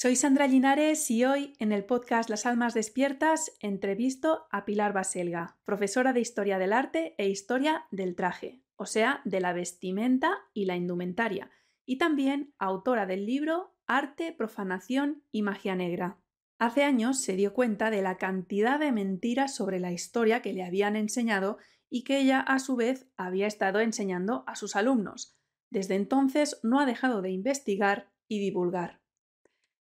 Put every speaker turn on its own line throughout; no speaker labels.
Soy Sandra Linares y hoy en el podcast Las Almas Despiertas entrevisto a Pilar Baselga, profesora de Historia del Arte e Historia del Traje, o sea, de la vestimenta y la indumentaria, y también autora del libro Arte, Profanación y Magia Negra. Hace años se dio cuenta de la cantidad de mentiras sobre la historia que le habían enseñado y que ella a su vez había estado enseñando a sus alumnos. Desde entonces no ha dejado de investigar y divulgar.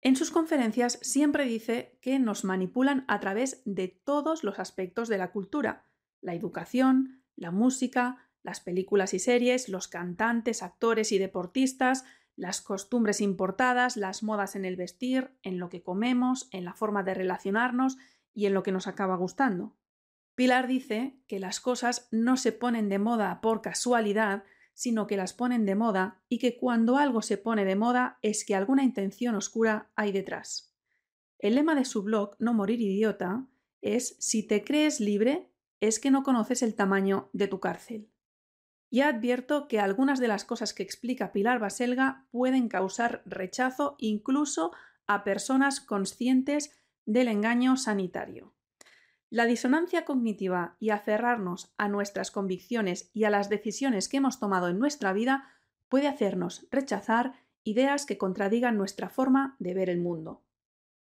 En sus conferencias siempre dice que nos manipulan a través de todos los aspectos de la cultura, la educación, la música, las películas y series, los cantantes, actores y deportistas, las costumbres importadas, las modas en el vestir, en lo que comemos, en la forma de relacionarnos y en lo que nos acaba gustando. Pilar dice que las cosas no se ponen de moda por casualidad, sino que las ponen de moda y que cuando algo se pone de moda es que alguna intención oscura hay detrás. El lema de su blog No morir idiota es si te crees libre es que no conoces el tamaño de tu cárcel. Ya advierto que algunas de las cosas que explica Pilar Baselga pueden causar rechazo incluso a personas conscientes del engaño sanitario. La disonancia cognitiva y aferrarnos a nuestras convicciones y a las decisiones que hemos tomado en nuestra vida puede hacernos rechazar ideas que contradigan nuestra forma de ver el mundo.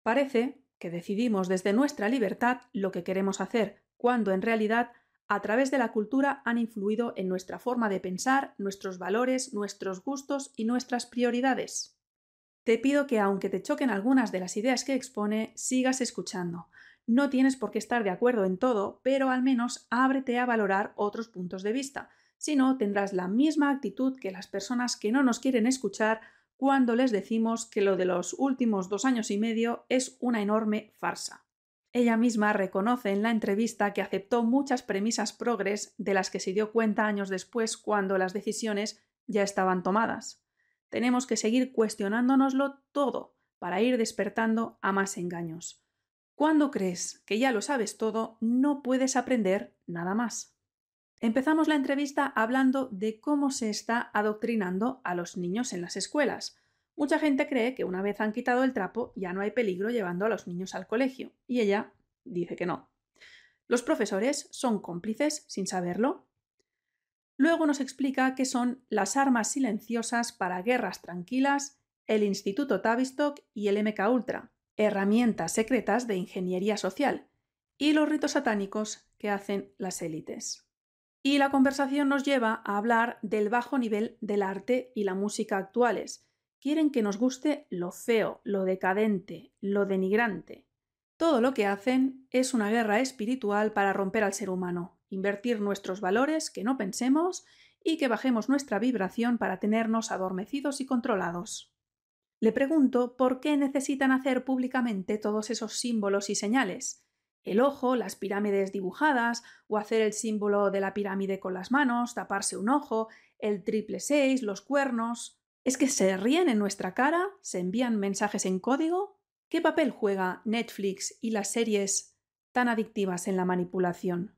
Parece que decidimos desde nuestra libertad lo que queremos hacer, cuando en realidad a través de la cultura han influido en nuestra forma de pensar, nuestros valores, nuestros gustos y nuestras prioridades. Te pido que aunque te choquen algunas de las ideas que expone, sigas escuchando, no tienes por qué estar de acuerdo en todo, pero al menos ábrete a valorar otros puntos de vista. Si no, tendrás la misma actitud que las personas que no nos quieren escuchar cuando les decimos que lo de los últimos dos años y medio es una enorme farsa. Ella misma reconoce en la entrevista que aceptó muchas premisas progres de las que se dio cuenta años después cuando las decisiones ya estaban tomadas. Tenemos que seguir cuestionándonoslo todo para ir despertando a más engaños. Cuando crees que ya lo sabes todo, no puedes aprender nada más. Empezamos la entrevista hablando de cómo se está adoctrinando a los niños en las escuelas. Mucha gente cree que una vez han quitado el trapo ya no hay peligro llevando a los niños al colegio, y ella dice que no. Los profesores son cómplices sin saberlo. Luego nos explica qué son las armas silenciosas para guerras tranquilas, el Instituto Tavistock y el MK Ultra, herramientas secretas de ingeniería social y los ritos satánicos que hacen las élites. Y la conversación nos lleva a hablar del bajo nivel del arte y la música actuales. Quieren que nos guste lo feo, lo decadente, lo denigrante. Todo lo que hacen es una guerra espiritual para romper al ser humano, invertir nuestros valores, que no pensemos y que bajemos nuestra vibración para tenernos adormecidos y controlados. Le pregunto por qué necesitan hacer públicamente todos esos símbolos y señales. El ojo, las pirámides dibujadas, o hacer el símbolo de la pirámide con las manos, taparse un ojo, el triple seis, los cuernos. ¿Es que se ríen en nuestra cara? ¿Se envían mensajes en código? ¿Qué papel juega Netflix y las series tan adictivas en la manipulación?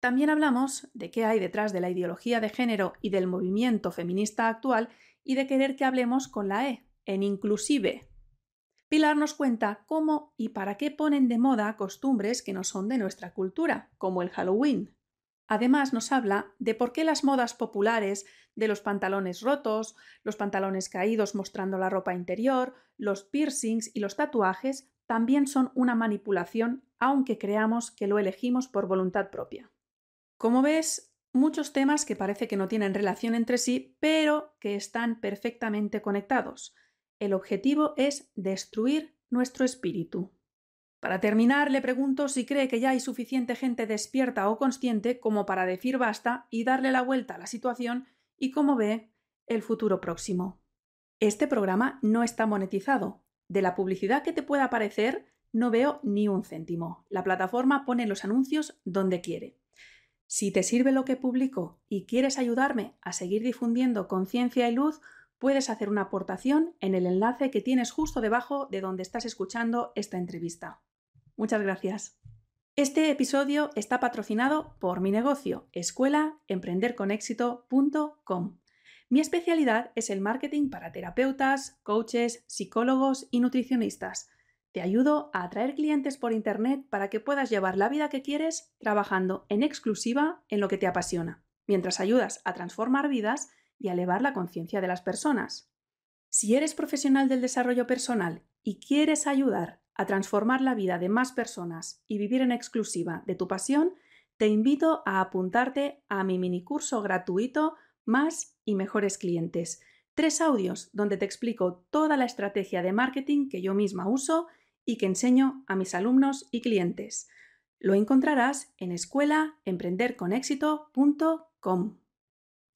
También hablamos de qué hay detrás de la ideología de género y del movimiento feminista actual y de querer que hablemos con la E, en inclusive. Pilar nos cuenta cómo y para qué ponen de moda costumbres que no son de nuestra cultura, como el Halloween. Además nos habla de por qué las modas populares de los pantalones rotos, los pantalones caídos mostrando la ropa interior, los piercings y los tatuajes también son una manipulación, aunque creamos que lo elegimos por voluntad propia. Como ves, muchos temas que parece que no tienen relación entre sí, pero que están perfectamente conectados. El objetivo es destruir nuestro espíritu. Para terminar, le pregunto si cree que ya hay suficiente gente despierta o consciente como para decir basta y darle la vuelta a la situación y cómo ve el futuro próximo. Este programa no está monetizado. De la publicidad que te pueda aparecer, no veo ni un céntimo. La plataforma pone los anuncios donde quiere. Si te sirve lo que publico y quieres ayudarme a seguir difundiendo conciencia y luz, puedes hacer una aportación en el enlace que tienes justo debajo de donde estás escuchando esta entrevista. Muchas gracias. Este episodio está patrocinado por mi negocio, escuelaemprenderconexito.com. Mi especialidad es el marketing para terapeutas, coaches, psicólogos y nutricionistas. Te ayudo a atraer clientes por Internet para que puedas llevar la vida que quieres trabajando en exclusiva en lo que te apasiona, mientras ayudas a transformar vidas y elevar la conciencia de las personas. Si eres profesional del desarrollo personal y quieres ayudar a transformar la vida de más personas y vivir en exclusiva de tu pasión, te invito a apuntarte a mi minicurso gratuito Más y mejores clientes. Tres audios donde te explico toda la estrategia de marketing que yo misma uso y que enseño a mis alumnos y clientes. Lo encontrarás en escuelaemprenderconexito.com.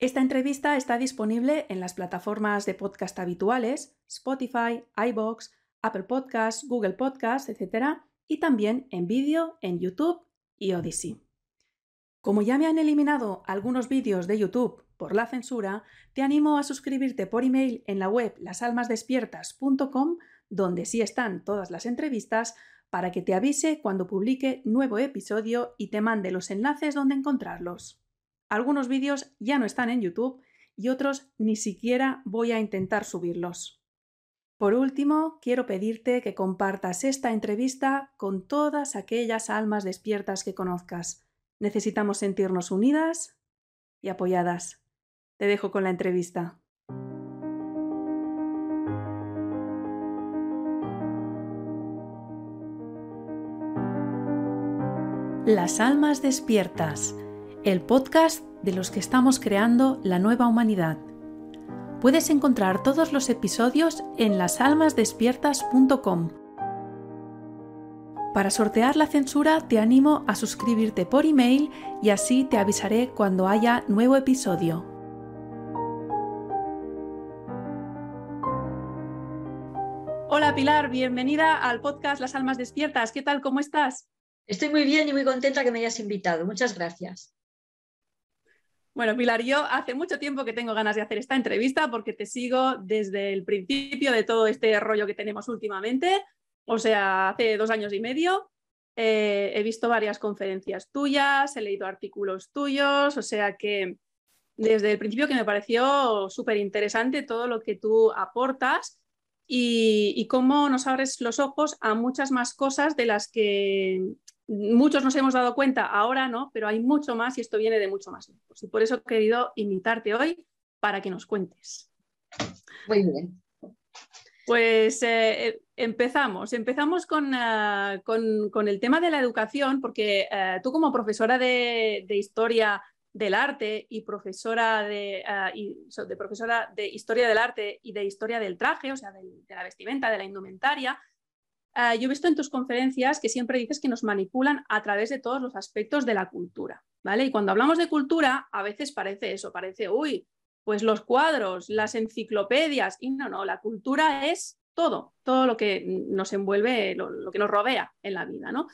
Esta entrevista está disponible en las plataformas de podcast habituales, Spotify, iBox, Apple Podcasts, Google Podcasts, etc. y también en vídeo en YouTube y Odyssey. Como ya me han eliminado algunos vídeos de YouTube por la censura, te animo a suscribirte por email en la web lasalmasdespiertas.com donde sí están todas las entrevistas, para que te avise cuando publique nuevo episodio y te mande los enlaces donde encontrarlos. Algunos vídeos ya no están en YouTube y otros ni siquiera voy a intentar subirlos. Por último, quiero pedirte que compartas esta entrevista con todas aquellas almas despiertas que conozcas. Necesitamos sentirnos unidas y apoyadas. Te dejo con la entrevista. Las Almas Despiertas, el podcast de los que estamos creando la nueva humanidad. Puedes encontrar todos los episodios en lasalmasdespiertas.com. Para sortear la censura te animo a suscribirte por email y así te avisaré cuando haya nuevo episodio. Hola Pilar, bienvenida al podcast Las Almas Despiertas. ¿Qué tal? ¿Cómo estás?
Estoy muy bien y muy contenta que me hayas invitado. Muchas gracias.
Bueno, Pilar, yo hace mucho tiempo que tengo ganas de hacer esta entrevista porque te sigo desde el principio de todo este rollo que tenemos últimamente, o sea, hace dos años y medio. Eh, he visto varias conferencias tuyas, he leído artículos tuyos, o sea que desde el principio que me pareció súper interesante todo lo que tú aportas y, y, cómo nos abres los ojos a muchas más cosas de las que muchos nos hemos dado cuenta, ahora no, pero hay mucho más y esto viene de mucho más lejos. Y por eso he querido invitarte hoy para que nos cuentes.
Muy bien.
Pues eh, eh, empezamos, empezamos eh, con, el tema de la educación, porque tú como profesora de, historia del arte y profesora de, de, profesora de historia del arte y de historia del traje, o sea, de la vestimenta, de la indumentaria, Ah, yo he visto en tus conferencias que siempre dices que nos manipulan a través de todos los aspectos de la cultura, ¿vale? Y cuando hablamos de cultura, a veces parece eso, parece, uy, pues los cuadros, las enciclopedias, y no, no, la cultura es todo, todo lo que nos envuelve, lo, que nos rodea en la vida, ¿no?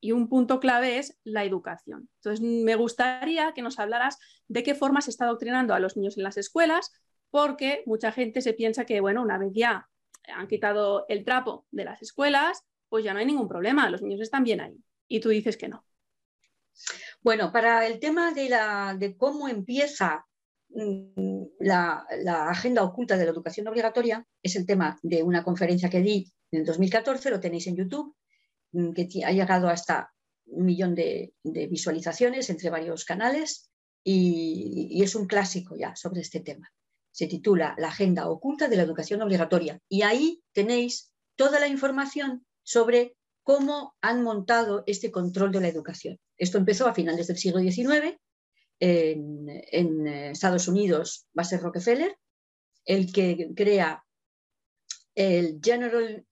Y un punto clave es la educación. Entonces, me gustaría que nos hablaras de qué forma se está adoctrinando a los niños en las escuelas, porque mucha gente se piensa que, bueno, una vez ya han quitado el trapo de las escuelas, pues ya no hay ningún problema, los niños están bien ahí. Y tú dices que no.
Bueno, para el tema de, la, de cómo empieza mm, la, agenda oculta de la educación obligatoria, es el tema de una conferencia que di en 2014, lo tenéis en YouTube, mm, que ha llegado hasta un millón de, visualizaciones entre varios canales y es un clásico ya sobre este tema se titula La Agenda Oculta de la Educación Obligatoria. Y ahí tenéis toda la información sobre cómo han montado este control de la educación. Esto empezó a finales del siglo XIX. En, eh, Estados Unidos va a ser Rockefeller, el que crea el General,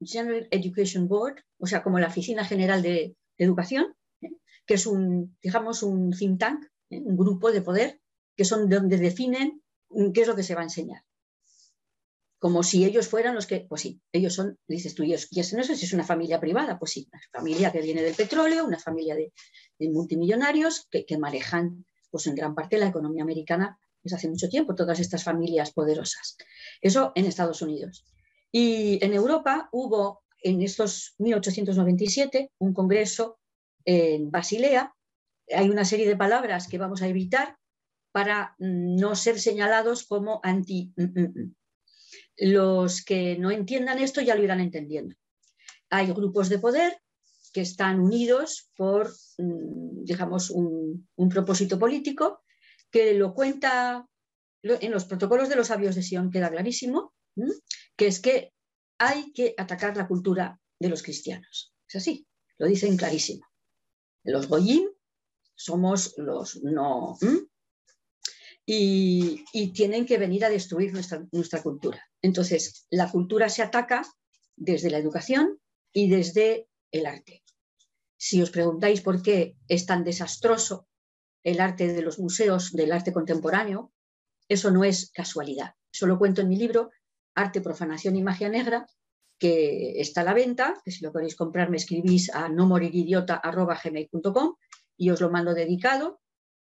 General Education Board, o sea, como la Oficina General de, Educación, ¿eh? que es un, digamos, un think tank, ¿eh? un grupo de poder, que son donde definen ¿qué es lo que se va a enseñar? Como si ellos fueran los que, pues sí, ellos son, dices tú, y no sé si es una familia privada, pues sí, una familia que viene del petróleo, una familia de, multimillonarios que, manejan, pues en gran parte la economía americana desde hace mucho tiempo, todas estas familias poderosas. Eso en Estados Unidos. Y en Europa hubo en estos 1897 un congreso en Basilea. Hay una serie de palabras que vamos a evitar para no ser señalados como anti. Mm, mm, mm. Los que no entiendan esto ya lo irán entendiendo. Hay grupos de poder que están unidos por, digamos, un, propósito político que lo cuenta en los protocolos de los sabios de Sion, queda clarísimo, que es que hay que atacar la cultura de los cristianos. Es así, lo dicen clarísimo. Los Goyim somos los no. Y, tienen que venir a destruir nuestra, cultura. Entonces, la cultura se ataca desde la educación y desde el arte. Si os preguntáis por qué es tan desastroso el arte de los museos del arte contemporáneo, eso no es casualidad. Eso lo cuento en mi libro, Arte, Profanación y Magia Negra, que está a la venta, que si lo queréis comprar me escribís a no nomoriridiota.gmail.com y os lo mando dedicado.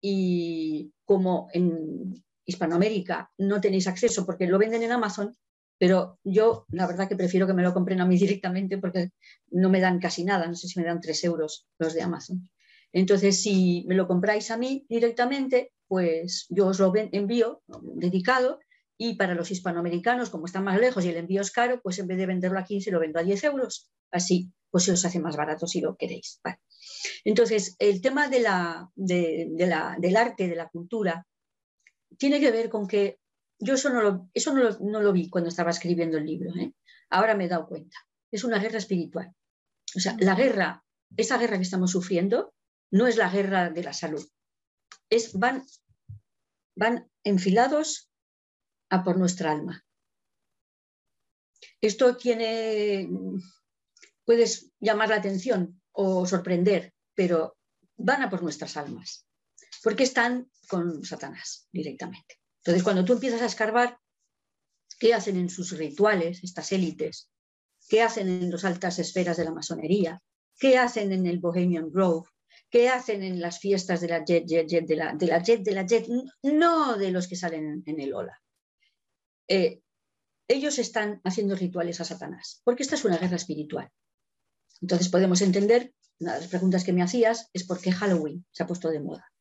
Y como en Hispanoamérica no tenéis acceso porque lo venden en Amazon, pero yo la verdad que prefiero que me lo compren a mí directamente porque no me dan casi nada, no sé si me dan tres euros los de Amazon. Entonces, si me lo compráis a mí directamente, pues yo os lo envío dedicado y para los hispanoamericanos, como están más lejos y el envío es caro, pues en vez de venderlo a 15 lo vendo a 10 euros. Así, pues se os hace más barato si lo queréis. Entonces, el tema de la, del arte, de la cultura, tiene que ver con que yo eso no lo, eso no lo, vi cuando estaba escribiendo el libro. ¿eh? Ahora me he dado cuenta. Es una guerra espiritual. O sea, la guerra, esa guerra que estamos sufriendo, no es la guerra de la salud. Es, van, van enfilados a por nuestra alma. Esto tiene, puedes llamar la atención o sorprender, pero van a por nuestras almas, porque están con Satanás directamente. Entonces, cuando tú empiezas a escarbar, ¿qué hacen en sus rituales estas élites? ¿Qué hacen en las altas esferas de la masonería? ¿Qué hacen en el Bohemian Grove? ¿Qué hacen en las fiestas de la jet, jet, jet, de la, de la jet, de la jet? No de los que salen en el Ola, eh, ellos están haciendo rituales a Satanás, porque esta es una guerra espiritual. Entonces podemos entender, una de las preguntas que me hacías es por qué Halloween se ha puesto de moda.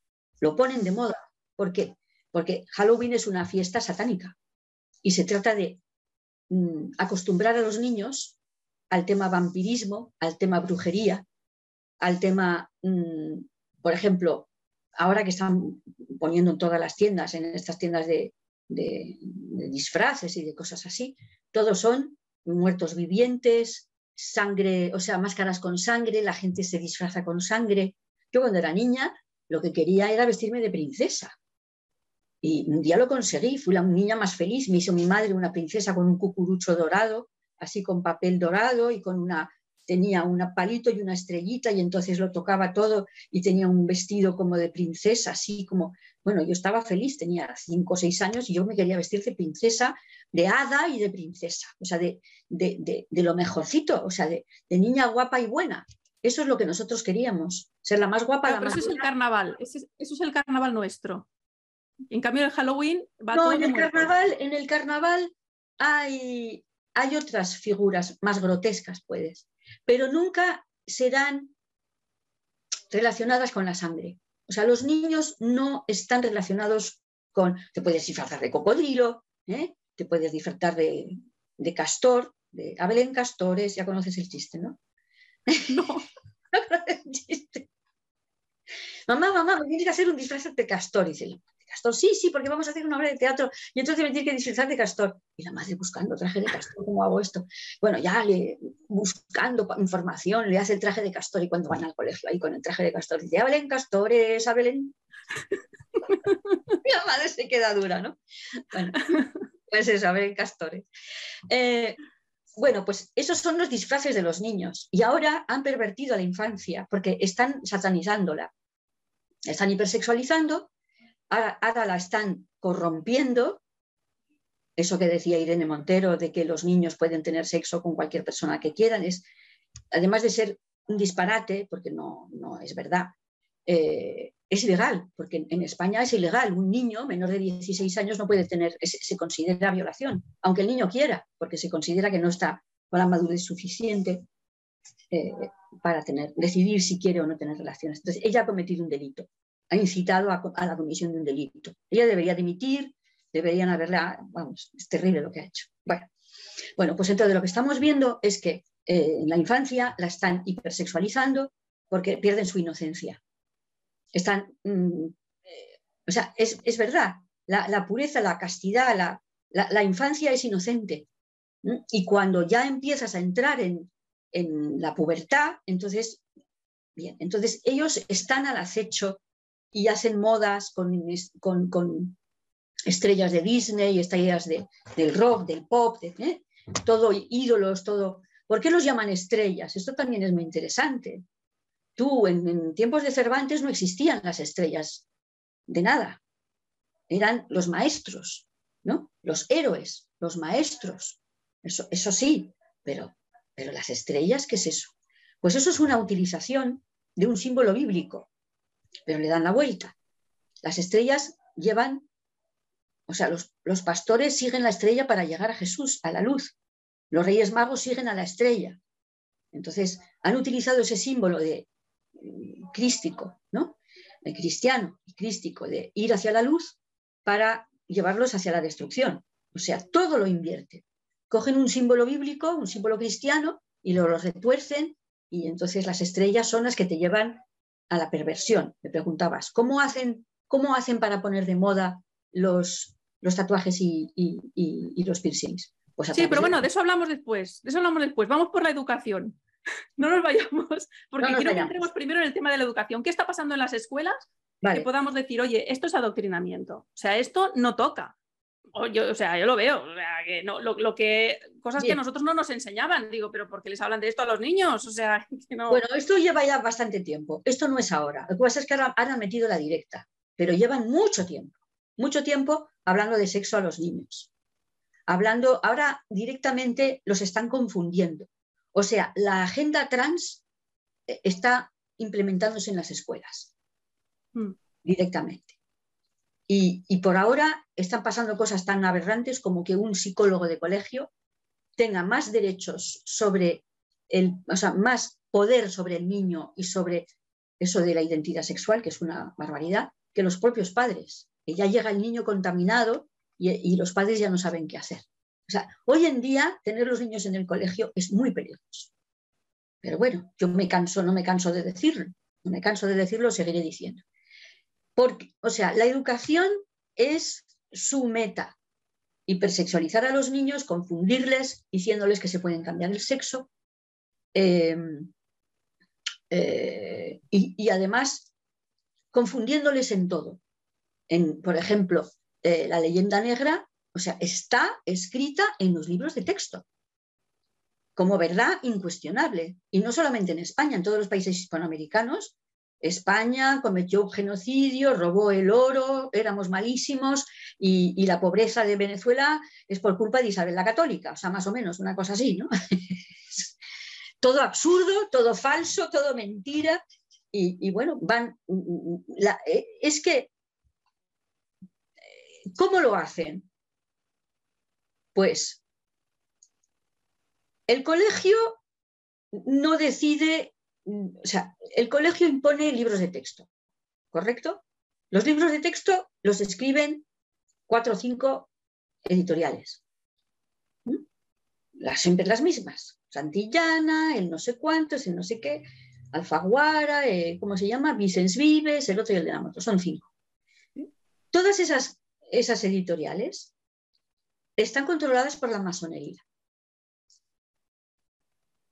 Lo ponen de moda. ¿Por qué? Porque Halloween es una fiesta satánica y se trata de mm, acostumbrar a los niños al tema vampirismo, al tema brujería, al tema, mm, por ejemplo, ahora que están poniendo en todas las tiendas, en estas tiendas de, de, disfraces y de cosas así. Todos son muertos vivientes, sangre, o sea, máscaras con sangre, la gente se disfraza con sangre. Yo cuando era niña lo que quería era vestirme de princesa. Y un día lo conseguí, fui la niña más feliz, me hizo mi madre una princesa con un cucurucho dorado, así con papel dorado y con una tenía un palito y una estrellita y entonces lo tocaba todo y tenía un vestido como de princesa, así como, bueno, yo estaba feliz, tenía cinco o seis años y yo me quería vestir de princesa, de hada y de princesa, o sea, de, de, lo mejorcito, o sea, de, niña guapa y buena. Eso es lo que nosotros queríamos, ser la más guapa. la
pero
eso
es el carnaval, eso es, el carnaval nuestro. En cambio, el Halloween
va no, en el carnaval, en el carnaval hay, hay otras figuras más grotescas, puedes pero nunca serán relacionadas con la sangre. O sea, los niños no están relacionados con, te puedes disfrazar de cocodrilo, ¿eh? te puedes disfrazar de, castor, de Abelén Castores, ya conoces el chiste, ¿no?
No, no conoces
el chiste. Mamá, mamá, me tienes que hacer un disfraz de castor. Dice, Castor, sí, sí, porque vamos a hacer una obra de teatro y entonces me tiene que disfrazar de Castor. Y la madre buscando traje de Castor, ¿cómo hago esto? Bueno, ya le, buscando información, le hace el traje de Castor y cuando van al colegio ahí con el traje de Castor, dice, hablen Castores, hablen. la madre se queda dura, ¿no? Bueno, pues eso, hablen Castores. Eh, bueno, pues esos son los disfraces de los niños y ahora han pervertido a la infancia porque están satanizándola, están hipersexualizando ahora, la están corrompiendo, eso que decía Irene Montero, de que los niños pueden tener sexo con cualquier persona que quieran, es, además de ser un disparate, porque no, no es verdad, eh, es ilegal, porque en España es ilegal. Un niño menor de 16 años no puede tener, se considera violación, aunque el niño quiera, porque se considera que no está con la madurez suficiente eh, para tener, decidir si quiere o no tener relaciones. Entonces, ella ha cometido un delito ha incitado a, la comisión de un delito. Ella debería dimitir, deberían haberla, vamos, es terrible lo que ha hecho. Bueno, bueno pues entonces lo que estamos viendo es que eh, en la infancia la están hipersexualizando porque pierden su inocencia. Están, mm, eh, o sea, es, verdad, la, pureza, la castidad, la, la infancia es inocente. Y cuando ya empiezas a entrar en, en la pubertad, entonces, bien, entonces ellos están al acecho y hacen modas con, con, estrellas de Disney, estrellas de, del rock, del pop, ¿eh? todo ídolos, todo. ¿Por qué los llaman estrellas? Esto también es muy interesante. Tú, en, en tiempos de Cervantes no existían las estrellas de nada. Eran los maestros, ¿no? Los héroes, los maestros. Eso, eso sí, pero pero las estrellas, ¿qué es eso? Pues eso es una utilización de un símbolo bíblico, pero le dan la vuelta. Las estrellas llevan, o sea, los, los pastores siguen la estrella para llegar a Jesús, a la luz. Los reyes magos siguen a la estrella. Entonces, han utilizado ese símbolo de mm, crístico, ¿no? El cristiano y crístico, de ir hacia la luz para llevarlos hacia la destrucción. O sea, todo lo invierte cogen un símbolo bíblico, un símbolo cristiano, y lo, retuercen, y entonces las estrellas son las que te llevan a la perversión. Me preguntabas, ¿cómo hacen, cómo hacen para poner de moda los, los tatuajes y, los piercings?
Pues sí, pero bueno, de eso hablamos después, de eso hablamos después. Vamos por la educación. No nos vayamos, porque quiero que entremos primero en el tema de la educación. ¿Qué está pasando en las escuelas? Que podamos decir, oye, esto es adoctrinamiento. O sea, esto no toca yo, o sea, yo lo veo, o sea, que no, lo, que, cosas que nosotros no nos enseñaban, digo, pero ¿por qué les hablan de esto a los niños? O sea,
Bueno, esto lleva ya bastante tiempo, esto no es ahora, lo que pasa es que ahora han metido la directa, pero llevan mucho tiempo, mucho tiempo hablando de sexo a los niños, hablando, ahora directamente los están confundiendo, o sea, la agenda trans eh, está implementándose en las escuelas, mm. directamente. Y, por ahora están pasando cosas tan aberrantes como que un psicólogo de colegio tenga más derechos sobre el, o sea, más poder sobre el niño y sobre eso de la identidad sexual, que es una barbaridad, que los propios padres. Que ya llega el niño contaminado y, y los padres ya no saben qué hacer. O sea, hoy en día tener los niños en el colegio es muy peligroso. Pero bueno, yo me canso, no me canso de decirlo, no me canso de decirlo, seguiré diciendo. Porque, o sea, la educación es su meta. Hipersexualizar a los niños, confundirles, diciéndoles que se pueden cambiar el sexo. Em, eh, y, además confundiéndoles en todo. En, por ejemplo, eh, la leyenda negra, o sea, está escrita en los libros de texto como verdad incuestionable. Y no solamente en España, en todos los países hispanoamericanos España cometió un genocidio, robó el oro, éramos malísimos y, la pobreza de Venezuela es por culpa de Isabel la Católica, o sea, más o menos, una cosa así, ¿no? todo absurdo, todo falso, todo mentira y, bueno, van, eh, es que, ¿cómo lo hacen? Pues el colegio no decide o sea, el colegio impone libros de texto, ¿correcto? Los libros de texto los escriben cuatro o cinco editoriales. Las, siempre las mismas. Santillana, el no sé cuántos, el no sé qué, Alfaguara, eh, ¿cómo se llama? Vicens Vives, el otro y el de la moto. Son cinco. Todas esas, esas editoriales están controladas por la masonería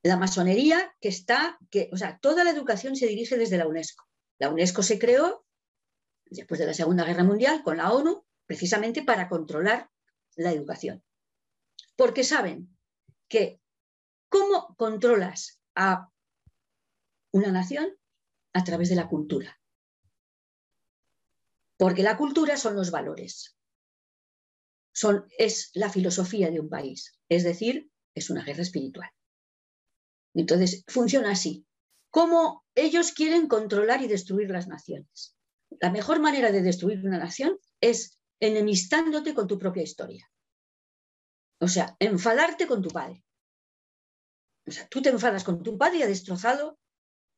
la masonería que está, que, o sea, toda la educación se dirige desde la UNESCO. La UNESCO se creó después de la Segunda Guerra Mundial con la ONU precisamente para controlar la educación. Porque saben que cómo controlas a una nación a través de la cultura. Porque la cultura son los valores. Son, es la filosofía de un país. Es decir, es una guerra espiritual. Entonces, funciona así. ¿Cómo ellos quieren controlar y destruir las naciones? La mejor manera de destruir una nación es enemistándote con tu propia historia. O sea, enfadarte con tu padre. O sea, tú te enfadas con tu padre y ha destrozado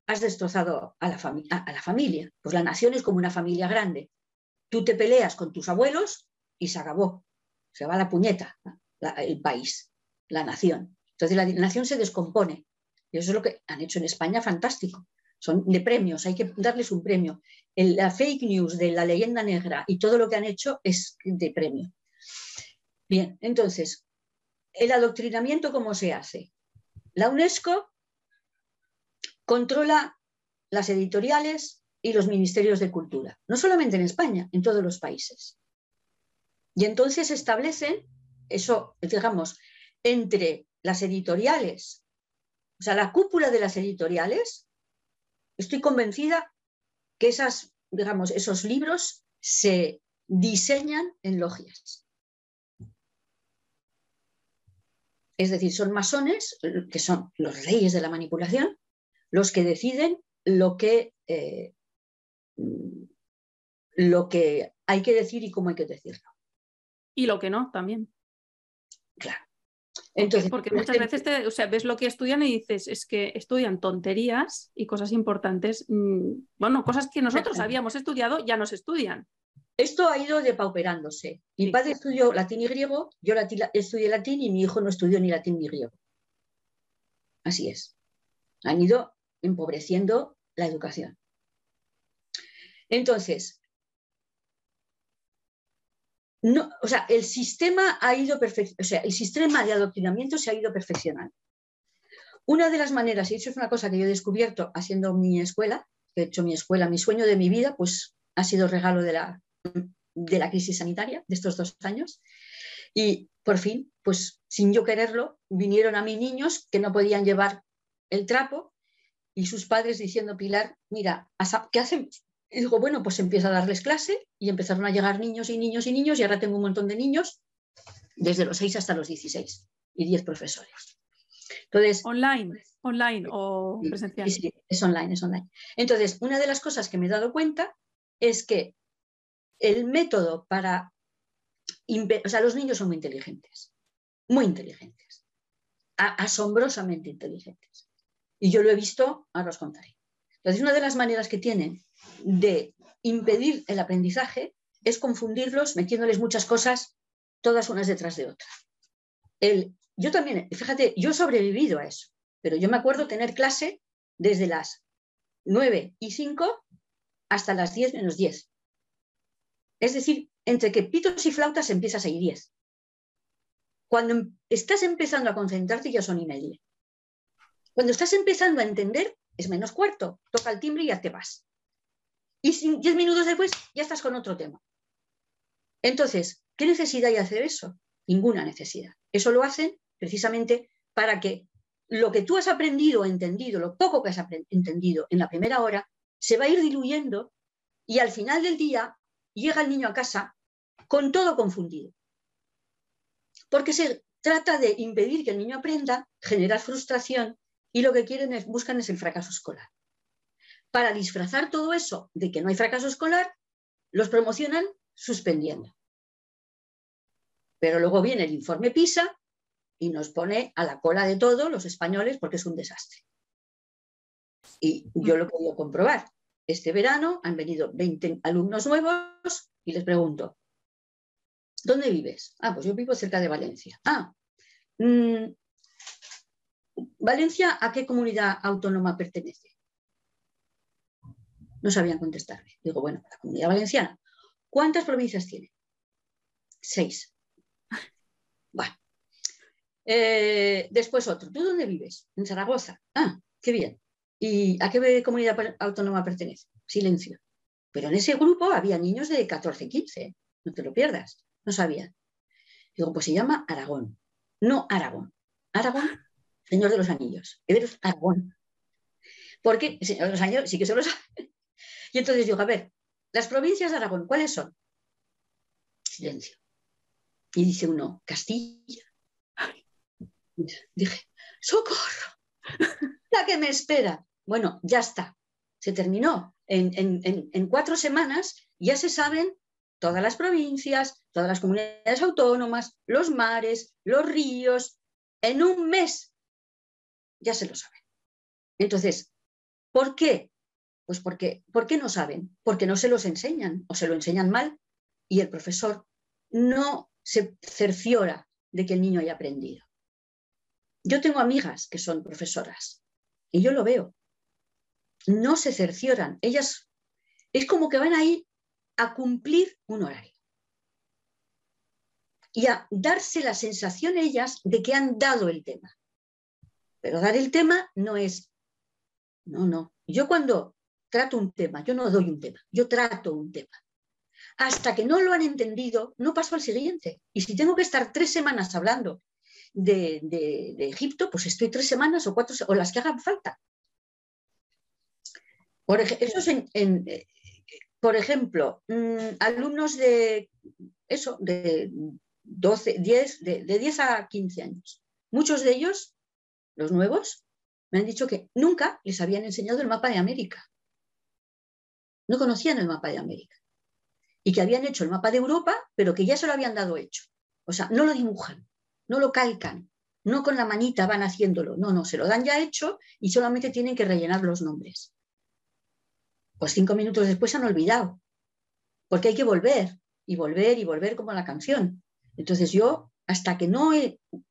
has destrozado a la, a la familia. Pues la nación es como una familia grande. Tú te peleas con tus abuelos y se acabó. Se va la puñeta el país, la nación. Entonces la nación se descompone. Eso es lo que han hecho en España, fantástico. Son de premios, hay que darles un premio. la fake news de la leyenda negra y todo lo que han hecho es de premio. Bien, entonces, el adoctrinamiento, ¿cómo se hace? La UNESCO controla las editoriales y los ministerios de cultura, no solamente en España, en todos los países. Y entonces establecen eso, digamos, entre las editoriales, o sea, la cúpula de las editoriales, estoy convencida que esas, digamos, esos libros se diseñan en logias. Es decir, son masones, que son los reyes de la manipulación, los que deciden lo que, eh, lo que hay que decir y cómo hay que decirlo.
Y lo que no, también.
Claro.
Entonces, porque muchas veces te, o sea, ves lo que estudian y dices, es que estudian tonterías y cosas importantes, mm, bueno, cosas que nosotros habíamos estudiado ya nos estudian.
Esto ha ido depauperándose. Mi padre estudió latín y griego, yo estudié latín y mi hijo no estudió ni latín ni griego. Así es. Han ido empobreciendo la educación. Entonces, no, o sea, el sistema ha ido o sea, el sistema de adoctrinamiento se ha ido perfeccionando. Una de las maneras, y eso es una cosa que yo he descubierto haciendo mi escuela, he hecho mi escuela, mi sueño de mi vida, pues ha sido regalo de la, de la crisis sanitaria de estos dos años. Y por fin, pues sin yo quererlo, vinieron a mí niños que no podían llevar el trapo y sus padres diciendo, Pilar, mira, ¿qué hacen? Y digo, bueno, pues empiezo a darles clase y empezaron a llegar niños y niños y niños y ahora tengo un montón de niños desde los 6 hasta los 16 y 10 profesores.
Entonces, online, online o presencial.
Sí, es online, es online. Entonces, una de las cosas que me he dado cuenta es que el método para... O sea, los niños son muy inteligentes, muy inteligentes, asombrosamente inteligentes. Y yo lo he visto, ahora os contaré. Entonces, una de las maneras que tienen de impedir el aprendizaje es confundirlos metiéndoles muchas cosas, todas unas detrás de otras. yo también, fíjate, yo he sobrevivido a eso, pero yo me acuerdo tener clase desde las 9 y 5 hasta las 10 menos 10. Es decir, entre que pitos y flautas empiezas a ir 10. Cuando em, estás empezando a concentrarte ya son y media. Cuando estás empezando a entender, es menos cuarto, toca el timbre y ya te vas. Y diez minutos después ya estás con otro tema. Entonces, ¿qué necesidad hay de hacer eso? Ninguna necesidad. Eso lo hacen precisamente para que lo que tú has aprendido o entendido, lo poco que has entendido en la primera hora, se va a ir diluyendo y al final del día llega el niño a casa con todo confundido. Porque se trata de impedir que el niño aprenda, generar frustración y lo que quieren es, buscan es el fracaso escolar para disfrazar todo eso de que no hay fracaso escolar, los promocionan suspendiendo. Pero luego viene el informe PISA y nos pone a la cola de todos los españoles porque es un desastre. Y yo lo he podido comprobar. Este verano han venido 20 alumnos nuevos y les pregunto, ¿dónde vives? Ah, pues yo vivo cerca de Valencia. Ah, mm, ¿Valencia a qué comunidad autónoma pertenece? No sabían contestarme. Digo, bueno, la comunidad valenciana, ¿cuántas provincias tiene? Seis. Bueno. Eh, después otro. ¿Tú dónde vives? En Zaragoza. Ah, qué bien. ¿Y a qué comunidad autónoma pertenece? Silencio. Pero en ese grupo había niños de 14, 15. No te lo pierdas. No sabían. Digo, pues se llama Aragón. No Aragón. Aragón, Señor de los Anillos. Everos Aragón. Porque el Señor de los Anillos sí que se lo sabe. Y entonces digo, a ver, las provincias de Aragón, ¿cuáles son? Silencio. Y dice uno, Castilla. Dije, socorro, la que me espera. Bueno, ya está, se terminó. En, cuatro semanas ya se saben todas las provincias, todas las comunidades autónomas, los mares, los ríos. En un mes ya se lo saben. Entonces, ¿Por qué? Pues porque, ¿por qué no saben? Porque no se los enseñan o se lo enseñan mal y el profesor no se cerciora de que el niño haya aprendido. Yo tengo amigas que son profesoras y yo lo veo. No se cercioran. Ellas es como que van ahí a cumplir un horario y a darse la sensación ellas de que han dado el tema. Pero dar el tema no es, no, no. Yo cuando trato un tema, yo no doy un tema, yo trato un tema. Hasta que no lo han entendido, no paso al siguiente. Y si tengo que estar tres semanas hablando de, Egipto, pues estoy tres semanas o cuatro o las que hagan falta. Por, eso eh, por ejemplo, mm, alumnos de eso, de 12, 10, de, de 10 a 15 años. Muchos de ellos, los nuevos, me han dicho que nunca les habían enseñado el mapa de América. No conocían el mapa de América. Y que habían hecho el mapa de Europa, pero que ya se lo habían dado hecho. O sea, no lo dibujan, no lo calcan, no con la manita van haciéndolo. No, no, se lo dan ya hecho y solamente tienen que rellenar los nombres. Pues cinco minutos después han olvidado, porque hay que volver y volver y volver como la canción. Entonces yo, hasta que no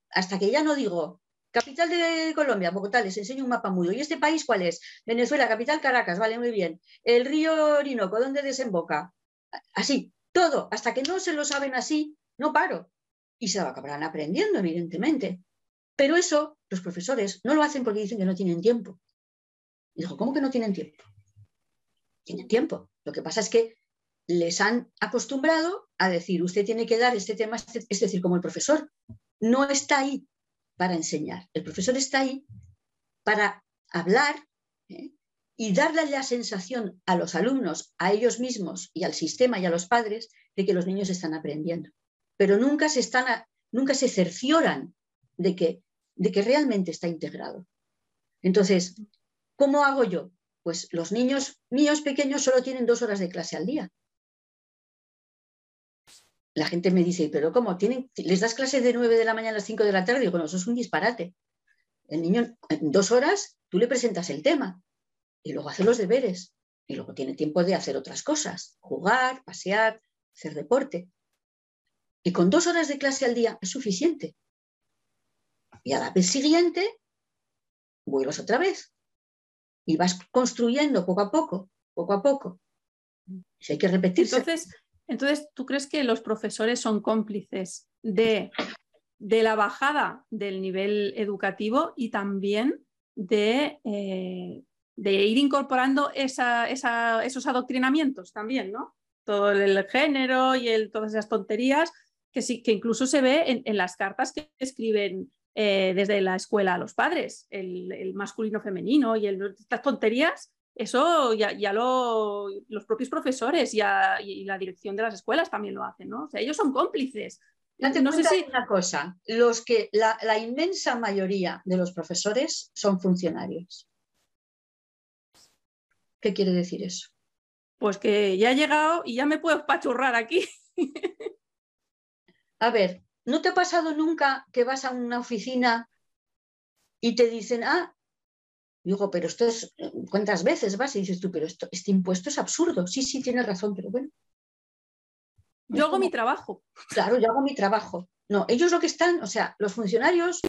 hasta que ya no digo, capital de Colombia, Bogotá, les enseño un mapa mudo. ¿Y este país cuál es? Venezuela, capital Caracas, vale, muy bien. El río Orinoco, ¿dónde desemboca? Así, todo, hasta que no se lo saben así, no paro. Y se acabarán aprendiendo, evidentemente. Pero eso, los profesores no lo hacen porque dicen que no tienen tiempo. Y digo, ¿cómo que no tienen tiempo? Tienen tiempo. Lo que pasa es que les han acostumbrado a decir, usted tiene que dar este tema, es decir, como el profesor no está ahí para enseñar, el profesor está ahí para hablar ¿eh? y darle la sensación a los alumnos, a ellos mismos y al sistema y a los padres de que los niños están aprendiendo. Pero nunca se, están nunca se cercioran de que, de que realmente está integrado. Entonces, ¿cómo hago yo? Pues los niños míos pequeños solo tienen dos horas de clase al día la gente me dice, pero ¿cómo? ¿Tienen, ¿Les das clases de 9 de la mañana a las 5 de la tarde? Digo, no, eso es un disparate. El niño, en dos horas, tú le presentas el tema y luego hace los deberes y luego tiene tiempo de hacer otras cosas, jugar, pasear, hacer deporte. Y con dos horas de clase al día es suficiente. Y a la vez siguiente, vuelves otra vez. Y vas construyendo poco a poco, poco a poco. Si hay que repetirse.
Entonces, entonces, ¿tú crees que los profesores son cómplices de, la bajada del nivel educativo y también de, eh, ir incorporando esos adoctrinamientos también, ¿no? Todo el género y todas esas tonterías que, sí, que incluso se ve en, las cartas que escriben eh, desde la escuela a los padres, el, masculino femenino y estas tonterías eso ya, ya lo, los propios profesores y, la dirección de las escuelas también lo hacen, ¿no? O sea, ellos son cómplices.
no sé si una cosa, los que la, la, inmensa mayoría de los profesores son funcionarios. ¿Qué quiere decir eso?
Pues que ya he llegado y ya me puedo pachurrar aquí.
a ver, ¿no te ha pasado nunca que vas a una oficina y te dicen, ah, Digo, pero esto es, ¿cuántas veces vas? Y dices tú, pero esto, este impuesto es absurdo. Sí, sí, tienes razón, pero bueno.
Yo hago mi trabajo.
Claro, yo hago mi trabajo. No, ellos lo que están, o sea, los funcionarios,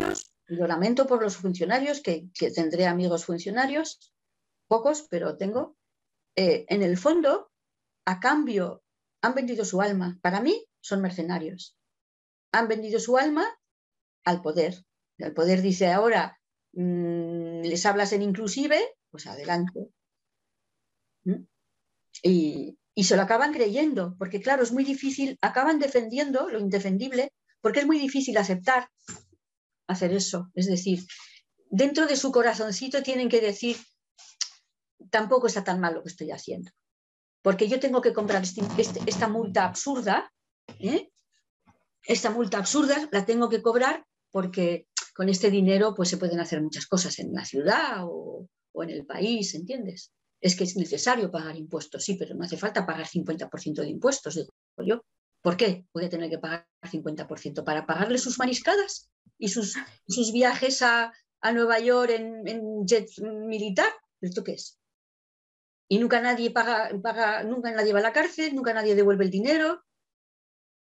lo lamento por los funcionarios, que, tendré amigos funcionarios, pocos, pero tengo, eh, en el fondo, a cambio, han vendido su alma. Para mí, son mercenarios. Han vendido su alma al poder. El poder dice ahora, Mm, les hablas en inclusive, pues adelante. ¿Mm? Y, se lo acaban creyendo, porque claro, es muy difícil, acaban defendiendo lo indefendible, porque es muy difícil aceptar hacer eso. Es decir, dentro de su corazoncito tienen que decir, tampoco está tan mal lo que estoy haciendo, porque yo tengo que comprar este, este, esta multa absurda, ¿eh? esta multa absurda la tengo que cobrar porque con este dinero pues se pueden hacer muchas cosas en la ciudad o, en el país, ¿entiendes? Es que es necesario pagar impuestos, sí, pero no hace falta pagar 50% de impuestos, digo yo. ¿Por qué puede tener que pagar 50%? ¿Para pagarle sus mariscadas y sus, sus viajes a, Nueva York en, jet militar? ¿Esto qué es? y nunca nadie paga, paga, nunca nadie va a la cárcel, nunca nadie devuelve el dinero,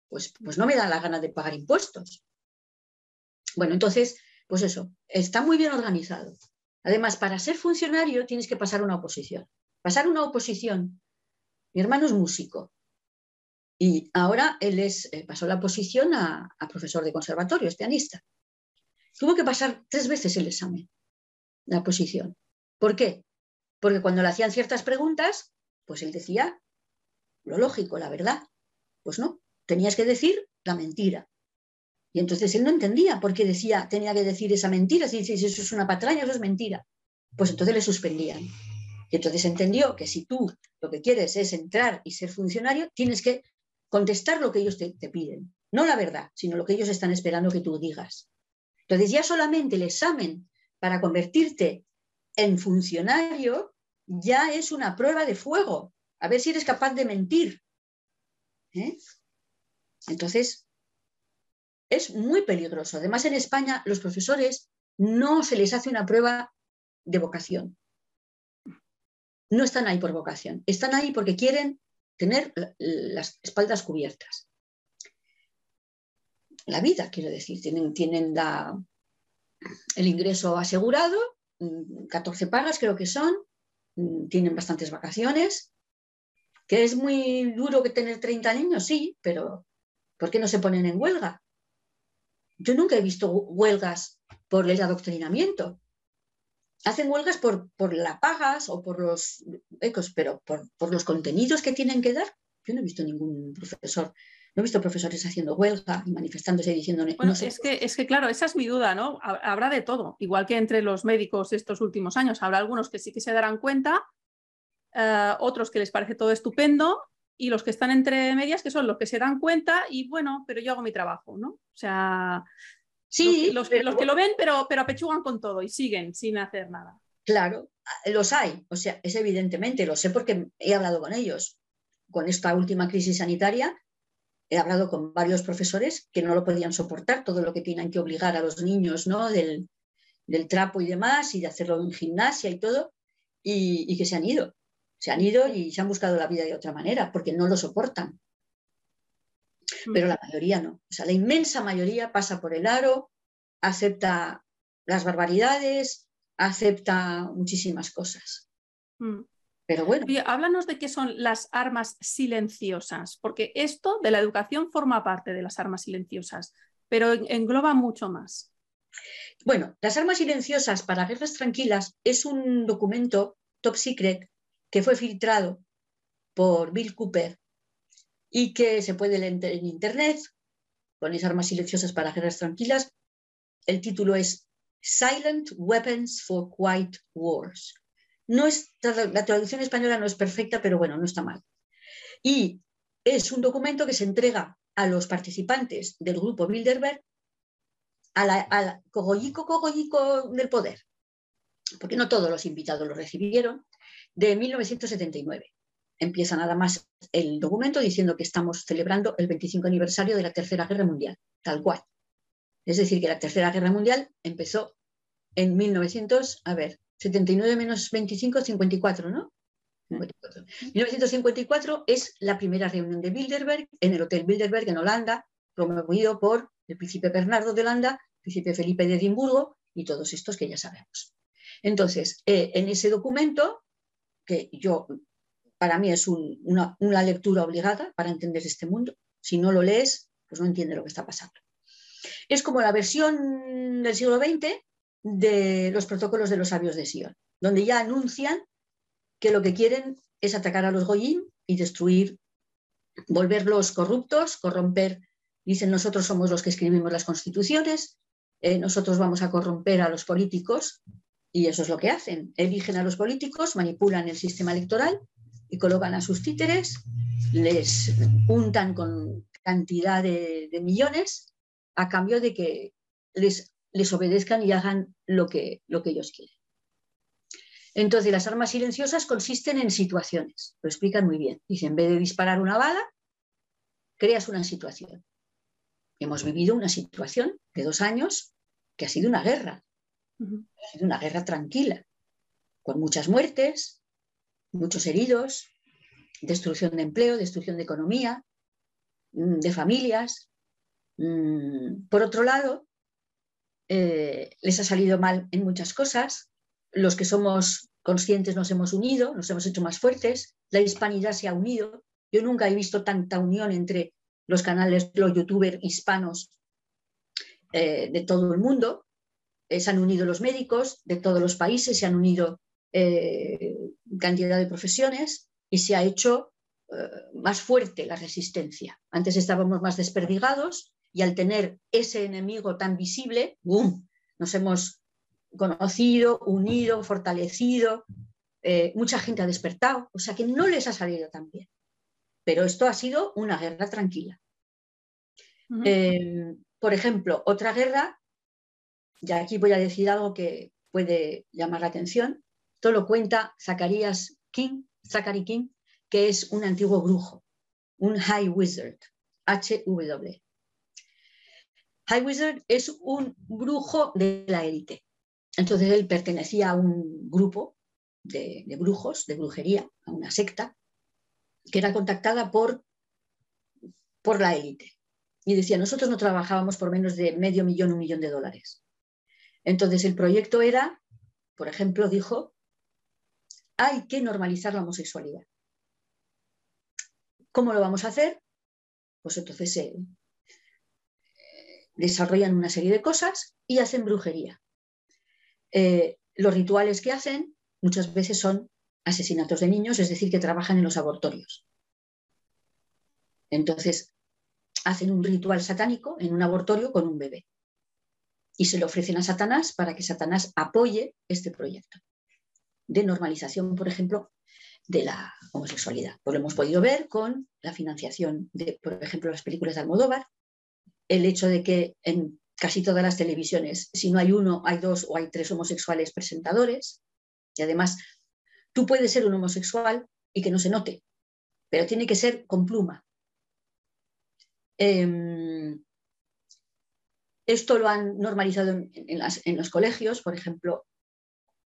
pues, pues no me da la gana de pagar impuestos. Bueno, entonces, pues eso, está muy bien organizado. Además, para ser funcionario tienes que pasar una oposición. Pasar una oposición. Mi hermano es músico y ahora él es, eh, pasó la oposición a, a profesor de conservatorio, es pianista. Tuvo que pasar tres veces el examen, la oposición. ¿Por qué? Porque cuando le hacían ciertas preguntas, pues él decía lo lógico, la verdad. Pues no, tenías que decir la mentira. Y entonces él no entendía por qué decía, tenía que decir esa mentira, si, si eso es una patraña, eso es mentira. Pues entonces le suspendían. Y entonces entendió que si tú lo que quieres es entrar y ser funcionario, tienes que contestar lo que ellos te, te piden. No la verdad, sino lo que ellos están esperando que tú digas. Entonces ya solamente el examen para convertirte en funcionario ya es una prueba de fuego, a ver si eres capaz de mentir. ¿eh? Entonces, es muy peligroso. Además, en España los profesores no se les hace una prueba de vocación. No están ahí por vocación, están ahí porque quieren tener las espaldas cubiertas. La vida, quiero decir, tienen, tienen el ingreso asegurado 14 mm, pagas creo que son, mm, tienen bastantes vacaciones, que es muy duro que tener 30 niños, sí, pero ¿por qué no se ponen en huelga? Yo nunca he visto huelgas por el adoctrinamiento. Hacen huelgas por, por la pagas o por los ecos, pero por, por los contenidos que tienen que dar. Yo no he visto ningún profesor no he visto profesores haciendo huelga y manifestándose y diciendo...
Bueno, es, que, es que, claro, esa es mi duda, ¿no? Habrá de todo, igual que entre los médicos estos últimos años. Habrá algunos que sí que se darán cuenta, eh, otros que les parece todo estupendo y los que están entre medias, que son los que se dan cuenta y bueno, pero yo hago mi trabajo, ¿no? O sea, sí, los, los, que lo ven, pero, pero apechugan con todo y siguen sin hacer nada.
Claro, los hay, o sea, es evidentemente, lo sé porque he hablado con ellos. Con esta última crisis sanitaria, he hablado con varios profesores que no lo podían soportar, todo lo que tienen que obligar a los niños ¿no? del, trapo y demás, y de hacerlo en gimnasia y todo, y, que se han ido. Se han ido y se han buscado la vida de otra manera, porque no lo soportan. Mm. Pero la mayoría no. O sea, la inmensa mayoría pasa por el aro, acepta las barbaridades, acepta muchísimas cosas. Mm. Pero bueno.
háblanos de qué son las armas silenciosas, porque esto de la educación forma parte de las armas silenciosas, pero engloba mucho más.
Bueno, las armas silenciosas para guerras tranquilas es un documento top secret que fue filtrado por Bill Cooper y que se puede leer en internet. Ponéis armas silenciosas para guerras tranquilas. El título es Silent Weapons for Quiet Wars. No es, la traducción española no es perfecta, pero bueno, no está mal. Y es un documento que se entrega a los participantes del grupo Bilderberg a la, cogollico cogollico del poder, porque no todos los invitados lo recibieron, de 1979. Empieza nada más el documento diciendo que estamos celebrando el 25 aniversario de la Tercera Guerra Mundial, tal cual. Es decir, que la Tercera Guerra Mundial empezó en 1900, a ver, 79 menos 25, 54, ¿no? 1954 es la primera reunión de Bilderberg en el Hotel Bilderberg en Holanda, promovido por el príncipe Bernardo de Holanda, el príncipe Felipe de Edimburgo y todos estos que ya sabemos. Entonces, eh, en ese documento, que yo, para mí es una, lectura obligada para entender este mundo, si no lo lees, pues no entiende lo que está pasando. Es como la versión del siglo XX de los protocolos de los sabios de Sion, donde ya anuncian que lo que quieren es atacar a los Goyim y destruir, volverlos corruptos, corromper. Dicen, nosotros somos los que escribimos las constituciones, eh, nosotros vamos a corromper a los políticos y eso es lo que hacen. Eligen a los políticos, manipulan el sistema electoral y colocan a sus títeres, les untan con cantidad de, millones a cambio de que les obedezcan y hagan lo que, lo que ellos quieren. Entonces, las armas silenciosas consisten en situaciones, lo explican muy bien. Dice, en vez de disparar una bala, creas una situación. Hemos vivido una situación de dos años que ha sido una guerra, ha sido una guerra tranquila, con muchas muertes, muchos heridos, destrucción de empleo, destrucción de economía, mm, de familias. Mm, por otro lado, eh, les ha salido mal en muchas cosas. Los que somos conscientes nos hemos unido, nos hemos hecho más fuertes, la hispanidad se ha unido. Yo nunca he visto tanta unión entre los canales, los youtubers hispanos eh, de todo el mundo. Eh, se han unido los médicos de todos los países, se han unido cantidad de profesiones y se ha hecho más fuerte la resistencia. Antes estábamos más desperdigados y al tener ese enemigo tan visible, ¡boom! nos hemos conocido, unido, fortalecido, eh, mucha gente ha despertado, o sea que no les ha salido tan bien. Pero esto ha sido una guerra tranquila. Eh, por ejemplo, otra guerra, ya aquí voy a decir algo que puede llamar la atención, esto lo cuenta Zacarías King, Zachary King, que es un antiguo brujo, un High Wizard, HW. High Wizard es un brujo de la élite. Entonces él pertenecía a un grupo de, brujos, de brujería, a una secta, que era contactada por, por la élite. Y decía, nosotros no trabajábamos por menos de medio millón, un millón de dólares. Entonces el proyecto era, por ejemplo, dijo, hay que normalizar la homosexualidad. ¿Cómo lo vamos a hacer? Pues entonces se, desarrollan una serie de cosas y hacen brujería. Eh, los rituales que hacen muchas veces son asesinatos de niños, es decir, que trabajan en los abortorios. Entonces, hacen un ritual satánico en un abortorio con un bebé y se lo ofrecen a Satanás para que Satanás apoye este proyecto de normalización, por ejemplo, de la homosexualidad. Pues lo hemos podido ver con la financiación de, por ejemplo, las películas de Almodóvar, el hecho de que en casi todas las televisiones, si no hay uno, hay dos o hay tres homosexuales presentadores. Y además, tú puedes ser un homosexual y que no se note, pero tiene que ser con pluma. Em, esto lo han normalizado en, los colegios, por ejemplo,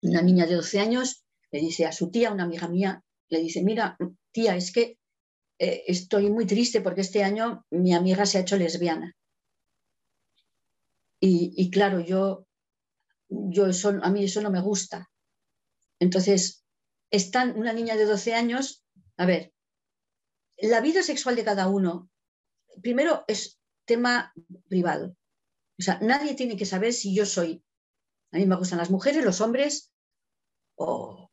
una niña de 12 años le dice a su tía, una amiga mía, le dice, mira, tía, es que eh, estoy muy triste porque este año mi amiga se ha hecho lesbiana. Y, claro, yo, yo a mí eso no me gusta. Entonces, están una niña de 12 años, a ver, la vida sexual de cada uno, primero es tema privado. O sea, nadie tiene que saber si yo soy, a mí me gustan las mujeres, los hombres o,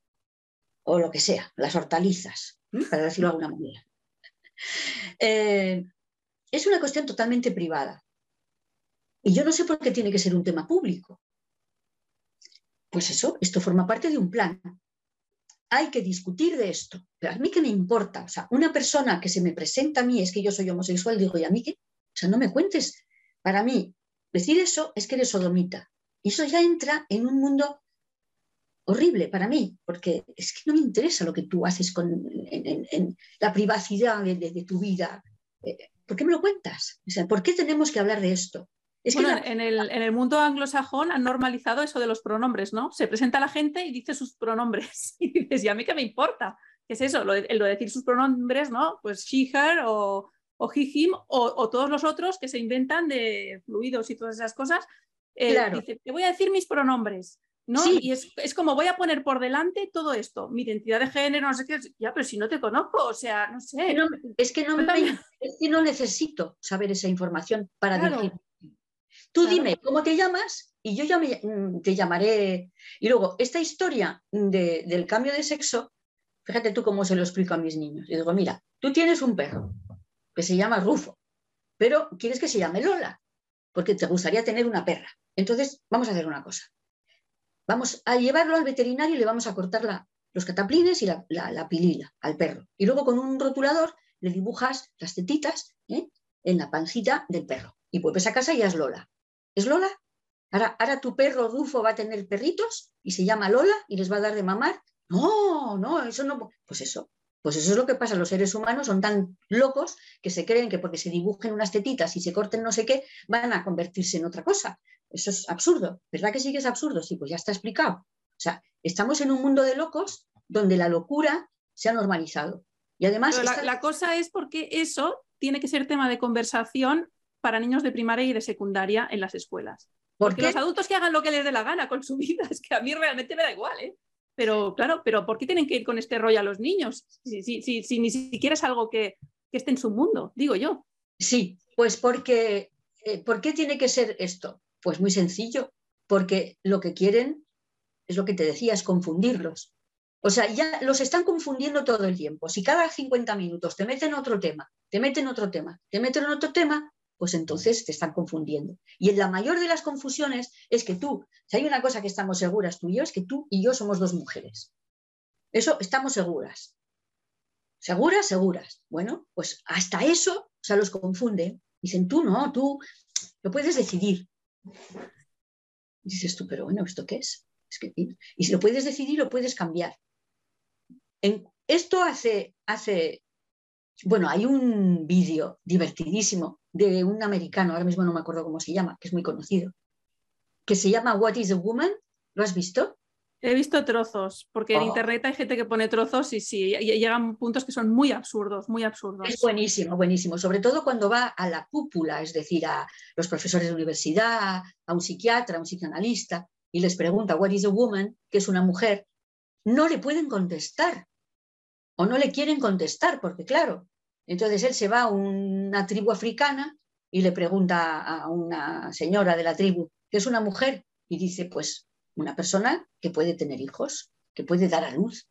lo que sea, las hortalizas, para decirlo de alguna manera. Eh, es una cuestión totalmente privada. Y yo no sé por qué tiene que ser un tema público. Pues eso, esto forma parte de un plan. Hay que discutir de esto. Pero a mí qué me importa. O sea, una persona que se me presenta a mí es que yo soy homosexual, digo, ¿y a mí qué? O sea, no me cuentes. Para mí, decir eso es que eres sodomita. Y eso ya entra en un mundo horrible para mí, porque es que no me interesa lo que tú haces con, en, la privacidad de, tu vida. Eh, ¿Por qué me lo cuentas? O sea, ¿por qué tenemos que hablar de esto?
en, el, mundo anglosajón han normalizado eso de los pronombres, ¿no? Se presenta la gente y dice sus pronombres. Y dices, ¿y a mí qué me importa? ¿Qué es eso? Lo de, decir sus pronombres, ¿no? Pues she, her o, o he, him o, todos los otros que se inventan de fluidos y todas esas cosas. Eh, dice, te voy a decir mis pronombres. ¿no? Y es, como voy a poner por delante todo esto, mi identidad de género, no sé qué, ya, pero si no te conozco, o sea, no sé.
es, que no es que no necesito saber esa información para decir Tú dime cómo te llamas y yo ya mm, te llamaré. Y luego, esta historia del cambio de sexo, fíjate tú cómo se lo explico a mis niños. Y digo, mira, tú tienes un perro que se llama Rufo, pero quieres que se llame Lola, porque te gustaría tener una perra. Entonces, vamos a hacer una cosa. Vamos a llevarlo al veterinario y le vamos a cortar los cataplines y la, pilila al perro. Y luego con un rotulador le dibujas las tetitas ¿eh? en la pancita del perro. Y vuelves a casa y ya es Lola. ¿Es Lola? Ahora, ahora tu perro Rufo va a tener perritos y se llama Lola y les va a dar de mamar. No, no, eso no. Pues eso, pues eso es lo que pasa. Los seres humanos son tan locos que se creen que porque se dibujen unas tetitas y se corten no sé qué, van a convertirse en otra cosa. Eso es absurdo. ¿Verdad que sí que es absurdo? Sí, pues ya está explicado. O sea, estamos en un mundo de locos donde la locura se ha normalizado. Y además...
la, cosa es porque eso tiene que ser tema de conversación para niños de primaria y de secundaria en las escuelas. porque los adultos que hagan lo que les dé la gana con su vida, es que a mí realmente me da igual, ¿eh? Pero claro, pero ¿por qué tienen que ir con este rollo a los niños? Si, ni siquiera es algo que, esté en su mundo, digo yo.
Sí, pues porque, eh, ¿por qué tiene que ser esto? Pues muy sencillo, porque lo que quieren es lo que te decía, es confundirlos. O sea, ya los están confundiendo todo el tiempo. Si cada 50 minutos te meten otro tema, te meten otro tema, te meten otro tema, pues entonces te están confundiendo. Y en la mayor de las confusiones es que tú, si hay una cosa que estamos seguras tú y yo, es que tú y yo somos dos mujeres. Eso estamos seguras. ¿Seguras? Seguras. Bueno, pues hasta eso, o sea, los confunden. Dicen, tú no, tú lo puedes decidir. Dices tú, pero bueno, ¿esto qué es? y si lo puedes decidir, lo puedes cambiar. En, esto hace, hace, bueno, hay un vídeo divertidísimo de un americano, ahora mismo no me acuerdo cómo se llama, que es muy conocido, que se llama What is a Woman? ¿Lo has visto?
He visto trozos, porque en oh. internet hay gente que pone trozos y sí, llegan puntos que son muy absurdos, muy absurdos.
Es buenísimo, buenísimo, sobre todo cuando va a la cúpula, es decir, a los profesores de universidad, a un psiquiatra, a un psicoanalista, y les pregunta, What is a woman? que es una mujer, no le pueden contestar o no le quieren contestar, porque claro, entonces él se va a una tribu africana y le pregunta a una señora de la tribu, ¿qué es una mujer? Y dice, pues una persona que puede tener hijos, que puede dar a luz.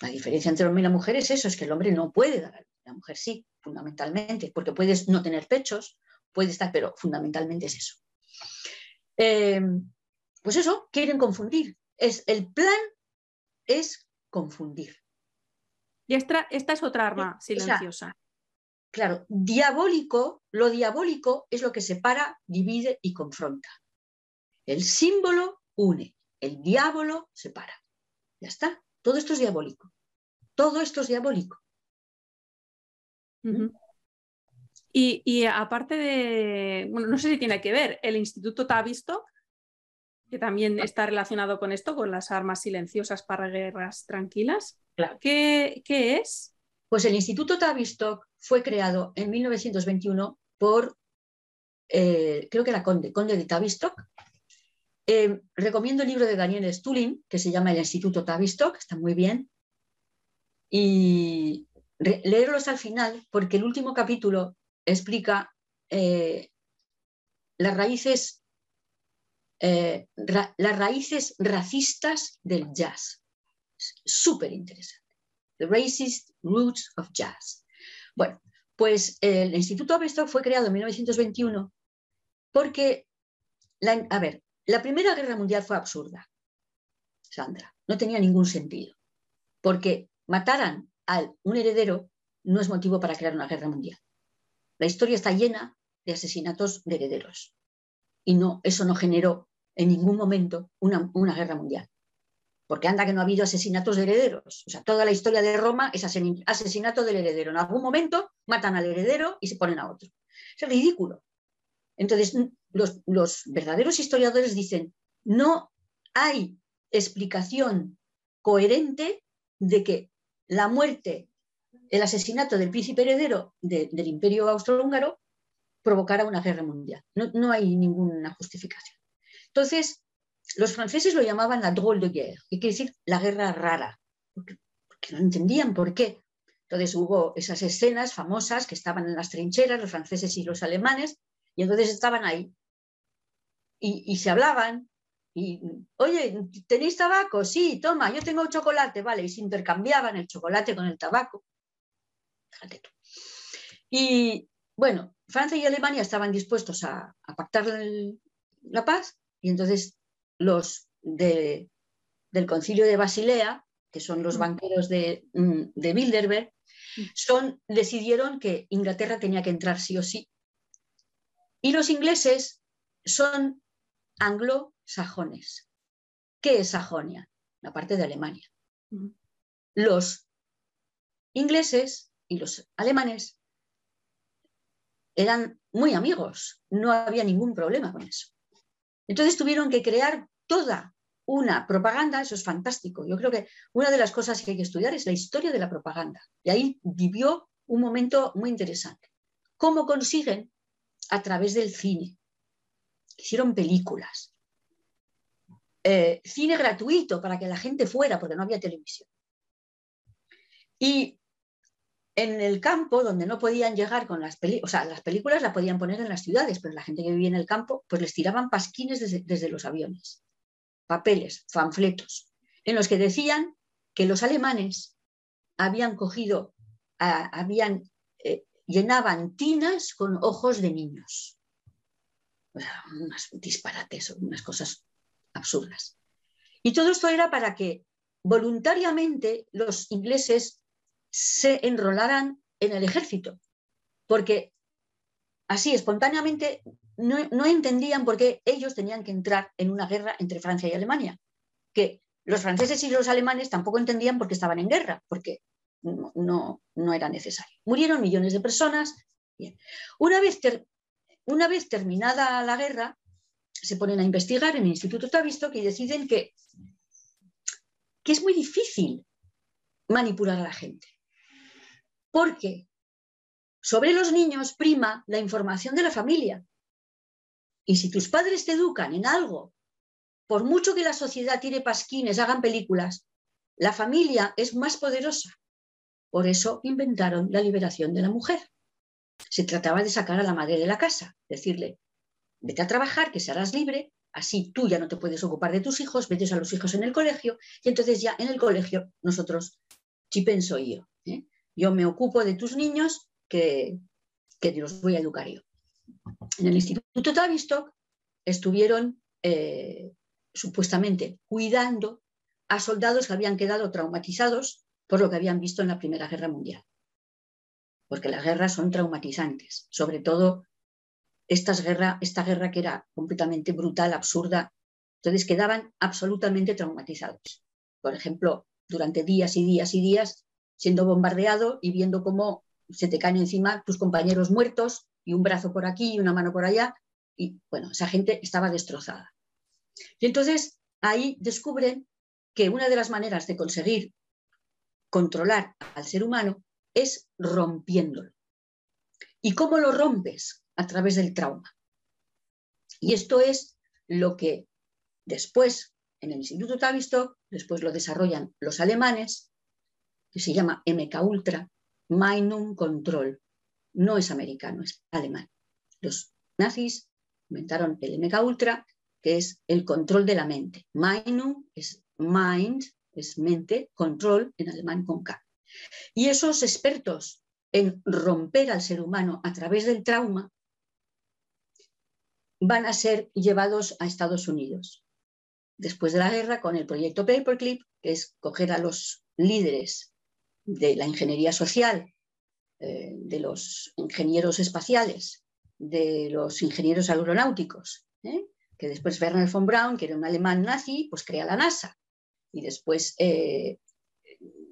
La diferencia entre el hombre y la mujer es eso, es que el hombre no puede dar a luz, la mujer sí, fundamentalmente, porque puedes no tener pechos, puede estar, pero fundamentalmente es eso. Eh, pues eso, quieren confundir. Es, el plan es confundir.
Y esta, esta es otra arma silenciosa.
claro, diabólico, lo diabólico es lo que separa, divide y confronta. El símbolo une, el diablo separa. Ya está, todo esto es diabólico. Todo esto es diabólico.
y, aparte de, bueno, no sé si tiene que ver, el Instituto Tavistock, que también está relacionado con esto, con las armas silenciosas para guerras tranquilas. ¿Qué, es?
Pues el Instituto Tavistock fue creado en 1921 por, eh, creo que era Conde, Conde de Tavistock, eh, recomiendo el libro de Daniel Stulin, que se llama El Instituto Tavistock, está muy bien. Y leerlo hasta el final, porque el último capítulo explica eh, las raíces eh, las raíces racistas del jazz. Súper interesante. The Racist Roots of Jazz. Bueno, pues el Instituto Tavistock fue creado en 1921 porque, a ver, la Primera Guerra Mundial fue absurda, Sandra, no tenía ningún sentido, porque mataran a un heredero no es motivo para crear una guerra mundial. La historia está llena de asesinatos de herederos y no, eso no generó en ningún momento una, guerra mundial. Porque anda que no ha habido asesinatos de herederos. O sea, toda la historia de Roma es asesinato del heredero. En algún momento matan al heredero y se ponen a otro. Es ridículo. Entonces, los, verdaderos historiadores dicen, no hay explicación coherente de que la muerte, el asesinato del príncipe heredero del imperio austrohúngaro provocara una guerra mundial. No, hay ninguna justificación. Entonces, los franceses lo llamaban la drôle de guerre, que quiere decir la guerra rara, porque, no entendían por qué. Entonces hubo esas escenas famosas que estaban en las trincheras, los franceses y los alemanes, y entonces estaban ahí y, se hablaban. Y, oye, ¿tenéis tabaco? Sí, toma, yo tengo chocolate, vale, y se intercambiaban el chocolate con el tabaco. Fíjate tú. Y bueno, Francia y Alemania estaban dispuestos a, pactar la paz y entonces los del concilio de Basilea, que son los mm. banqueros de, mm, de Bilderberg, mm. son, decidieron que Inglaterra tenía que entrar sí o sí. Y los ingleses son anglosajones. ¿Qué es Sajonia? La parte de Alemania. Los ingleses y los alemanes eran muy amigos, no había ningún problema con eso. Entonces tuvieron que crear toda una propaganda, eso es fantástico. Yo creo que una de las cosas que hay que estudiar es la historia de la propaganda. Y ahí vivió un momento muy interesante. ¿Cómo consiguen? A través del cine. Hicieron películas. Eh, cine gratuito para que la gente fuera, porque no había televisión. Y en el campo, donde no podían llegar con las películas, o sea, las películas las podían poner en las ciudades, pero la gente que vivía en el campo, pues les tiraban pasquines desde, los aviones, papeles, fanfletos, en los que decían que los alemanes habían cogido, habían, eh, llenaban tinas con ojos de niños. unas disparates, unas cosas absurdas. Y todo esto era para que voluntariamente los ingleses se enrolaran en el ejército, porque así espontáneamente no, entendían por qué ellos tenían que entrar en una guerra entre Francia y Alemania, que los franceses y los alemanes tampoco entendían por qué estaban en guerra, porque no, no, era necesario. Murieron millones de personas. Una, vez una vez terminada la guerra, se ponen a investigar en el Instituto Tavistock y deciden que, que es muy difícil manipular a la gente porque sobre los niños prima la información de la familia. Y si tus padres te educan en algo, por mucho que la sociedad tire pasquines, hagan películas, la familia es más poderosa. Por eso inventaron la liberación de la mujer. Se trataba de sacar a la madre de la casa, decirle, vete a trabajar, que serás libre, así tú ya no te puedes ocupar de tus hijos, metes a los hijos en el colegio, y entonces ya en el colegio nosotros, sí pienso yo. Yo me ocupo de tus niños que, que los voy a educar yo. En el Instituto Tavistock estuvieron eh, supuestamente cuidando a soldados que habían quedado traumatizados por lo que habían visto en la Primera Guerra Mundial. Porque las guerras son traumatizantes, sobre todo esta guerra, esta guerra que era completamente brutal, absurda. Entonces quedaban absolutamente traumatizados. Por ejemplo, durante días y días y días siendo bombardeado y viendo cómo se te caen encima tus compañeros muertos y un brazo por aquí y una mano por allá. Y bueno, esa gente estaba destrozada. Y entonces ahí descubren que una de las maneras de conseguir controlar al ser humano es rompiéndolo. ¿Y cómo lo rompes? A través del trauma. Y esto es lo que después en el Instituto Tavistock, después lo desarrollan los alemanes que se llama MK Ultra, Meinung Control. No es americano, es alemán. Los nazis inventaron el MK Ultra, que es el control de la mente. Meinung es mind, es mente, control en alemán con K. Y esos expertos en romper al ser humano a través del trauma van a ser llevados a Estados Unidos. Después de la guerra, con el proyecto Paperclip, que es coger a los líderes de la ingeniería social, eh, de los ingenieros espaciales, de los ingenieros aeronáuticos, ¿eh? que después Werner von Braun, que era un alemán nazi, pues crea la NASA. Y después eh,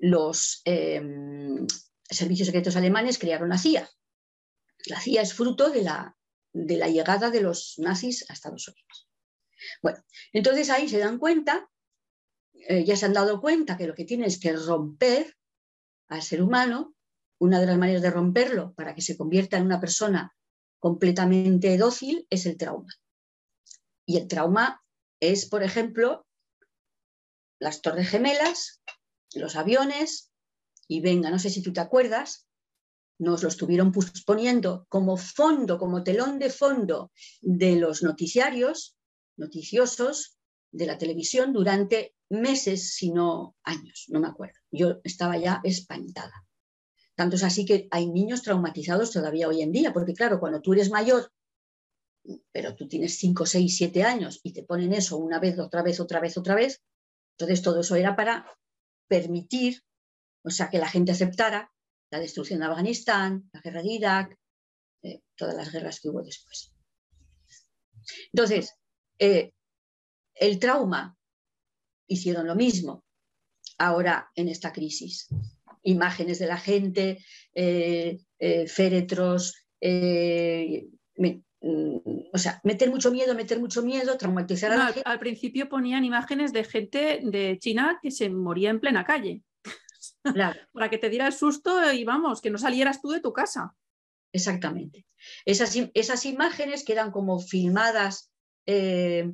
los em, servicios secretos alemanes crearon la CIA. La CIA es fruto de la, de la llegada de los nazis a Estados Unidos. Bueno, entonces ahí se dan cuenta, ya se han dado cuenta que lo que tienen es que romper al ser humano, una de las maneras de romperlo para que se convierta en una persona completamente dócil es el trauma. Y el trauma es, por ejemplo, las torres gemelas, los aviones, y venga, no sé si tú te acuerdas, nos lo estuvieron poniendo como fondo, como telón de fondo de los noticiarios noticiosos de la televisión durante meses, si no años, no me acuerdo. Yo estaba ya espantada. Tanto es así que hay niños traumatizados todavía hoy en día, porque claro, cuando tú eres mayor, pero tú tienes 5, 6, 7 años y te ponen eso una vez, otra vez, otra vez, otra vez, entonces todo eso era para permitir, o sea, que la gente aceptara la destrucción de Afganistán, la guerra de Irak, eh, todas las guerras que hubo después. Entonces, eh, el trauma hicieron lo mismo ahora en esta crisis. Imágenes de la gente, eh, eh, féretros, eh, mm, O sea, meter mucho miedo, meter mucho miedo, traumatizar a la gente.
Al principio ponían imágenes de gente de China que se moría en plena calle.
Claro.
Para que te diera el susto y vamos, que no salieras tú de tu casa.
Exactamente. Esas, esas imágenes quedan como filmadas eh,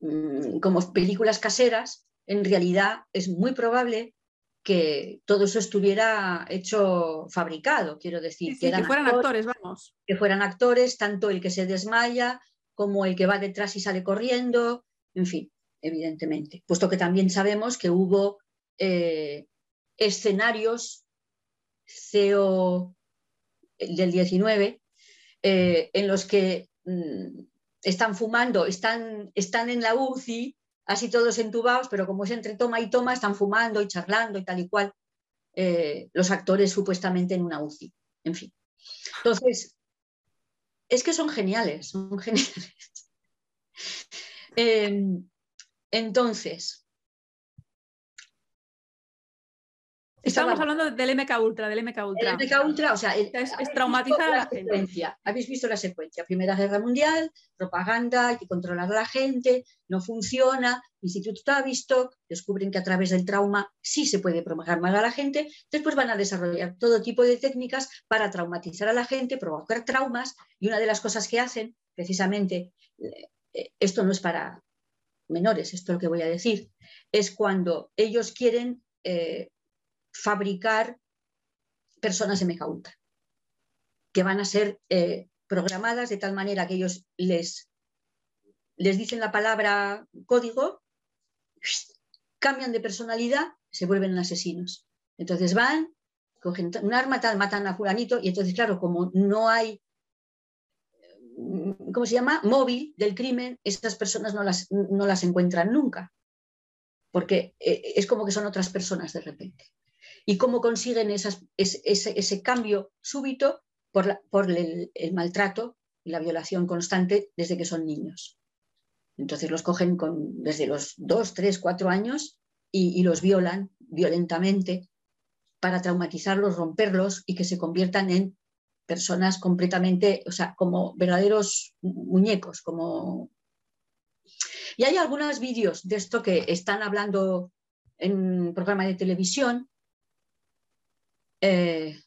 mm, como películas caseras. En realidad es muy probable que todo eso estuviera hecho fabricado, quiero decir.
que, fueran actores, vamos.
Que fueran actores, tanto el que se desmaya como el que va detrás y sale corriendo, en fin, evidentemente. Puesto que también sabemos que hubo eh, escenarios CEO del 19 eh, en los que mm, están fumando, están, están en la UCI así todos entubados, pero como es entre toma y toma, están fumando y charlando y tal y cual, eh, los actores supuestamente en una UCI. En fin. Entonces, es que son geniales, son geniales. Em, entonces,
Estamos hablando del MK Ultra, del MK Ultra.
El MK Ultra, o sea, es,
traumatizar a la, gente.
Habéis visto la secuencia. Primera Guerra Mundial, propaganda, hay que controlar a la gente, no funciona. Instituto Tavistock descubren que a través del trauma sí se puede programar a la gente. Después van a desarrollar todo tipo de técnicas para traumatizar a la gente, provocar traumas. Y una de las cosas que hacen, precisamente, eh, esto no es para menores, esto es lo que voy a decir, es cuando ellos quieren eh, fabricar personas MK que van a ser eh, programadas de tal manera que ellos les, les dicen la palabra código, cambian de personalidad, se vuelven asesinos. Entonces van, cogen un arma, tal, matan a fulanito y entonces, claro, como no hay, ¿cómo se llama? Móvil del crimen, estas personas no las, no las encuentran nunca, porque eh, es como que son otras personas de repente y cómo consiguen ese, cambio súbito por, el, maltrato y la violación constante desde que son niños. Entonces los cogen desde los dos, tres, cuatro años y, los violan violentamente para traumatizarlos, romperlos y que se conviertan en personas completamente, o sea, como verdaderos muñecos, como... Y hay algunos vídeos de esto que están hablando en programa de televisión eh,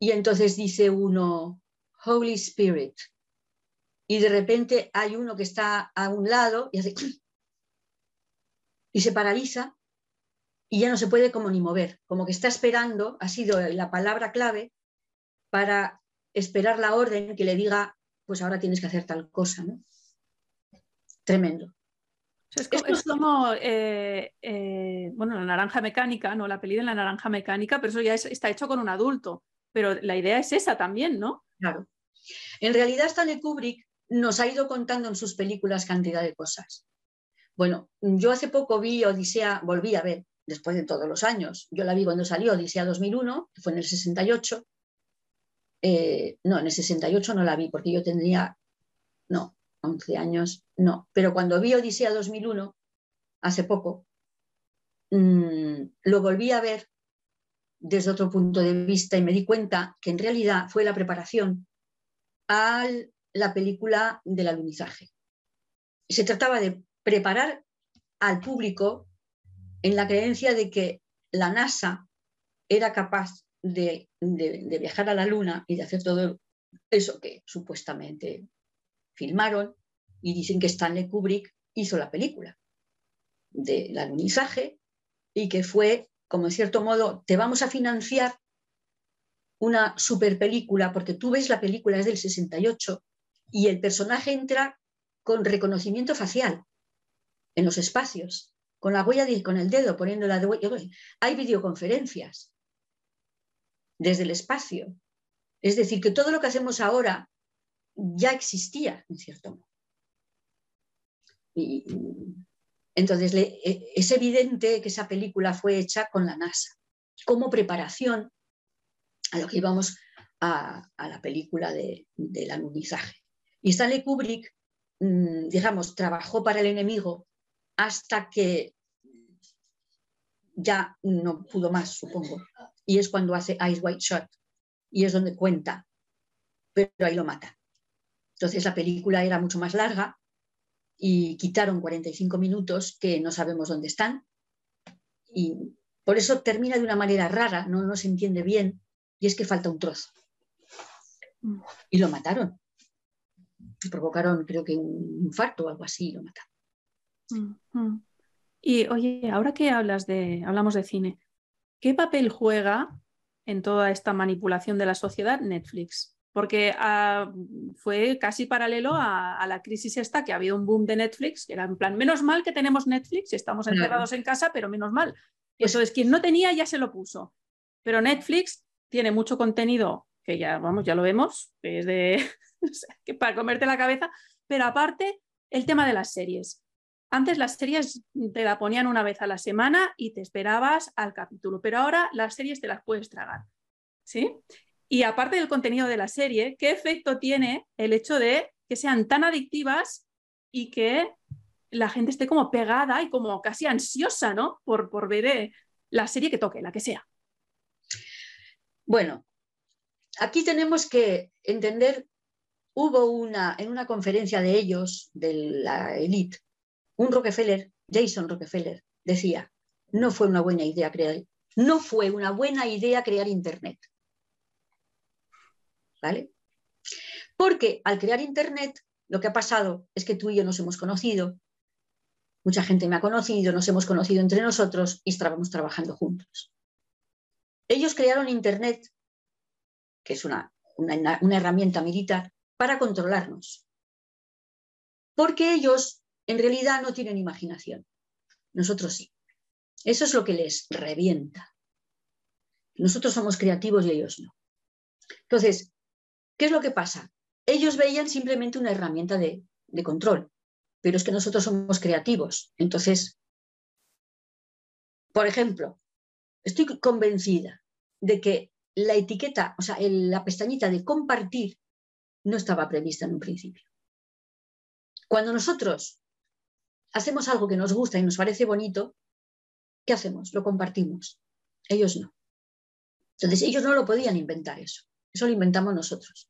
y entonces dice uno, Holy Spirit. Y de repente hay uno que está a un lado y hace y se paraliza y ya no se puede como ni mover, como que está esperando, ha sido la palabra clave para esperar la orden que le diga, pues ahora tienes que hacer tal cosa, ¿no? Tremendo.
Es como, eh, eh, bueno, la naranja mecánica, ¿no? La peli de la naranja mecánica, pero eso ya está hecho con un adulto. Pero la idea es esa también, ¿no?
Claro. En realidad, Stanley Kubrick nos ha ido contando en sus películas cantidad de cosas. Bueno, yo hace poco vi Odisea, volví a ver, después de todos los años. Yo la vi cuando salió Odisea 2001, que fue en el 68. Eh, no, en el 68 no la vi porque yo tendría, no, 11 años, no. Pero cuando vi Odisea 2001, hace poco, mm, lo volví a ver desde otro punto de vista y me di cuenta que en realidad fue la preparación a la película del alunizaje. Se trataba de preparar al público en la creencia de que la NASA era capaz de, de viajar a la Luna y de hacer todo eso que supuestamente filmaron y dicen que Stanley Kubrick hizo la película del alunizaje y que fue, como en cierto modo, te vamos a financiar una super película, porque tú ves la película es del 68 y el personaje entra con reconocimiento facial en los espacios, con la huella con el dedo poniéndola de huella. Hay videoconferencias desde el espacio. Es decir, que todo lo que hacemos ahora ya existía, en cierto modo. Y, entonces, e, es evidente que esa película fue hecha con la NASA, como preparación a lo que íbamos a, la película de, del alunizaje. Y Stanley Kubrick, mm, digamos, trabajó para el enemigo hasta que ya no pudo más, supongo. Y es cuando hace Ice White Shot. Y es donde cuenta. Pero ahí lo mata Entonces la película era mucho más larga y quitaron 45 minutos que no sabemos dónde están. Y por eso termina de una manera rara, no, no se entiende bien, y es que falta un trozo. Y lo mataron. Provocaron, creo que un infarto o algo así, y lo mataron.
Mm, mm. Y oye, ahora que hablas de, hablamos de cine, ¿qué papel juega en toda esta manipulación de la sociedad Netflix? Porque ah, fue casi paralelo a, la crisis esta, que ha habido un boom de Netflix, que era en plan, menos mal que tenemos Netflix, estamos encerrados en casa, pero menos mal. Eso es, quien no tenía ya se lo puso. Pero Netflix tiene mucho contenido que ya, vamos, ya lo vemos, que es de, que para comerte la cabeza, pero aparte, el tema de las series. Antes las series te la ponían una vez a la semana y te esperabas al capítulo, pero ahora las series te las puedes tragar. ¿Sí? Y aparte del contenido de la serie, ¿qué efecto tiene el hecho de que sean tan adictivas y que la gente esté como pegada y como casi ansiosa, ¿no? Por, ver eh, la serie que toque, la que sea.
Bueno, aquí tenemos que entender, hubo una, en una conferencia de ellos, de la élite, un Rockefeller, Jason Rockefeller, decía, no fue una buena idea crear, no fue una buena idea crear Internet. ¿Vale? Porque al crear Internet, lo que ha pasado es que tú y yo nos hemos conocido, mucha gente me ha conocido, nos hemos conocido entre nosotros y estábamos trabajando juntos. Ellos crearon Internet, que es una, una, una herramienta militar, para controlarnos. Porque ellos en realidad no tienen imaginación. Nosotros sí. Eso es lo que les revienta. Nosotros somos creativos y ellos no. Entonces, ¿qué es lo que pasa? Ellos veían simplemente una herramienta de, control, pero es que nosotros somos creativos. Entonces, por ejemplo, estoy convencida de que la etiqueta, o sea, la pestañita de compartir no estaba prevista en un principio. Cuando nosotros hacemos algo que nos gusta y nos parece bonito, ¿qué hacemos? Lo compartimos. Ellos no. Entonces, ellos no lo podían inventar eso. Eso lo inventamos nosotros.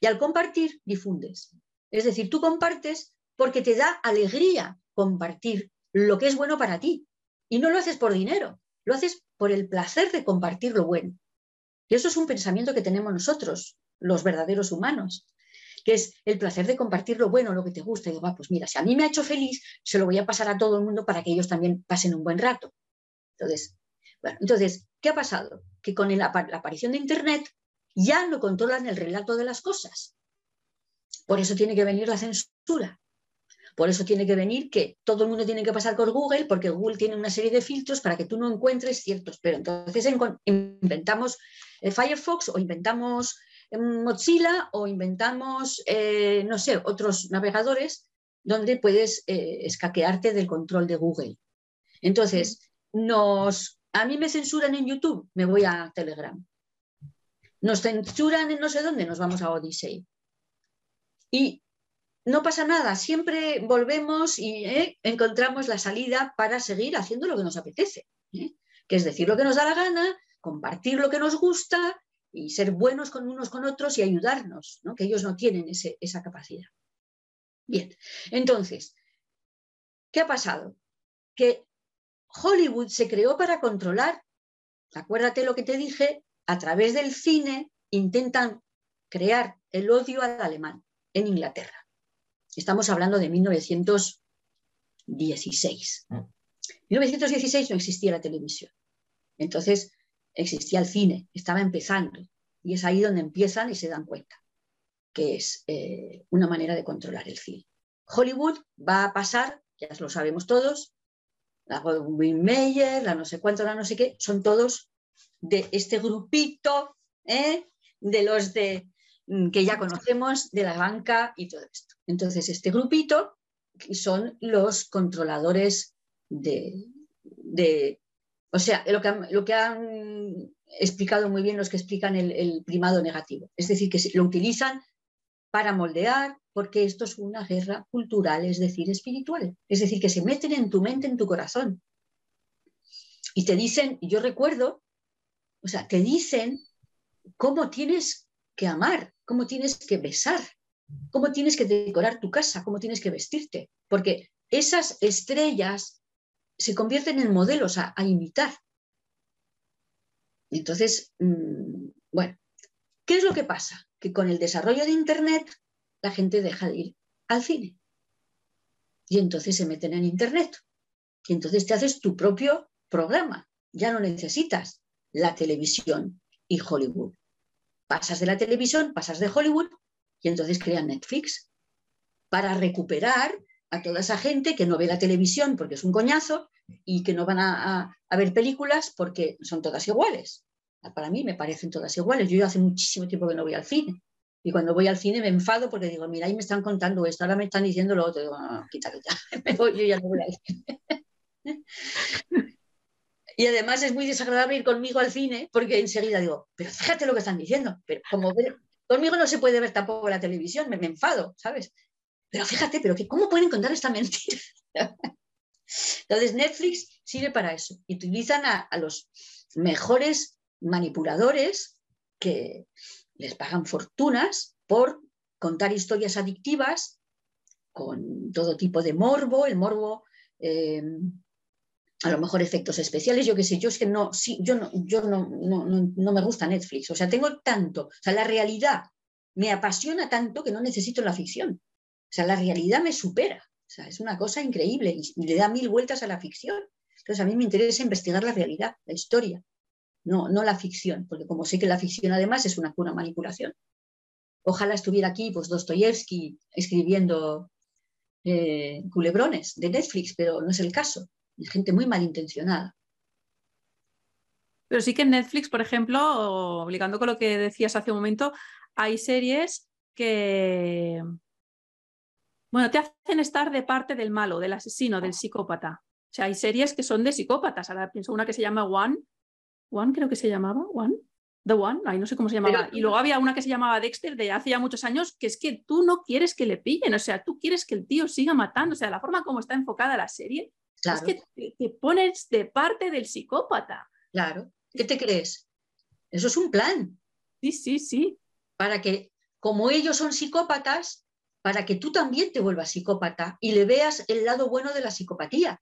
Y al compartir, difundes. Es decir, tú compartes porque te da alegría compartir lo que es bueno para ti. Y no lo haces por dinero, lo haces por el placer de compartir lo bueno. Y eso es un pensamiento que tenemos nosotros, los verdaderos humanos que es el placer de compartir lo bueno, lo que te gusta. Y digo, pues mira, si a mí me ha hecho feliz, se lo voy a pasar a todo el mundo para que ellos también pasen un buen rato. Entonces, bueno, entonces, ¿qué ha pasado? Que con la aparición de Internet ya lo controlan el relato de las cosas. Por eso tiene que venir la censura. Por eso tiene que venir que todo el mundo tiene que pasar por Google, porque Google tiene una serie de filtros para que tú no encuentres ciertos. Pero entonces inventamos eh, Firefox o inventamos Mozilla o inventamos, eh, no sé, otros navegadores donde puedes eh, escaquearte del control de Google. Entonces, nos, a mí me censuran en YouTube, me voy a Telegram. Nos censuran en no sé dónde, nos vamos a Odyssey. Y no pasa nada, siempre volvemos y eh, encontramos la salida para seguir haciendo lo que nos apetece, que es decir lo que nos da la gana, compartir lo que nos gusta y ser buenos con unos con otros y ayudarnos, ¿no? que ellos no tienen esa capacidad. Bien, entonces, ¿qué ha pasado? Que Hollywood se creó para controlar, acuérdate lo que te dije, a través del cine intentan crear el odio al alemán en Inglaterra. Estamos hablando de 1916. En 1916 no existía la televisión. Entonces, existía el cine, estaba empezando. Y es ahí donde empiezan y se dan cuenta que es eh, una manera de controlar el cine. Hollywood va a pasar, ya lo sabemos todos, la Godwin Mayer, la no sé cuánto, la no sé qué, son todos de este grupito ¿eh? de los de mm, que ya conocemos de la banca y todo esto. Entonces, este grupito son los controladores de, de o sea, lo que, lo que han explicado muy bien los que explican el, primado negativo. Es decir, que lo utilizan para moldear, porque esto es una guerra cultural, es decir, espiritual. Es decir, que se meten en tu mente, en tu corazón. Y te dicen, yo recuerdo, o sea, te dicen cómo tienes que amar, cómo tienes que besar, cómo tienes que decorar tu casa, cómo tienes que vestirte, porque esas estrellas se convierten en modelos a, imitar. Entonces, mm, bueno, ¿qué es lo que pasa? Que con el desarrollo de Internet la gente deja de ir al cine. Y entonces se meten en Internet. Y entonces te haces tu propio programa. Ya no necesitas la televisión y Hollywood. Pasas de la televisión, pasas de Hollywood y entonces crean Netflix para recuperar a toda esa gente que no ve la televisión porque es un coñazo y que no van a, ver películas porque son todas iguales. Para mí me parecen todas iguales. Yo hace muchísimo tiempo que no voy al cine. Y cuando voy al cine me enfado porque digo, mira, ahí me están contando esto, ahora me están diciendo lo otro. Digo, ah, quita, quita, yo ya no voy al cine. Y además es muy desagradable ir conmigo al cine porque enseguida digo, pero fíjate lo que están diciendo. Pero como conmigo no se puede ver tampoco la televisión, me, enfado, ¿sabes? Pero fíjate, pero que, ¿cómo pueden contar esta mentira? Entonces Netflix sirve para eso. Utilizan a, los mejores manipuladores que les pagan fortunas por contar historias adictivas con todo tipo de morbo, el morbo, eh, a lo mejor efectos especiales, yo qué sé, yo es que no, sí, yo no, yo no, no, no, me gusta Netflix, o sea, tengo tanto, o sea, la realidad me apasiona tanto que no necesito la ficción. O sea, la realidad me supera. O sea, es una cosa increíble y, le da mil vueltas a la ficción. Entonces, a mí me interesa investigar la realidad, la historia, no, no la ficción, porque como sé que la ficción además es una pura manipulación. Ojalá estuviera aquí pues Dostoyevsky escribiendo eh, culebrones de Netflix, pero no es el caso. Gente muy malintencionada.
Pero sí que en Netflix, por ejemplo, obligando con lo que decías hace un momento, hay series que, bueno, te hacen estar de parte del malo, del asesino, del psicópata. O sea, hay series que son de psicópatas. Ahora pienso una que se llama One. One creo que se llamaba. One. The One. Ay, no sé cómo se llamaba. y luego había una que se llamaba Dexter de hace ya muchos años, que es que tú no quieres que le pillen. O sea, tú quieres que el tío siga matando. O sea, la forma como está enfocada la serie es que te, pones de parte del psicópata.
Claro. ¿Qué te crees? Eso es un plan.
Sí, sí, sí.
Para que, como ellos son psicópatas, para que tú también te vuelvas psicópata y le veas el lado bueno de la psicopatía.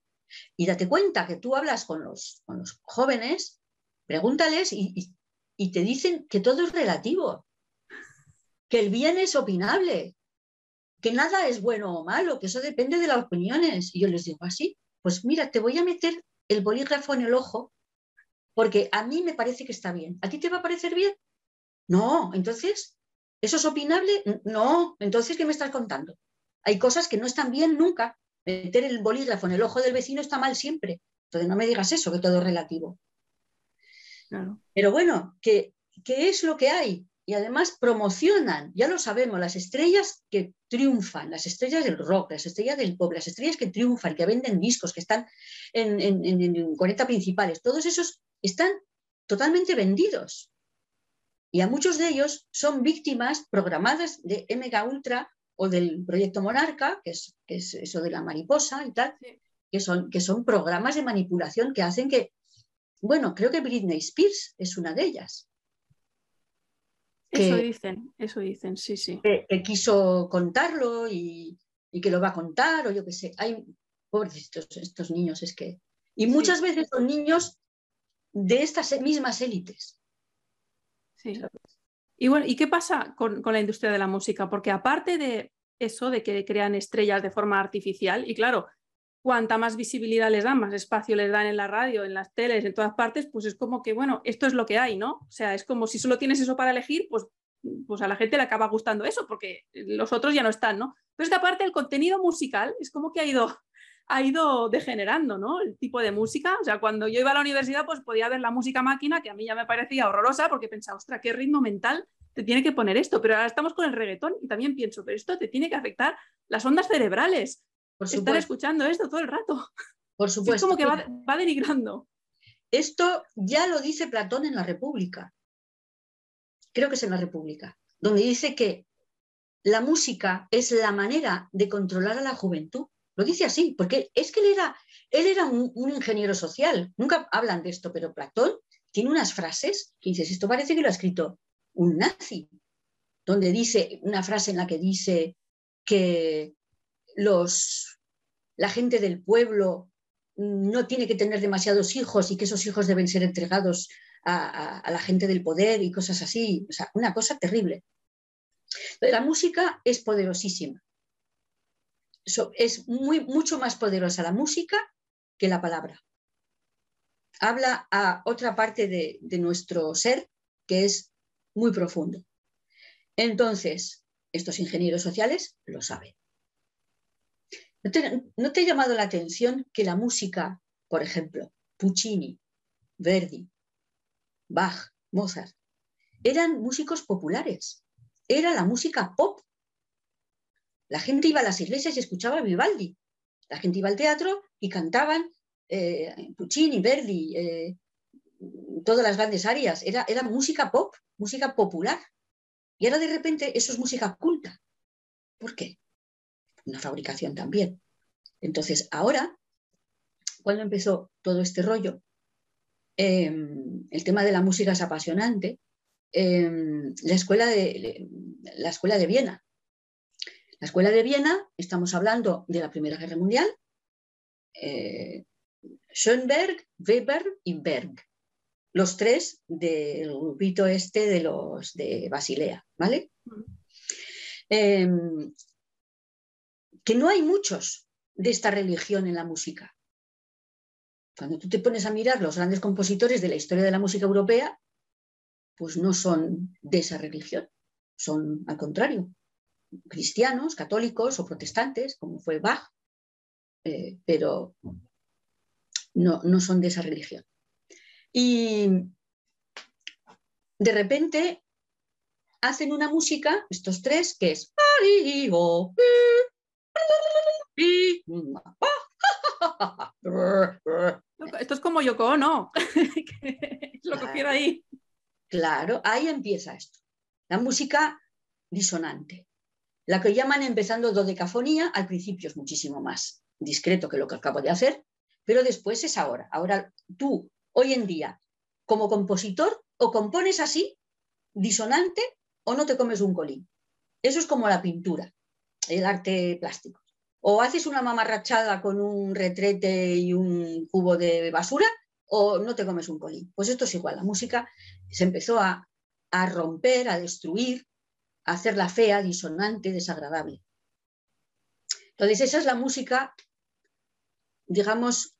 Y date cuenta que tú hablas con los, los jóvenes, pregúntales y, te dicen que todo es relativo, que el bien es opinable, que nada es bueno o malo, que eso depende de las opiniones. Y yo les digo así, ah, pues mira, te voy a meter el bolígrafo en el ojo porque a mí me parece que está bien. ¿A ti te va a parecer bien? No, entonces ¿Eso es opinable? No. Entonces, ¿qué me estás contando? Hay cosas que no están bien nunca. Meter el bolígrafo en el ojo del vecino está mal siempre. Entonces, no me digas eso, que todo es relativo. Pero bueno, ¿qué, ¿qué es lo que hay? Y además promocionan, ya lo sabemos, las estrellas que triunfan, las estrellas del rock, las estrellas del pop, las estrellas que triunfan, que venden discos, que están en, en, en 40 principales, todos esos están totalmente vendidos. Y a muchos de ellos son víctimas programadas de MK Ultra o del proyecto Monarca, que es, eso de la mariposa y tal, que, son, que son programas de manipulación que hacen que, bueno, creo que Britney Spears es una de ellas.
Eso dicen, eso dicen, sí, sí.
Que, quiso contarlo y, que lo va a contar, o yo qué sé. Hay, pobrecitos estos niños, es que. Y muchas veces son niños de estas mismas élites.
Y bueno, ¿y qué pasa con, la industria de la música? Porque aparte de eso, de que crean estrellas de forma artificial, y claro, cuanta más visibilidad les dan, más espacio les dan en la radio, en las teles, en todas partes, pues es como que, bueno, esto es lo que hay, ¿no? O sea, es como si solo tienes eso para elegir, pues, pues a la gente le acaba gustando eso, porque los otros ya no están, ¿no? Pero es que aparte el contenido musical es como que ha ido ha ido degenerando, ¿no? El tipo de música. O sea, cuando yo iba a la universidad, pues podía ver la música máquina, que a mí ya me parecía horrorosa, porque pensaba, ostra, qué ritmo mental te tiene que poner esto. Pero ahora estamos con el reggaetón y también pienso, pero esto te tiene que afectar las ondas cerebrales. Por Estar escuchando esto todo el rato.
Por supuesto.
Es como que va, va denigrando.
Esto ya lo dice Platón en la República. Creo que es en la República, donde dice que la música es la manera de controlar a la juventud. Lo dice así, porque es que él era, él era un, ingeniero social. Nunca hablan de esto, pero Platón tiene unas frases que dices, esto parece que lo ha escrito un nazi. donde dice una frase en la que dice que los, la gente del pueblo no tiene que tener demasiados hijos y que esos hijos deben ser entregados a, la gente del poder y cosas así. O sea, una cosa terrible. La música es poderosísima. es muy, mucho más poderosa la música que la palabra. Habla a otra parte de, de nuestro ser que es muy profundo. Entonces, estos ingenieros sociales lo saben. ¿No te, ha llamado la atención que la música, por ejemplo, Puccini, Verdi, Bach, Mozart, eran músicos populares? Era la música pop. La gente iba a las iglesias y escuchaba Vivaldi. La gente iba al teatro y cantaban eh, Puccini, Verdi, eh, todas las grandes áreas. Era, era música pop, música popular. Y ahora de repente eso es música culta. ¿Por qué? Una fabricación también. Entonces, ahora, cuando empezó todo este rollo, em, el tema de la música es apasionante. Em, la, escuela de, la escuela de Viena. La escuela de Viena, estamos hablando de la Primera Guerra Mundial, eh, Schönberg, Weber y Berg los tres del grupito este de los de Basilea, ¿vale? Que no hay muchos de esta religión en la música. Cuando tú te pones a mirar los grandes compositores de la historia de la música europea, pues no son de esa religión, son al contrario, cristianos, católicos o protestantes, como fue Bach, eh, pero no, no son de esa religión. Y de repente hacen una música, estos tres, que es...
Esto es como Yoko ¿no? Lo cogiera ahí.
Claro, ahí empieza esto. La música disonante. La que llaman empezando dodecafonía, al principio es muchísimo más discreto que lo que acabo de hacer, pero después es ahora. Ahora tú hoy en día, como compositor, o compones así, disonante, o no te comes un colín. Eso es como la pintura, el arte plástico. O haces una mamarrachada con un retrete y un cubo de basura, o no te comes un colín. Pues esto es igual, la música se empezó a, romper, a destruir, a hacerla fea, disonante, desagradable. Entonces, esa es la música, digamos,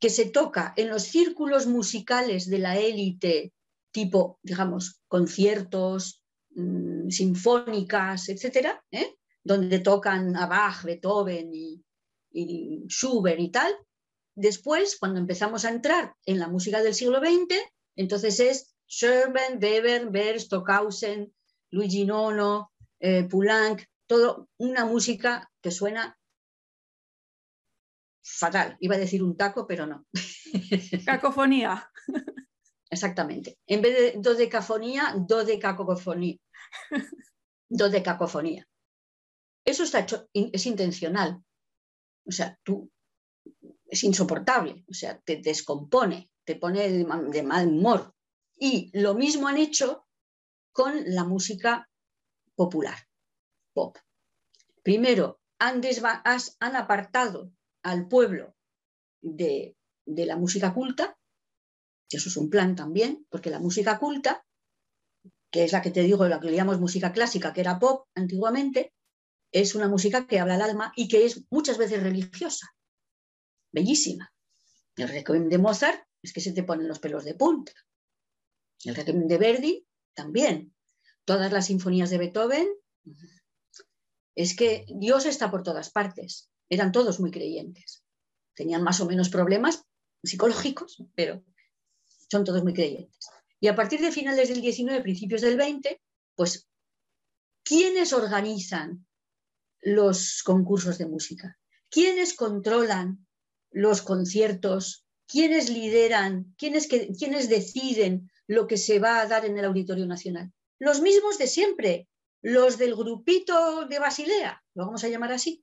que se toca en los círculos musicales de la élite, tipo, digamos, conciertos, mm, sinfónicas, etcétera, ¿eh? Donde tocan a Bach, Beethoven y, Schubert y tal. Después, cuando empezamos a entrar en la música del siglo XX, entonces es Sherman, Weber, Berg, Stockhausen, Luigi Nono, eh, Poulenc, todo una música que suena fatal. Iba a decir un taco, pero no.
Cacofonía.
Exactamente. En vez de dodecafonía, dodecacofonía. Dodecacofonía. Eso está hecho, es intencional. O sea, tú es insoportable, o sea, te descompone, te pone de mal humor. Y lo mismo han hecho con la música popular, pop. Primero, han, han apartado al pueblo de, la música culta, eso es un plan también, porque la música culta, que es la que te digo, la que le llamamos música clásica, que era pop antiguamente, es una música que habla al alma y que es muchas veces religiosa, bellísima. El requiem de Mozart es que se te ponen los pelos de punta. El requiem de Verdi también. Todas las sinfonías de Beethoven, es que Dios está por todas partes eran todos muy creyentes. Tenían más o menos problemas psicológicos, pero son todos muy creyentes. Y a partir de finales del 19, principios del 20, pues, ¿quiénes organizan los concursos de música? ¿Quiénes controlan los conciertos? ¿Quiénes lideran? ¿Quiénes, ¿Quiénes deciden lo que se va a dar en el Auditorio Nacional? Los mismos de siempre, los del grupito de Basilea, lo vamos a llamar así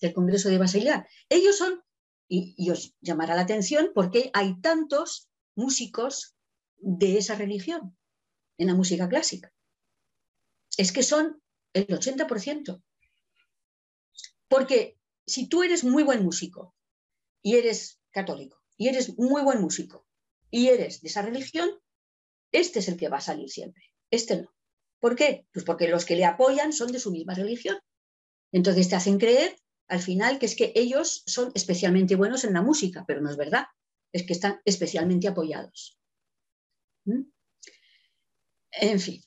del Congreso de Basilea. Ellos son, y, os llamará la atención, porque hay tantos músicos de esa religión. en la música clásica. Es que son el 80%. Porque si tú eres muy buen músico y eres católico y eres muy buen músico y eres de esa religión, este es el que va a salir siempre, este no. ¿Por qué? Pues porque los que le apoyan son de su misma religión. Entonces te hacen creer al final que es que ellos son especialmente buenos en la música, pero no es verdad, es que están especialmente apoyados. ¿Mm? En fin.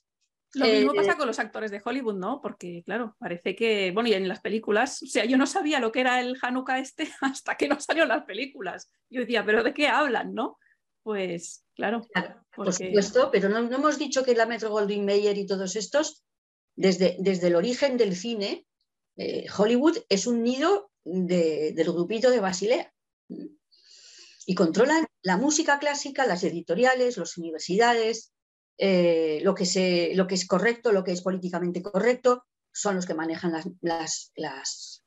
Lo mismo pasa eh, con los actores de Hollywood, ¿no? Porque, claro, parece que, bueno, y en las películas, o sea, yo no sabía lo que era el Hanukkah este hasta que no salió las películas. Yo decía, ¿pero de qué hablan, no? Pues, claro.
Por supuesto, pero no, hemos dicho que la Metro Goldwyn Mayer y todos estos, desde, desde el origen del cine, eh, Hollywood es un nido del grupito de Basilea. Y controlan la música clásica, las editoriales, las universidades, eh, lo, que se, lo, que es correcto, lo que es políticamente correcto, son los que manejan las, las,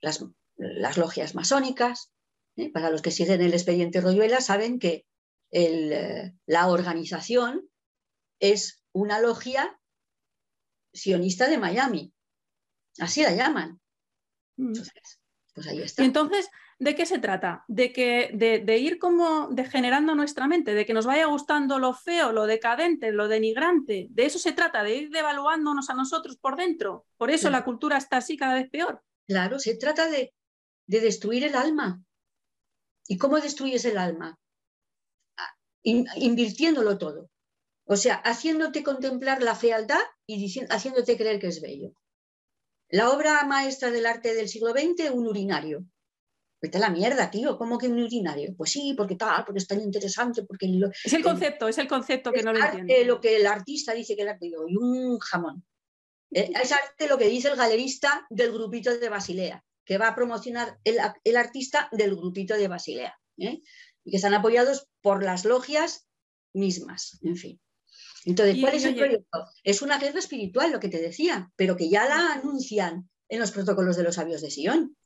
las, logias masónicas. ¿eh? Para los que siguen el expediente Royuela saben que la organización es una logia sionista de Miami. Así la llaman.
Mm. pues ahí está. Y entonces, ¿de qué se trata? De, que, de, ir como degenerando nuestra mente, de que nos vaya gustando lo feo, lo decadente, lo denigrante. De eso se trata, de ir devaluándonos a nosotros por dentro. Por eso la cultura está así cada vez peor.
Claro, se trata de, de destruir el alma. ¿Y cómo destruyes el alma? Ah, invirtiéndolo todo. O sea, haciéndote contemplar la fealdad y haciéndote creer que es bello. La obra maestra del arte del siglo XX, un urinario. Vete a la mierda, tío, ¿cómo que un urinario? Pues sí, porque tal, porque es tan interesante, porque...
es el concepto, es el concepto que no lo entiendo.
Lo que el artista dice que el arte, y un jamón. Eh, es arte lo que dice el galerista del grupito de Basilea, que va a promocionar el, artista del grupito de Basilea, ¿eh? y que están apoyados por las logias mismas, en fin. Entonces, ¿cuál es el proyecto? Es una guerra espiritual, lo que te decía, pero que ya la anuncian en los protocolos de los sabios de Sion.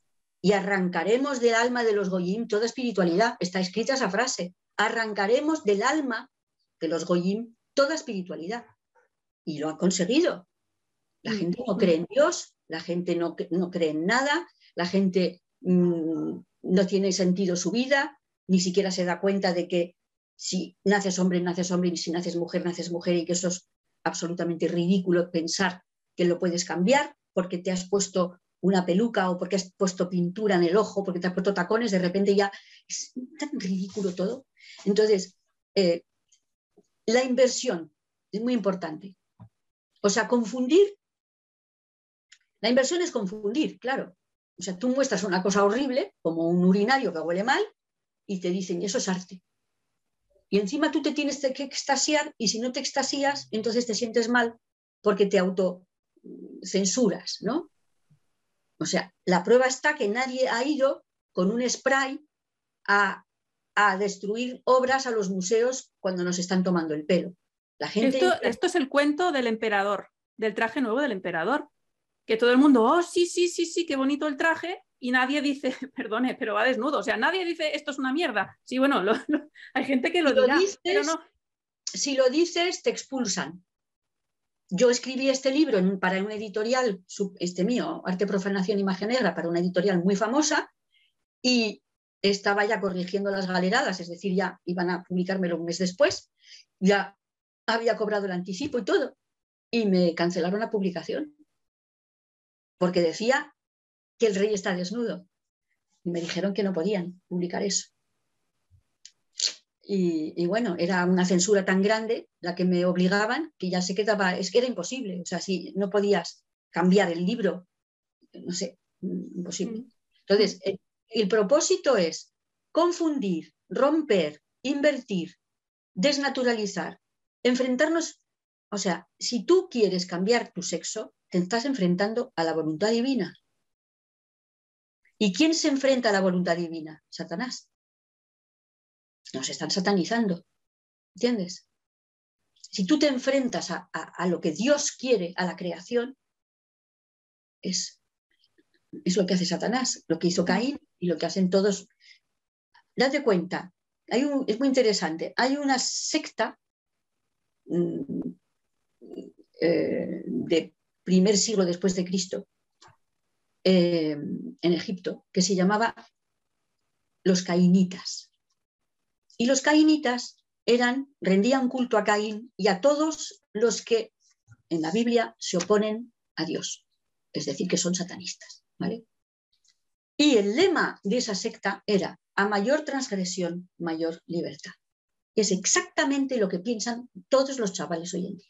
Y arrancaremos del alma de los Goyim toda espiritualidad. Está escrita esa frase. Arrancaremos del alma de los Goyim toda espiritualidad. Y lo han conseguido. La gente no cree en Dios, la gente no, no cree en nada, la gente mm, no tiene sentido su vida, ni siquiera se da cuenta de que si naces hombre, naces hombre, y si naces mujer, naces mujer, y que eso es absolutamente ridículo pensar que lo puedes cambiar porque te has puesto una peluca o porque has puesto pintura en el ojo, porque te has puesto tacones, de repente ya es tan ridículo todo. Entonces, eh, la inversión es muy importante. O sea, confundir. La inversión es confundir, claro. O sea, tú muestras una cosa horrible, como un urinario que huele mal, y te dicen, eso es arte. Y encima tú te tienes que extasiar y si no te extasías, entonces te sientes mal porque te autocensuras, ¿no? O sea, la prueba está que nadie ha ido con un spray a, destruir obras a los museos cuando nos están tomando el pelo. La gente...
esto, esto es el cuento del emperador, del traje nuevo del emperador. Que todo el mundo, oh, sí, sí, sí, sí, qué bonito el traje, y nadie dice, perdone, pero va desnudo. O sea, nadie dice esto es una mierda. Sí, bueno, hay gente que lo, dice, pero no.
Si lo dices, te expulsan. Yo escribí este libro para una editorial, este mío, Arte, Profanación, Imagen Negra, para una editorial muy famosa, y estaba ya corrigiendo las galeradas, es decir, ya iban a publicármelo un mes después, ya había cobrado el anticipo y todo, y me cancelaron la publicación, porque decía que el rey está desnudo. Y me dijeron que no podían publicar eso. Y, bueno, era una censura tan grande la que me obligaban que ya se quedaba, es que era imposible. O sea, si no podías cambiar el libro, no sé, imposible. Mm. Entonces, el propósito es confundir, romper, invertir, desnaturalizar, enfrentarnos. O sea, si tú quieres cambiar tu sexo, te estás enfrentando a la voluntad divina. ¿Y quién se enfrenta a la voluntad divina? Satanás. Nos están satanizando. ¿Entiendes? Si tú te enfrentas a, lo que Dios quiere, a la creación, es, es, lo que hace Satanás, lo que hizo Caín y lo que hacen todos. Date cuenta, hay un, es muy interesante. Hay una secta mm, eh, de primer siglo después de Cristo eh, en Egipto, que se llamaba los cainitas. Y los cainitas eran, rendían culto a Caín y a todos los que en la Biblia se oponen a Dios, es decir, que son satanistas. ¿vale? Y el lema de esa secta era, a mayor transgresión, mayor libertad. Es exactamente lo que piensan todos los chavales hoy en día.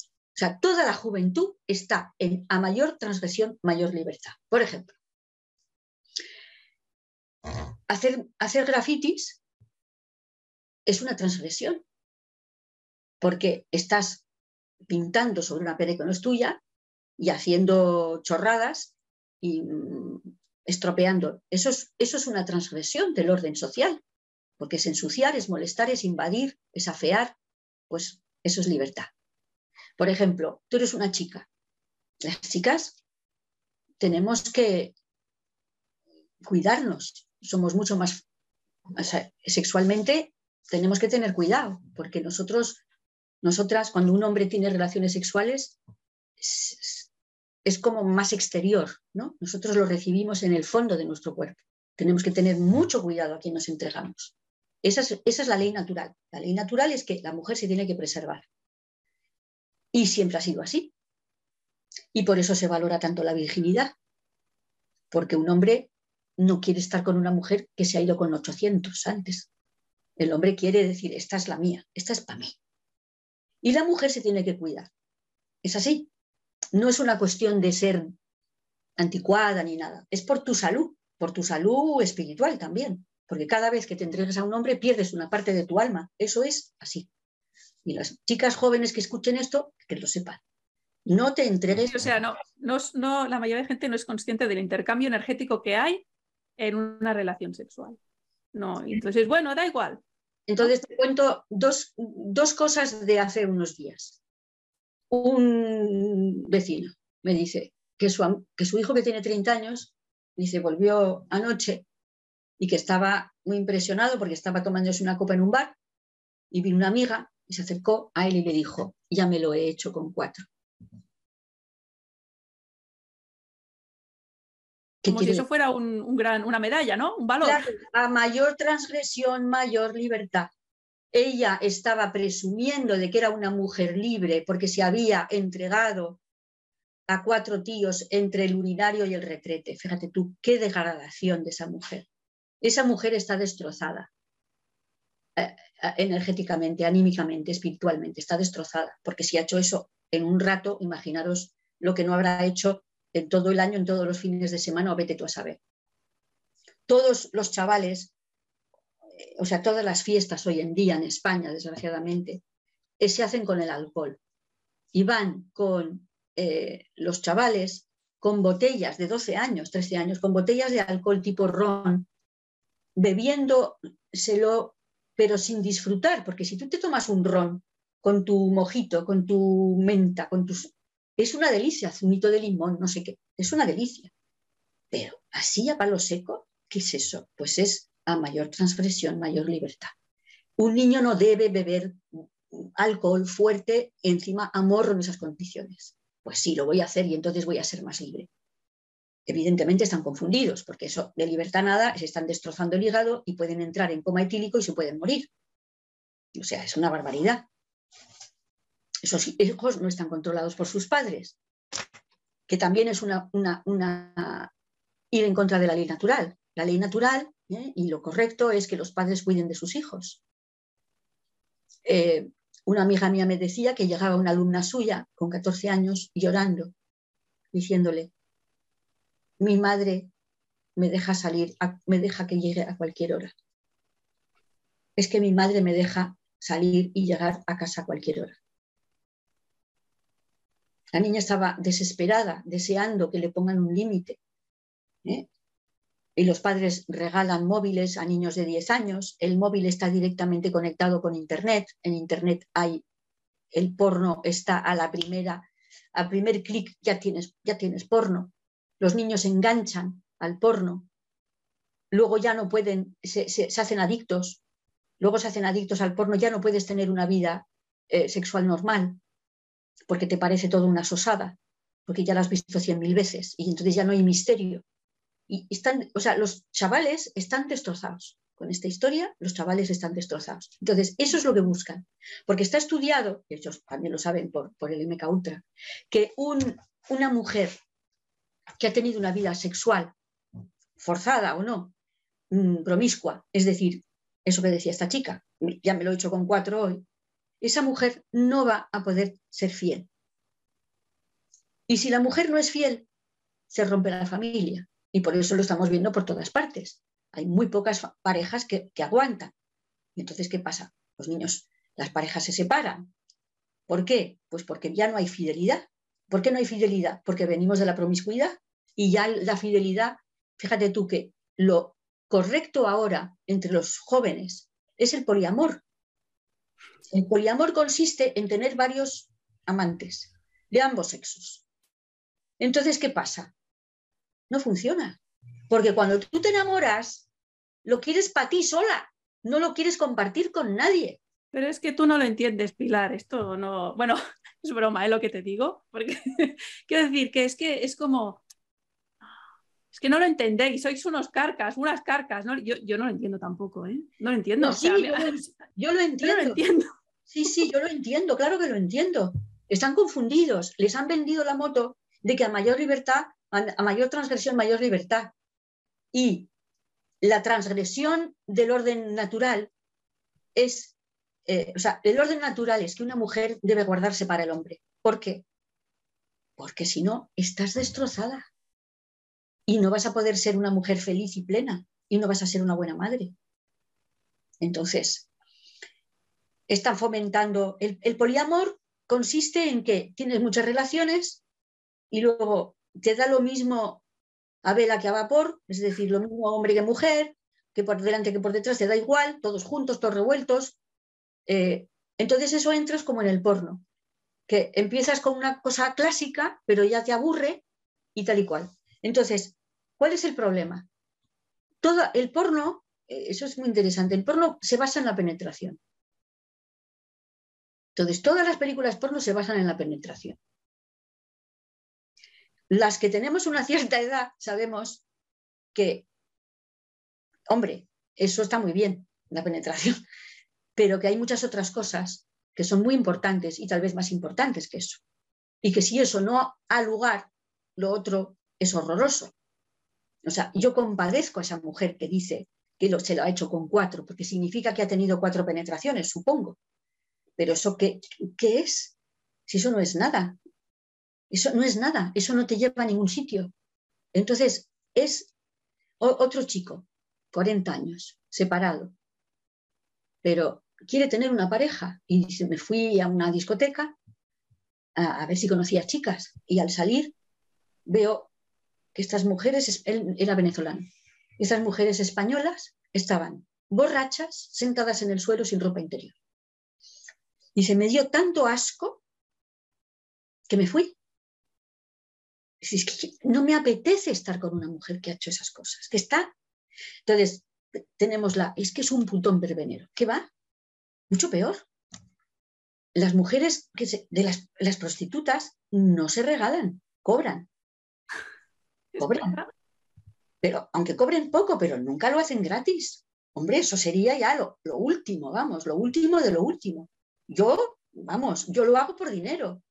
O sea, toda la juventud está en a mayor transgresión, mayor libertad. Por ejemplo, hacer, hacer grafitis es una transgresión, porque estás pintando sobre una pared que no es tuya y haciendo chorradas y mm, estropeando. Eso es, eso es una transgresión del orden social, porque es ensuciar, es molestar, es invadir, es afear, pues eso es libertad. Por ejemplo, tú eres una chica. Las chicas tenemos que cuidarnos. Somos mucho más, sexualmente, tenemos que tener cuidado, porque nosotros, nosotras, cuando un hombre tiene relaciones sexuales, es, como más exterior, ¿no? Nosotros lo recibimos en el fondo de nuestro cuerpo. Tenemos que tener mucho cuidado a quien nos entregamos. esa es la ley natural. La ley natural es que la mujer se tiene que preservar. Y siempre ha sido así. Y por eso se valora tanto la virginidad, porque un hombre no quiere estar con una mujer que se ha ido con 800 antes. El hombre quiere decir, esta es la mía, esta es para mí. Y la mujer se tiene que cuidar. Es así. No es una cuestión de ser anticuada ni nada. Es por tu salud, por tu salud espiritual también. Porque cada vez que te entregas a un hombre pierdes una parte de tu alma. Eso es así. Y las chicas jóvenes que escuchen esto, que lo sepan. No te entregues.
o sea, no, no, la mayoría de gente no es consciente del intercambio energético que hay en una relación sexual. No, entonces, bueno, da igual.
Entonces te cuento dos, dos cosas de hace unos días. Un vecino me dice que su, que su hijo que tiene 30 años, dice, volvió anoche y que estaba muy impresionado porque estaba tomándose una copa en un bar y vino una amiga y se acercó a él y le dijo, ya me lo he hecho con cuatro.
Como si eso fuera un, gran, una medalla, ¿no? Un valor.
a mayor transgresión, mayor libertad. Ella estaba presumiendo de que era una mujer libre porque se había entregado a cuatro tíos entre el urinario y el retrete. Fíjate tú, qué degradación de esa mujer. Esa mujer está destrozada. Eh, eh, energéticamente, anímicamente, espiritualmente, está destrozada, porque si ha hecho eso en un rato, imaginaros lo que no habrá hecho en todo el año, en todos los fines de semana, o vete tú a saber. Todos los chavales, eh, o sea, todas las fiestas hoy en día en España, desgraciadamente, se hacen con el alcohol y van con los chavales con botellas de 12 años, 13 años, con botellas de alcohol tipo ron, bebiéndoselo pero sin disfrutar, porque si tú te tomas un ron con tu mojito, con tu menta, con tus... Es una delicia, zumito de limón, no sé qué, es una delicia. Pero así a palo seco, ¿qué es eso? Pues es a mayor transgresión, mayor libertad. Un niño no debe beber alcohol fuerte encima a morro en esas condiciones. Pues sí, lo voy a hacer y entonces voy a ser más libre evidentemente están confundidos, porque eso de libertad nada, se están destrozando el hígado y pueden entrar en coma etílico y se pueden morir. O sea, es una barbaridad. Esos hijos no están controlados por sus padres, que también es una, ir en contra de la ley natural. La ley natural ¿eh? y lo correcto es que los padres cuiden de sus hijos. Eh, una amiga mía me decía que llegaba una alumna suya con 14 años llorando, diciéndole, mi madre me deja salir, me deja que llegue a cualquier hora. Es que mi madre me deja salir y llegar a casa a cualquier hora. La niña estaba desesperada, deseando que le pongan un límite. ¿eh? Y los padres regalan móviles a niños de 10 años. El móvil está directamente conectado con Internet. En Internet hay el porno, está a la primera, al primer clic ya tienes, ya tienes porno los niños se enganchan al porno, luego ya no pueden, se, hacen adictos, luego se hacen adictos al porno, ya no puedes tener una vida eh, sexual normal. Porque te parece todo una sosada, porque ya la has visto cien mil veces y entonces ya no hay misterio. Y están, o sea, los chavales están destrozados. Con esta historia, los chavales están destrozados. Entonces, eso es lo que buscan. Porque está estudiado, ellos también lo saben por, por el MK Ultra, que un, una mujer que ha tenido una vida sexual forzada o no, mm, promiscua, es decir, eso que decía esta chica, ya me lo he hecho con cuatro hoy, esa mujer no va a poder ser fiel. Y si la mujer no es fiel, se rompe la familia. Y por eso lo estamos viendo por todas partes. Hay muy pocas parejas que, aguantan. Y entonces, ¿qué pasa? Los niños, las parejas se separan. ¿Por qué? Pues porque ya no hay fidelidad. ¿Por qué no hay fidelidad? Porque venimos de la promiscuidad y ya la fidelidad, fíjate tú que lo correcto ahora entre los jóvenes es el poliamor. El poliamor consiste en tener varios amantes de ambos sexos. Entonces, ¿qué pasa? No funciona. Porque cuando tú te enamoras, lo quieres para ti sola, no lo quieres compartir con nadie.
Pero es que tú no lo entiendes, Pilar. Esto no. Bueno, es broma, ¿eh? lo que te digo. Porque quiero decir que es que es como. Es que no lo entendéis, sois unos carcas, unas carcas. ¿no? Yo, yo no lo entiendo tampoco, ¿eh? No lo entiendo.
sí, yo, lo, entiendo. lo entiendo. Sí, sí, yo lo entiendo, claro que lo entiendo. Están confundidos, les han vendido la moto de que a mayor libertad, a mayor transgresión, mayor libertad. Y la transgresión del orden natural es, eh, o sea, el orden natural es que una mujer debe guardarse para el hombre. ¿Por qué? Porque si no, estás destrozada y no vas a poder ser una mujer feliz y plena y no vas a ser una buena madre. Entonces, están fomentando el, el poliamor consiste en que tienes muchas relaciones y luego te da lo mismo a vela que a vapor, es decir, lo mismo hombre que mujer, que por delante que por detrás, te da igual, todos juntos, todos revueltos. Eh, entonces eso entras como en el porno, que empiezas con una cosa clásica, pero ya te aburre y tal y cual. Entonces, ¿cuál es el problema? Todo el porno, eh, eso es muy interesante, el porno se basa en la penetración. Entonces, todas las películas porno se basan en la penetración. Las que tenemos una cierta edad sabemos que, hombre, eso está muy bien, la penetración, pero que hay muchas otras cosas que son muy importantes y tal vez más importantes que eso. Y que si eso no ha lugar, lo otro es horroroso. O sea, yo compadezco a esa mujer que dice que lo, se lo ha hecho con cuatro, porque significa que ha tenido cuatro penetraciones, supongo. Pero eso qué, qué es? Si eso no es nada. Eso no es nada, eso no te lleva a ningún sitio. Entonces, es otro chico, 40 años, separado, pero quiere tener una pareja y dice, me fui a una discoteca a, ver si conocía chicas y al salir veo que estas mujeres, él era venezolano, estas mujeres españolas estaban borrachas, sentadas en el suelo sin ropa interior. Y se me dio tanto asco que me fui es que no me apetece estar con una mujer que ha hecho esas cosas, que está. Entonces, tenemos la, es que es un putón verbenero. ¿Qué va? Mucho peor. Las mujeres que de las, las prostitutas no se regalan, cobran. Cobran. Pero aunque cobren poco, pero nunca lo hacen gratis. Hombre, eso sería ya lo, lo último, vamos, lo último de lo último. Yo, vamos, yo lo hago por dinero.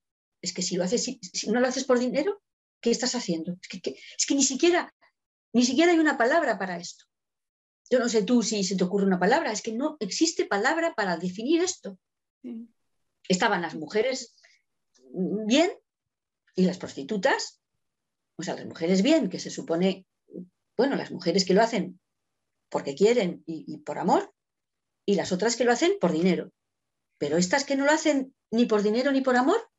Es que si lo haces, si no lo haces por dinero, ¿Qué estás haciendo? Es que, ni, siquiera, ni siquiera hay una palabra para esto. Yo no sé tú si se te ocurre una palabra, es que no existe palabra para definir esto. Estaban las mujeres bien y las prostitutas, o sea, las mujeres bien, que se supone, bueno, las mujeres que lo hacen porque quieren y, por amor, y las otras que lo hacen por dinero. Pero estas que no lo hacen ni por dinero ni por amor,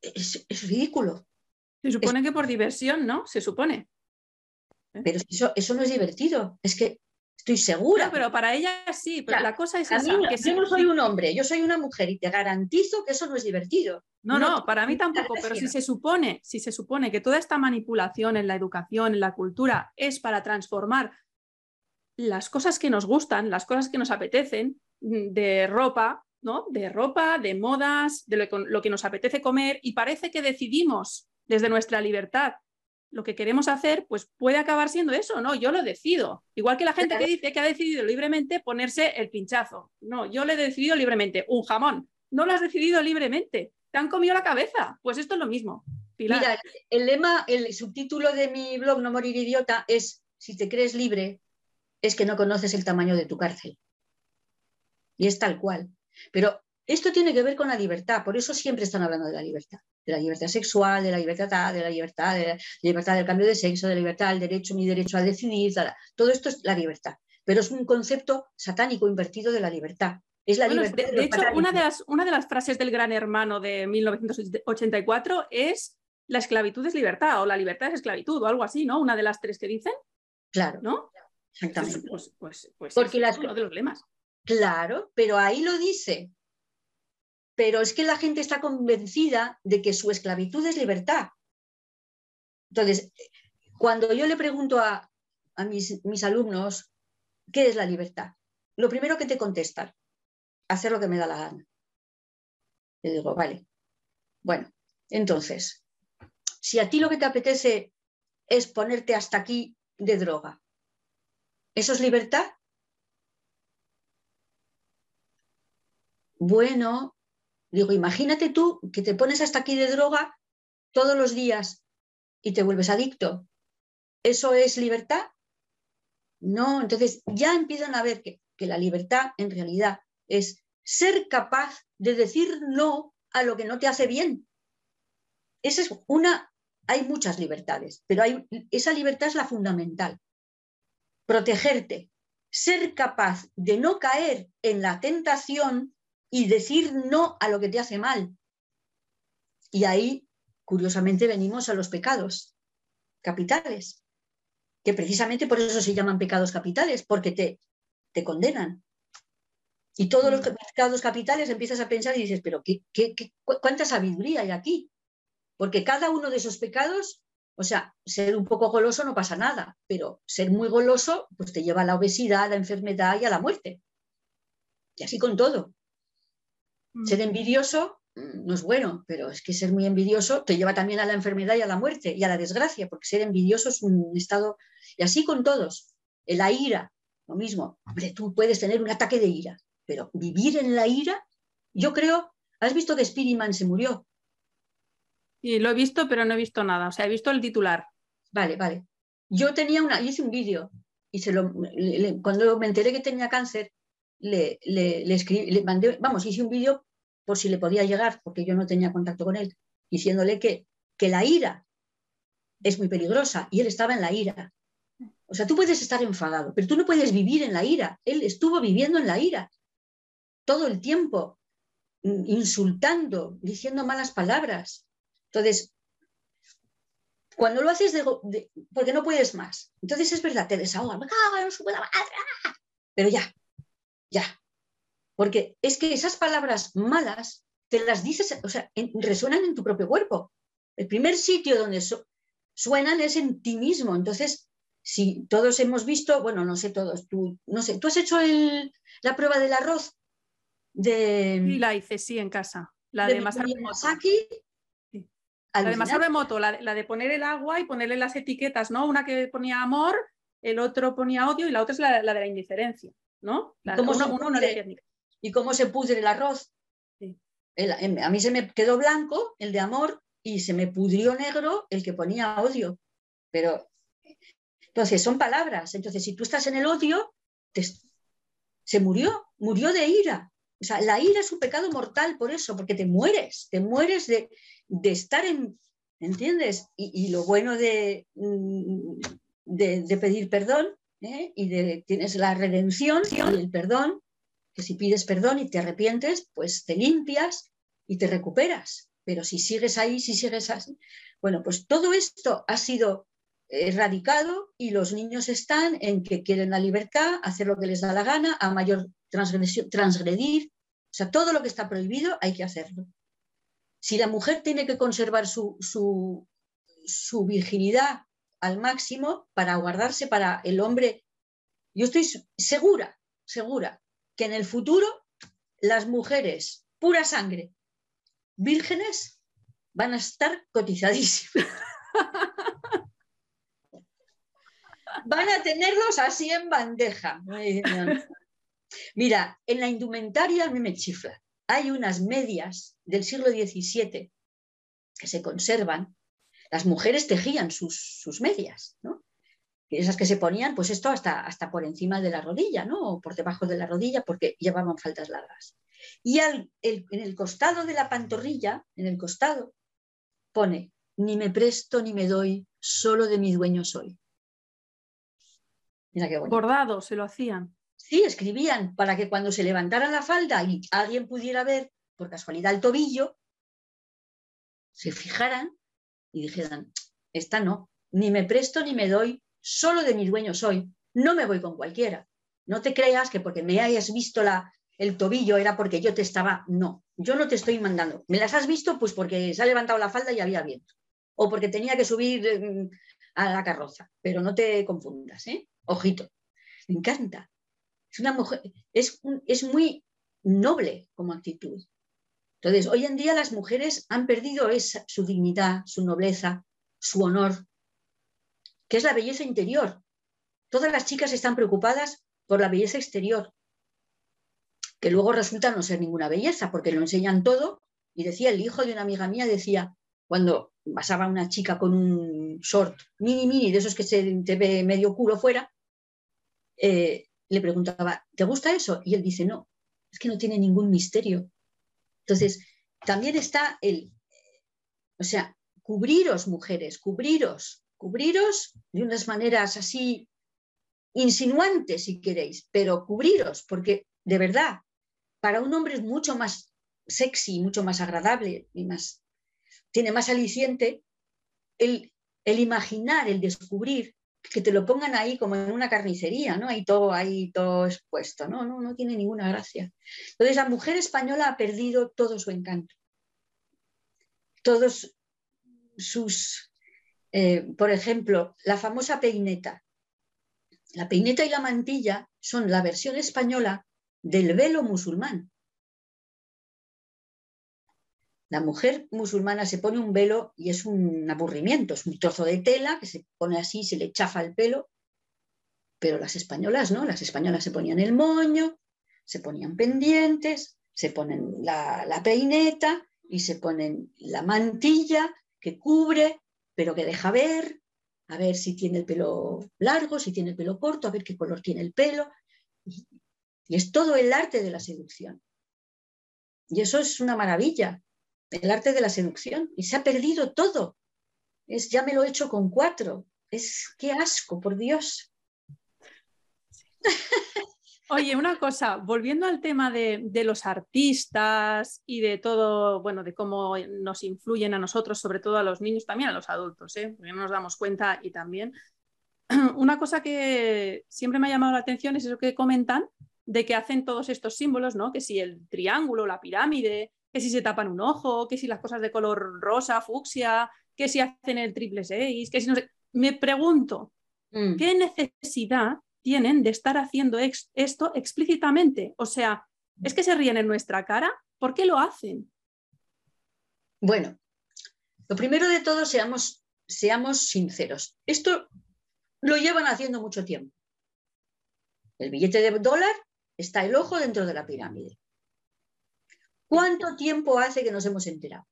es ridículo.
Se supone que por diversión, ¿no? Se supone.
Pero eso, eso no es divertido. Es que estoy segura.
pero para ella sí, pero la cosa es esa.
que yo no soy un hombre, yo soy una mujer y te garantizo que eso no es divertido.
No, no, para mí tampoco, pero si se supone, si se supone que toda esta manipulación en la educación, en la cultura, es para transformar las cosas que nos gustan, las cosas que nos apetecen mm, de ropa, ¿no? De ropa, de modas, de lo, lo que nos apetece comer y parece que decidimos desde nuestra libertad lo que queremos hacer, pues puede acabar siendo eso, ¿no? Yo lo decido. Igual que la gente que dice que ha decidido libremente ponerse el pinchazo. No, yo le he decidido libremente un jamón. No lo has decidido libremente. Te han comido la cabeza. Pues esto es lo mismo.
Mira, el lema, el subtítulo de mi blog No morir idiota es si te crees libre, es que no conoces el tamaño de tu cárcel. Y es tal cual. Pero esto tiene que ver con la libertad, por eso siempre están hablando de la libertad, de la libertad sexual, de la libertad, de la libertad, de la libertad del cambio de sexo, de la libertad del derecho, mi derecho a decidir, todo esto es la libertad. Pero es un concepto satánico invertido de la libertad. Es la libertad
de, hecho, una de, las, una de las frases del gran hermano de 1984 es la esclavitud es libertad o la libertad es esclavitud o algo así, ¿no? Una de las tres que dicen.
Claro.
¿No?
Exactamente.
Pues, pues, pues
Porque
es uno de los lemas.
Claro, pero ahí lo dice pero es que la gente está convencida de que su esclavitud es libertad. Entonces, cuando yo le pregunto a, mis, mis, alumnos, ¿qué es la libertad? Lo primero que te contestan, hacer lo que me da la gana. Le digo, vale, bueno, entonces, si a ti lo que te apetece es ponerte hasta aquí de droga, ¿eso es libertad? Bueno, Digo, imagínate tú que te pones hasta aquí de droga todos los días y te vuelves adicto. ¿Eso es libertad? No, entonces ya empiezan a ver que, que la libertad en realidad es ser capaz de decir no a lo que no te hace bien. Esa es una, hay muchas libertades, pero esa libertad es la fundamental. Protegerte, ser capaz de no caer en la tentación y decir no a lo que te hace mal. Y ahí, curiosamente, venimos a los pecados capitales, que precisamente por eso se llaman pecados capitales, porque te, te condenan. Y todos los mm. pecados capitales empiezas a pensar y dices, pero ¿qué, qué, cuánta sabiduría hay aquí? Porque cada uno de esos pecados, o sea, ser un poco goloso no pasa nada, pero ser muy goloso pues te lleva a la obesidad, a la enfermedad y a la muerte. Y así con todo. Ser envidioso mm, no es bueno, pero es que ser muy envidioso te lleva también a la enfermedad y a la muerte y a la desgracia, porque ser envidioso es un estado, y así con todos. La ira, lo mismo. Hombre, tú puedes tener un ataque de ira, pero vivir en la ira, yo creo, ¿has visto que Spiriman se murió?
Sí, lo he visto, pero no he visto nada. O sea, he visto el titular.
Vale, vale. Yo tenía una, hice un vídeo y se lo, cuando me enteré que tenía cáncer, le, le, escribí, le mandé, vamos, hice un vídeo por si le podía llegar, porque yo no tenía contacto con él, diciéndole que, que la ira es muy peligrosa y él estaba en la ira. O sea, tú puedes estar enfadado, pero tú no puedes vivir en la ira. Él estuvo viviendo en la ira todo el tiempo, mm, insultando, diciendo malas palabras. Entonces, cuando lo haces de, porque no puedes más, entonces es verdad, te desahogas, pero ya, ya, porque es que esas palabras malas te las dices, o sea, resuenan en tu propio cuerpo. El primer sitio donde suenan es en ti mismo. Entonces, si todos hemos visto, bueno, no sé todos, tú, no sé, ¿tú has hecho la prueba del arroz? De,
sí, la hice, sí, en casa. La de, de Masaru La de Masaru Moto, la, de poner el agua y ponerle las etiquetas, ¿no? Una que ponía amor, el otro ponía odio y la otra es la, de la indiferencia, ¿no? La,
¿Cómo y cómo se pudre el arroz. Em, a mí se me quedó blanco el de amor y se me pudrió negro el que ponía odio. Pero, entonces, son palabras. Entonces, si tú estás en el odio, se murió, murió de ira. O sea, la ira es un pecado mortal por eso, porque te mueres, te mueres de, estar en, ¿entiendes? Y, lo bueno de, mm, de, pedir perdón ¿eh? y de tienes la redención y el perdón, que si pides perdón y te arrepientes, pues te limpias y te recuperas. Pero si sigues ahí, si sigues así, bueno, pues todo esto ha sido erradicado y los niños están en que quieren la libertad, hacer lo que les da la gana, a mayor transgresión, transgredir. O sea, todo lo que está prohibido hay que hacerlo. Si la mujer tiene que conservar su, su, su virginidad al máximo para guardarse para el hombre, yo estoy segura, segura que en el futuro las mujeres pura sangre, vírgenes, van a estar cotizadísimas. van a tenerlos así en bandeja. Mira, en la indumentaria a mí me chifla. Hay unas medias del siglo XVII que se conservan. Las mujeres tejían sus, medias, ¿no? Esas que se ponían, pues esto hasta, hasta por encima de la rodilla, ¿no? O por debajo de la rodilla, porque llevaban faltas largas. Y en el costado de la pantorrilla, en el costado, pone, ni me presto ni me doy, solo de mi dueño soy.
Mira qué Bordado, se lo hacían.
Sí, escribían para que cuando se levantara la falda y alguien pudiera ver por casualidad el tobillo, se fijaran y dijeran, esta no, ni me presto ni me doy, solo de mi dueño soy, no me voy con cualquiera. No te creas que porque me hayas visto la, el tobillo era porque yo te estaba, no, yo no te estoy mandando. ¿Me las has visto? Pues porque se ha levantado la falda y había viento. O porque tenía que subir mm, a la carroza, pero no te confundas, ¿eh? Ojito. Me encanta. Es una mujer, es, es muy noble como actitud. Entonces, hoy en día las mujeres han perdido esa, su dignidad, su nobleza, su honor, que es la belleza interior. Todas las chicas están preocupadas por la belleza exterior, que luego resulta no ser ninguna belleza, porque lo enseñan todo. Y decía, el hijo de una amiga mía decía, cuando pasaba una chica con un short mini mini, de esos que se te ve medio culo fuera, eh, le preguntaba, ¿te gusta eso? Y él dice, no, es que no tiene ningún misterio. Entonces, también está el, o sea, cubriros, mujeres, cubriros, cubriros de unas maneras así insinuantes, si queréis, pero cubriros, porque de verdad, para un hombre es mucho más sexy, mucho más agradable y más, tiene más aliciente el, el imaginar, el descubrir, que te lo pongan ahí como en una carnicería, ¿no? Ahí todo, ahí todo expuesto, ¿no? No, no tiene ninguna gracia. Entonces la mujer española ha perdido todo su encanto. Todos sus, eh, por ejemplo, la famosa peineta. La peineta y la mantilla son la versión española del velo musulmán. La mujer musulmana se pone un velo y es un aburrimiento, es un trozo de tela que se pone así, se le chafa el pelo, pero las españolas no, las españolas se ponían el moño, se ponían pendientes, se ponen la, la peineta y se ponen la mantilla que cubre, pero que deja ver, a ver si tiene el pelo largo, si tiene el pelo corto, a ver qué color tiene el pelo. Y es todo el arte de la seducción. Y eso es una maravilla, el arte de la seducción. Y se ha perdido todo. Es, ya me lo he hecho con cuatro. Es qué asco, por Dios.
Oye, una cosa, volviendo al tema de, de, los artistas y de todo, bueno, de cómo nos influyen a nosotros, sobre todo a los niños, también a los adultos, ¿eh? porque no nos damos cuenta y también. Una cosa que siempre me ha llamado la atención es eso que comentan de que hacen todos estos símbolos, ¿no? Que si el triángulo, la pirámide, que si se tapan un ojo, que si las cosas de color rosa, fucsia, que si hacen el triple seis, que si no sé. Me pregunto, mm. ¿qué necesidad tienen de estar haciendo esto explícitamente? O sea, ¿es que se ríen en nuestra cara? ¿Por qué lo hacen?
Bueno, lo primero de todo, seamos, seamos sinceros. Esto lo llevan haciendo mucho tiempo. El billete de dólar está el ojo dentro de la pirámide. ¿Cuánto tiempo hace que nos hemos enterado?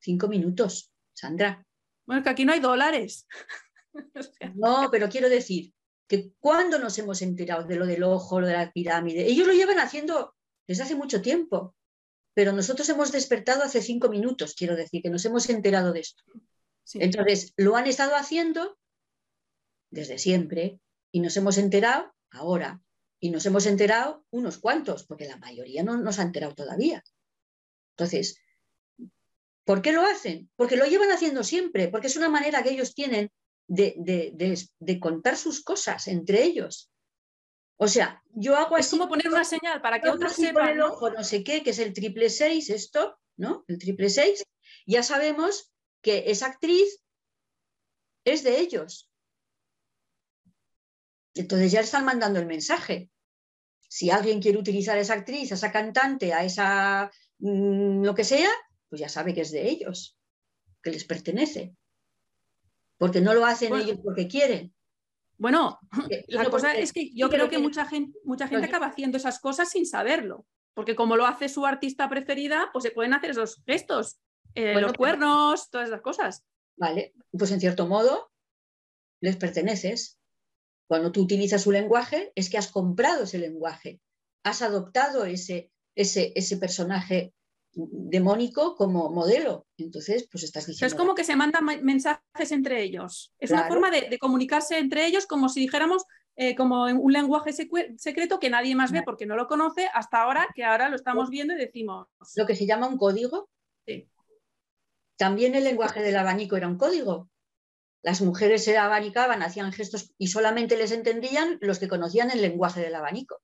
Cinco minutos, Sandra.
Bueno, que aquí no hay dólares.
no, pero quiero decir que cuando nos hemos enterado de lo del ojo, lo de la pirámide, ellos lo llevan haciendo desde hace mucho tiempo, pero nosotros hemos despertado hace cinco minutos, quiero decir, que nos hemos enterado de esto. Entonces, lo han estado haciendo desde siempre y nos hemos enterado ahora. Y nos hemos enterado unos cuantos, porque la mayoría no nos ha enterado todavía. Entonces, ¿por qué lo hacen? Porque lo llevan haciendo siempre, porque es una manera que ellos tienen de, contar sus cosas entre ellos. O sea, yo hago
así. Es como poner una señal para que otros sepan.
el ojo, no sé qué, que es el triple seis, esto, ¿no? El triple seis. Ya sabemos que esa actriz es de ellos. Entonces ya están mandando el mensaje. Si alguien quiere utilizar a esa actriz, a esa cantante, a esa mm, lo que sea, pues ya sabe que es de ellos, que les pertenece. Porque no lo hacen ellos porque quieren.
Bueno, la cosa es que yo creo que, mucha gente, mucha gente acaba haciendo esas cosas sin saberlo, porque como lo hace su artista preferida, pues se pueden hacer esos gestos, eh, los cuernos, todas esas cosas.
Vale, pues en cierto modo les perteneces. Cuando tú utilizas su lenguaje, es que has comprado ese lenguaje, has adoptado ese, ese, ese personaje demónico como modelo. Entonces, pues estás diciendo...
Es como que se mandan mensajes entre ellos. Es una forma de, comunicarse entre ellos como si dijéramos eh, como un lenguaje secreto que nadie más ve porque no lo conoce hasta ahora, que ahora lo estamos viendo y decimos...
Lo que se llama un código.
Sí.
También el lenguaje del abanico era un código. Las mujeres se abanicaban, hacían gestos y solamente les entendían los que conocían el lenguaje del abanico,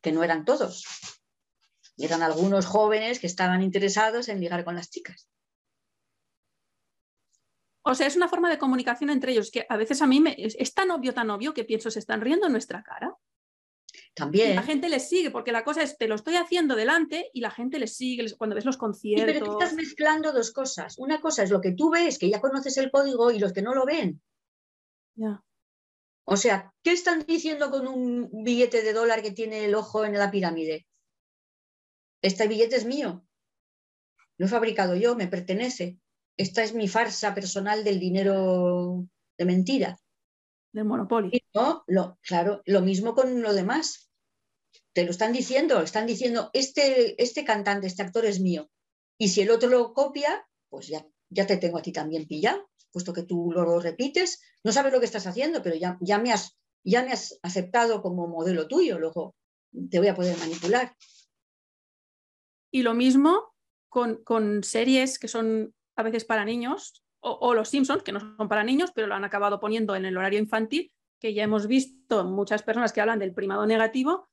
que no eran todos eran algunos jóvenes que estaban interesados en ligar con las chicas.
O sea, es una forma de comunicación entre ellos que a veces a mí me, es, tan obvio, tan obvio que pienso, se están riendo en nuestra cara.
También.
la gente les sigue, porque la cosa es, te lo estoy haciendo delante y la gente les sigue cuando ves los conciertos.
pero tú estás mezclando dos cosas. Una cosa es lo que tú ves, que ya conoces el código, y los que no lo ven.
Ya.
O sea, ¿qué están diciendo con un billete de dólar que tiene el ojo en la pirámide? Este billete es mío. Lo he fabricado yo, me pertenece. Esta es mi farsa personal del dinero de mentira.
Del monopolio.
No, lo, claro, lo mismo con lo demás. Te lo están diciendo, están diciendo, este, este cantante, este actor es mío. Y si el otro lo copia, pues ya, ya te tengo a ti también pillado, puesto que tú lo repites. No sabes lo que estás haciendo, pero ya, ya, me has, ya me has aceptado como modelo tuyo, luego te voy a poder manipular.
Y lo mismo con, series que son a veces para niños, o, Los Simpsons, que no son para niños, pero lo han acabado poniendo en el horario infantil, que ya hemos visto muchas personas que hablan del primado negativo,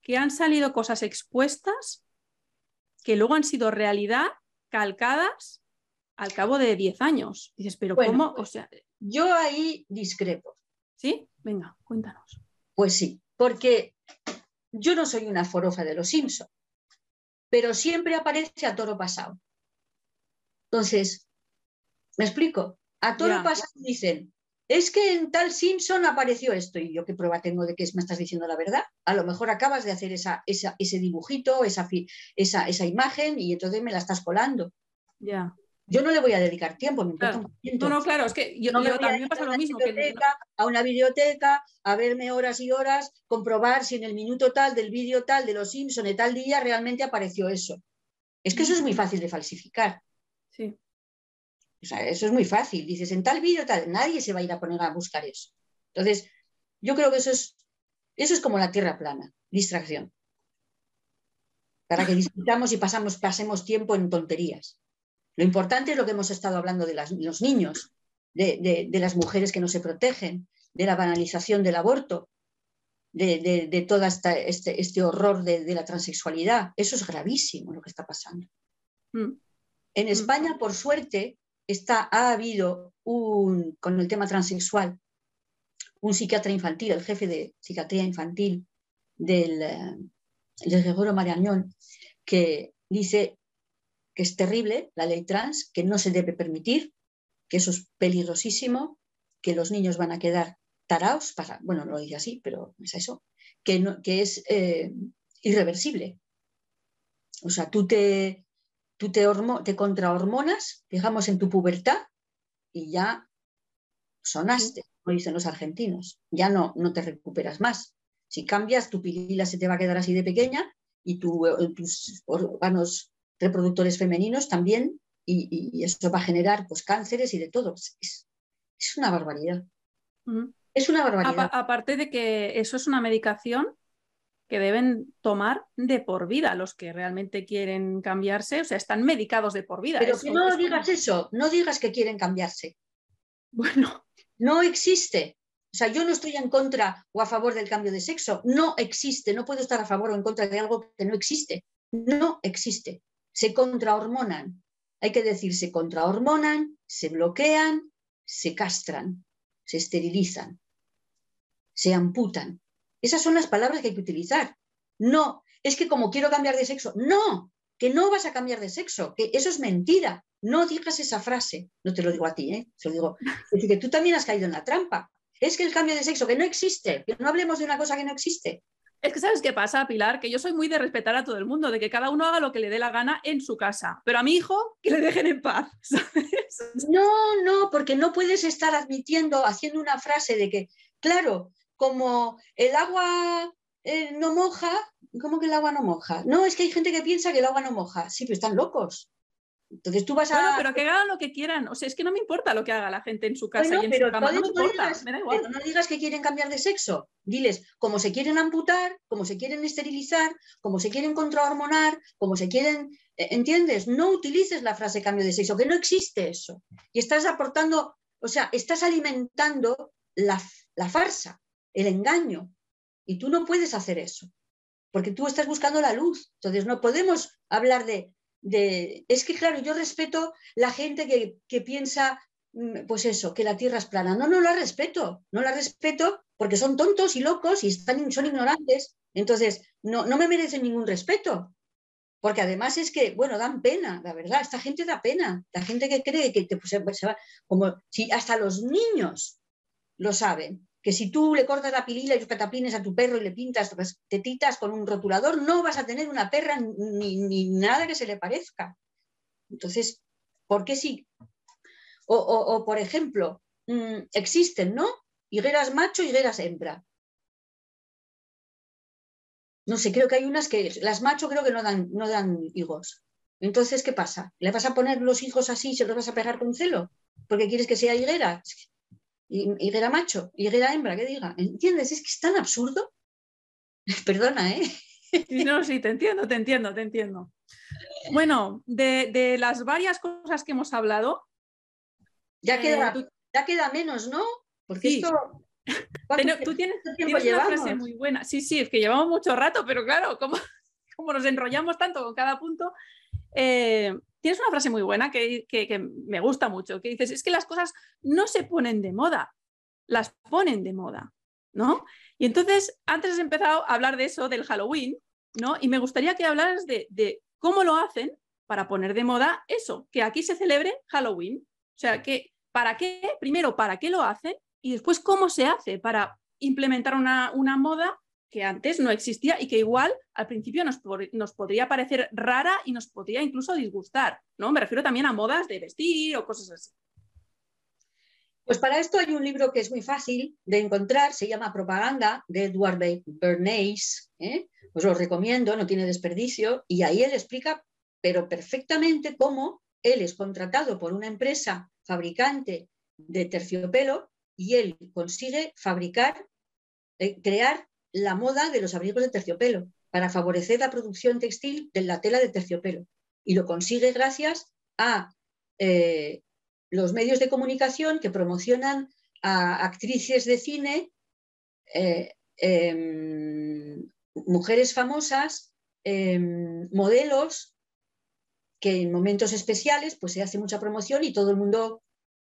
que han salido cosas expuestas que luego han sido realidad calcadas al cabo de 10 años. dices, pero ¿cómo? O sea,
yo ahí discrepo.
¿Sí? Venga, cuéntanos.
Pues sí, porque yo no soy una forofa de los Simpsons pero siempre aparece a toro pasado. Entonces, ¿me explico? A toro pasado dicen, es que en tal Simpson apareció esto, y yo qué prueba tengo de que me estás diciendo la verdad. A lo mejor acabas de hacer esa, ese dibujito, esa, esa, esa, imagen, y entonces me la estás colando.
Ya.
Yo no le voy a dedicar tiempo, me
No, no, claro, es que yo, también me pasa lo mismo.
A una biblioteca, a verme horas y horas, comprobar si en el minuto tal del vídeo tal de los Simpson de tal día realmente apareció eso. Es que eso es muy fácil de falsificar.
Sí.
O sea, eso es muy fácil. Dices, en tal vídeo tal, nadie se va a ir a poner a buscar eso. Entonces, yo creo que eso es, eso es como la tierra plana, distracción. Para que disfrutamos y pasamos, pasemos tiempo en tonterías. Lo importante es lo que hemos estado hablando de los niños, de, las mujeres que no se protegen, de la banalización del aborto, de, todo este, este, horror de, la transexualidad. Eso es gravísimo lo que está pasando. Mm. En mm. España, por suerte, está, ha habido un, con el tema transexual, un psiquiatra infantil, el jefe de psiquiatría infantil del, eh, del Gregorio Marañón, que dice que es terrible, la ley trans, que no se debe permitir, que eso es peligrosísimo, que los niños van a quedar taraos, para, bueno, no lo dice así, pero es eso, que, no, que es eh, irreversible. O sea, tú te, tú te, te contrahormonas, digamos, en tu pubertad y ya sonaste, como dicen los argentinos, ya no, no te recuperas más. Si cambias, tu pilila se te va a quedar así de pequeña y tu, eh, tus órganos reproductores femeninos también, y, eso va a generar pues, cánceres y de todo. Es, una barbaridad. Es una barbaridad.
aparte de que eso es una medicación que deben tomar de por vida los que realmente quieren cambiarse, o sea, están medicados de por vida.
Pero que no digas eso, no digas que quieren cambiarse.
Bueno.
No existe. O sea, yo no estoy en contra o a favor del cambio de sexo. No existe. No puedo estar a favor o en contra de algo que no existe. No existe se contrahormonan. Hay que decir, se contrahormonan, se bloquean, se castran, se esterilizan, se amputan. Esas son las palabras que hay que utilizar. No, es que como quiero cambiar de sexo, no, que no vas a cambiar de sexo, que eso es mentira. No digas esa frase. No te lo digo a ti, ¿eh? Se lo digo. Es decir, que tú también has caído en la trampa. Es que el cambio de sexo, que no existe, que no hablemos de una cosa que no existe.
Es que sabes qué pasa, Pilar, que yo soy muy de respetar a todo el mundo, de que cada uno haga lo que le dé la gana en su casa, pero a mi hijo que le dejen en paz.
No, no, porque no puedes estar admitiendo, haciendo una frase de que, claro, como el agua eh, no moja, ¿cómo que el agua no moja? No, es que hay gente que piensa que el agua no moja. Sí, pero están locos. Entonces tú vas a.
Bueno, pero que hagan lo que quieran. O sea, es que no me importa lo que haga la gente en su casa y en su cama. No me importa, me da igual.
Pero no digas que quieren cambiar de sexo. Diles, como se quieren amputar, como se quieren esterilizar, como se quieren contrahormonar, como se quieren. Eh, ¿Entiendes? No utilices la frase cambio de sexo, que no existe eso. Y estás aportando, o sea, estás alimentando la, la farsa, el engaño. Y tú no puedes hacer eso, porque tú estás buscando la luz. Entonces no podemos hablar de es que, claro, yo respeto la gente que, piensa, mm, pues eso, que la Tierra es plana. No, no la respeto, no la respeto porque son tontos y locos y están, son ignorantes. Entonces, no, no me merecen ningún respeto. Porque además es que, bueno, dan pena, la verdad, esta gente da pena. La gente que cree que te, pues, se va, como si hasta los niños lo saben que si tú le cortas la pilila y los catapines a tu perro y le pintas tetitas con un rotulador, no vas a tener una perra ni, nada que se le parezca. Entonces, ¿por qué sí? O, por ejemplo, mm, existen, ¿no? Higueras macho, higueras hembra. No sé, creo que hay unas que las macho creo que no dan, no dan higos. Entonces, ¿qué pasa? ¿Le vas a poner los hijos así y se los vas a pegar con celo? Porque quieres que sea higuera higuera macho, higuera hembra, que diga. ¿Entiendes? Es que es tan absurdo. Perdona, ¿eh?
no, sí, te entiendo, te entiendo, te entiendo. Bueno, de, las varias cosas que hemos hablado.
Ya, queda, eh, ya queda menos, ¿no?
Porque esto. tú tienes, una frase muy buena. Sí, sí, es que llevamos mucho rato, pero claro, como, como nos enrollamos tanto con cada punto. Eh, tienes una frase muy buena que, me gusta mucho, que dices, es que las cosas no se ponen de moda, las ponen de moda, ¿no? Y entonces, antes has empezado a hablar de eso, del Halloween, ¿no? Y me gustaría que hablaras de, de cómo lo hacen para poner de moda eso, que aquí se celebre Halloween. O sea, que, ¿para qué? Primero, ¿para qué lo hacen? Y después, ¿cómo se hace para implementar una, una moda que antes no existía y que igual al principio nos, nos, podría parecer rara y nos podría incluso disgustar, ¿no? Me refiero también a modas de vestir o cosas así.
Pues para esto hay un libro que es muy fácil de encontrar, se llama Propaganda, de Edward Bernays, ¿eh? os lo recomiendo, no tiene desperdicio, y ahí él explica, pero perfectamente, cómo él es contratado por una empresa fabricante de terciopelo y él consigue fabricar, eh, crear la moda de los abrigos de terciopelo para favorecer la producción textil de la tela de terciopelo. Y lo consigue gracias a eh, los medios de comunicación que promocionan a actrices de cine, eh, em, mujeres famosas, em, modelos, que en momentos especiales pues se hace mucha promoción y todo el mundo,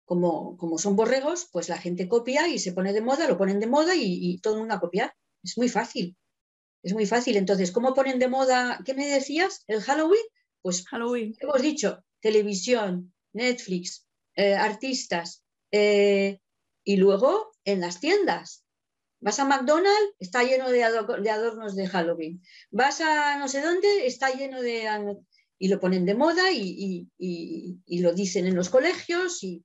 como, como son borregos, pues la gente copia y se pone de moda, lo ponen de moda y, todo el mundo a copiar. Es muy fácil. Es muy fácil. Entonces, ¿cómo ponen de moda? ¿Qué me decías? ¿El Halloween? Pues
Halloween.
hemos dicho televisión, Netflix, eh, artistas eh, y luego en las tiendas. Vas a McDonald's, está lleno de, adornos de Halloween. Vas a no sé dónde, está lleno de... Y lo ponen de moda y, lo dicen en los colegios. Y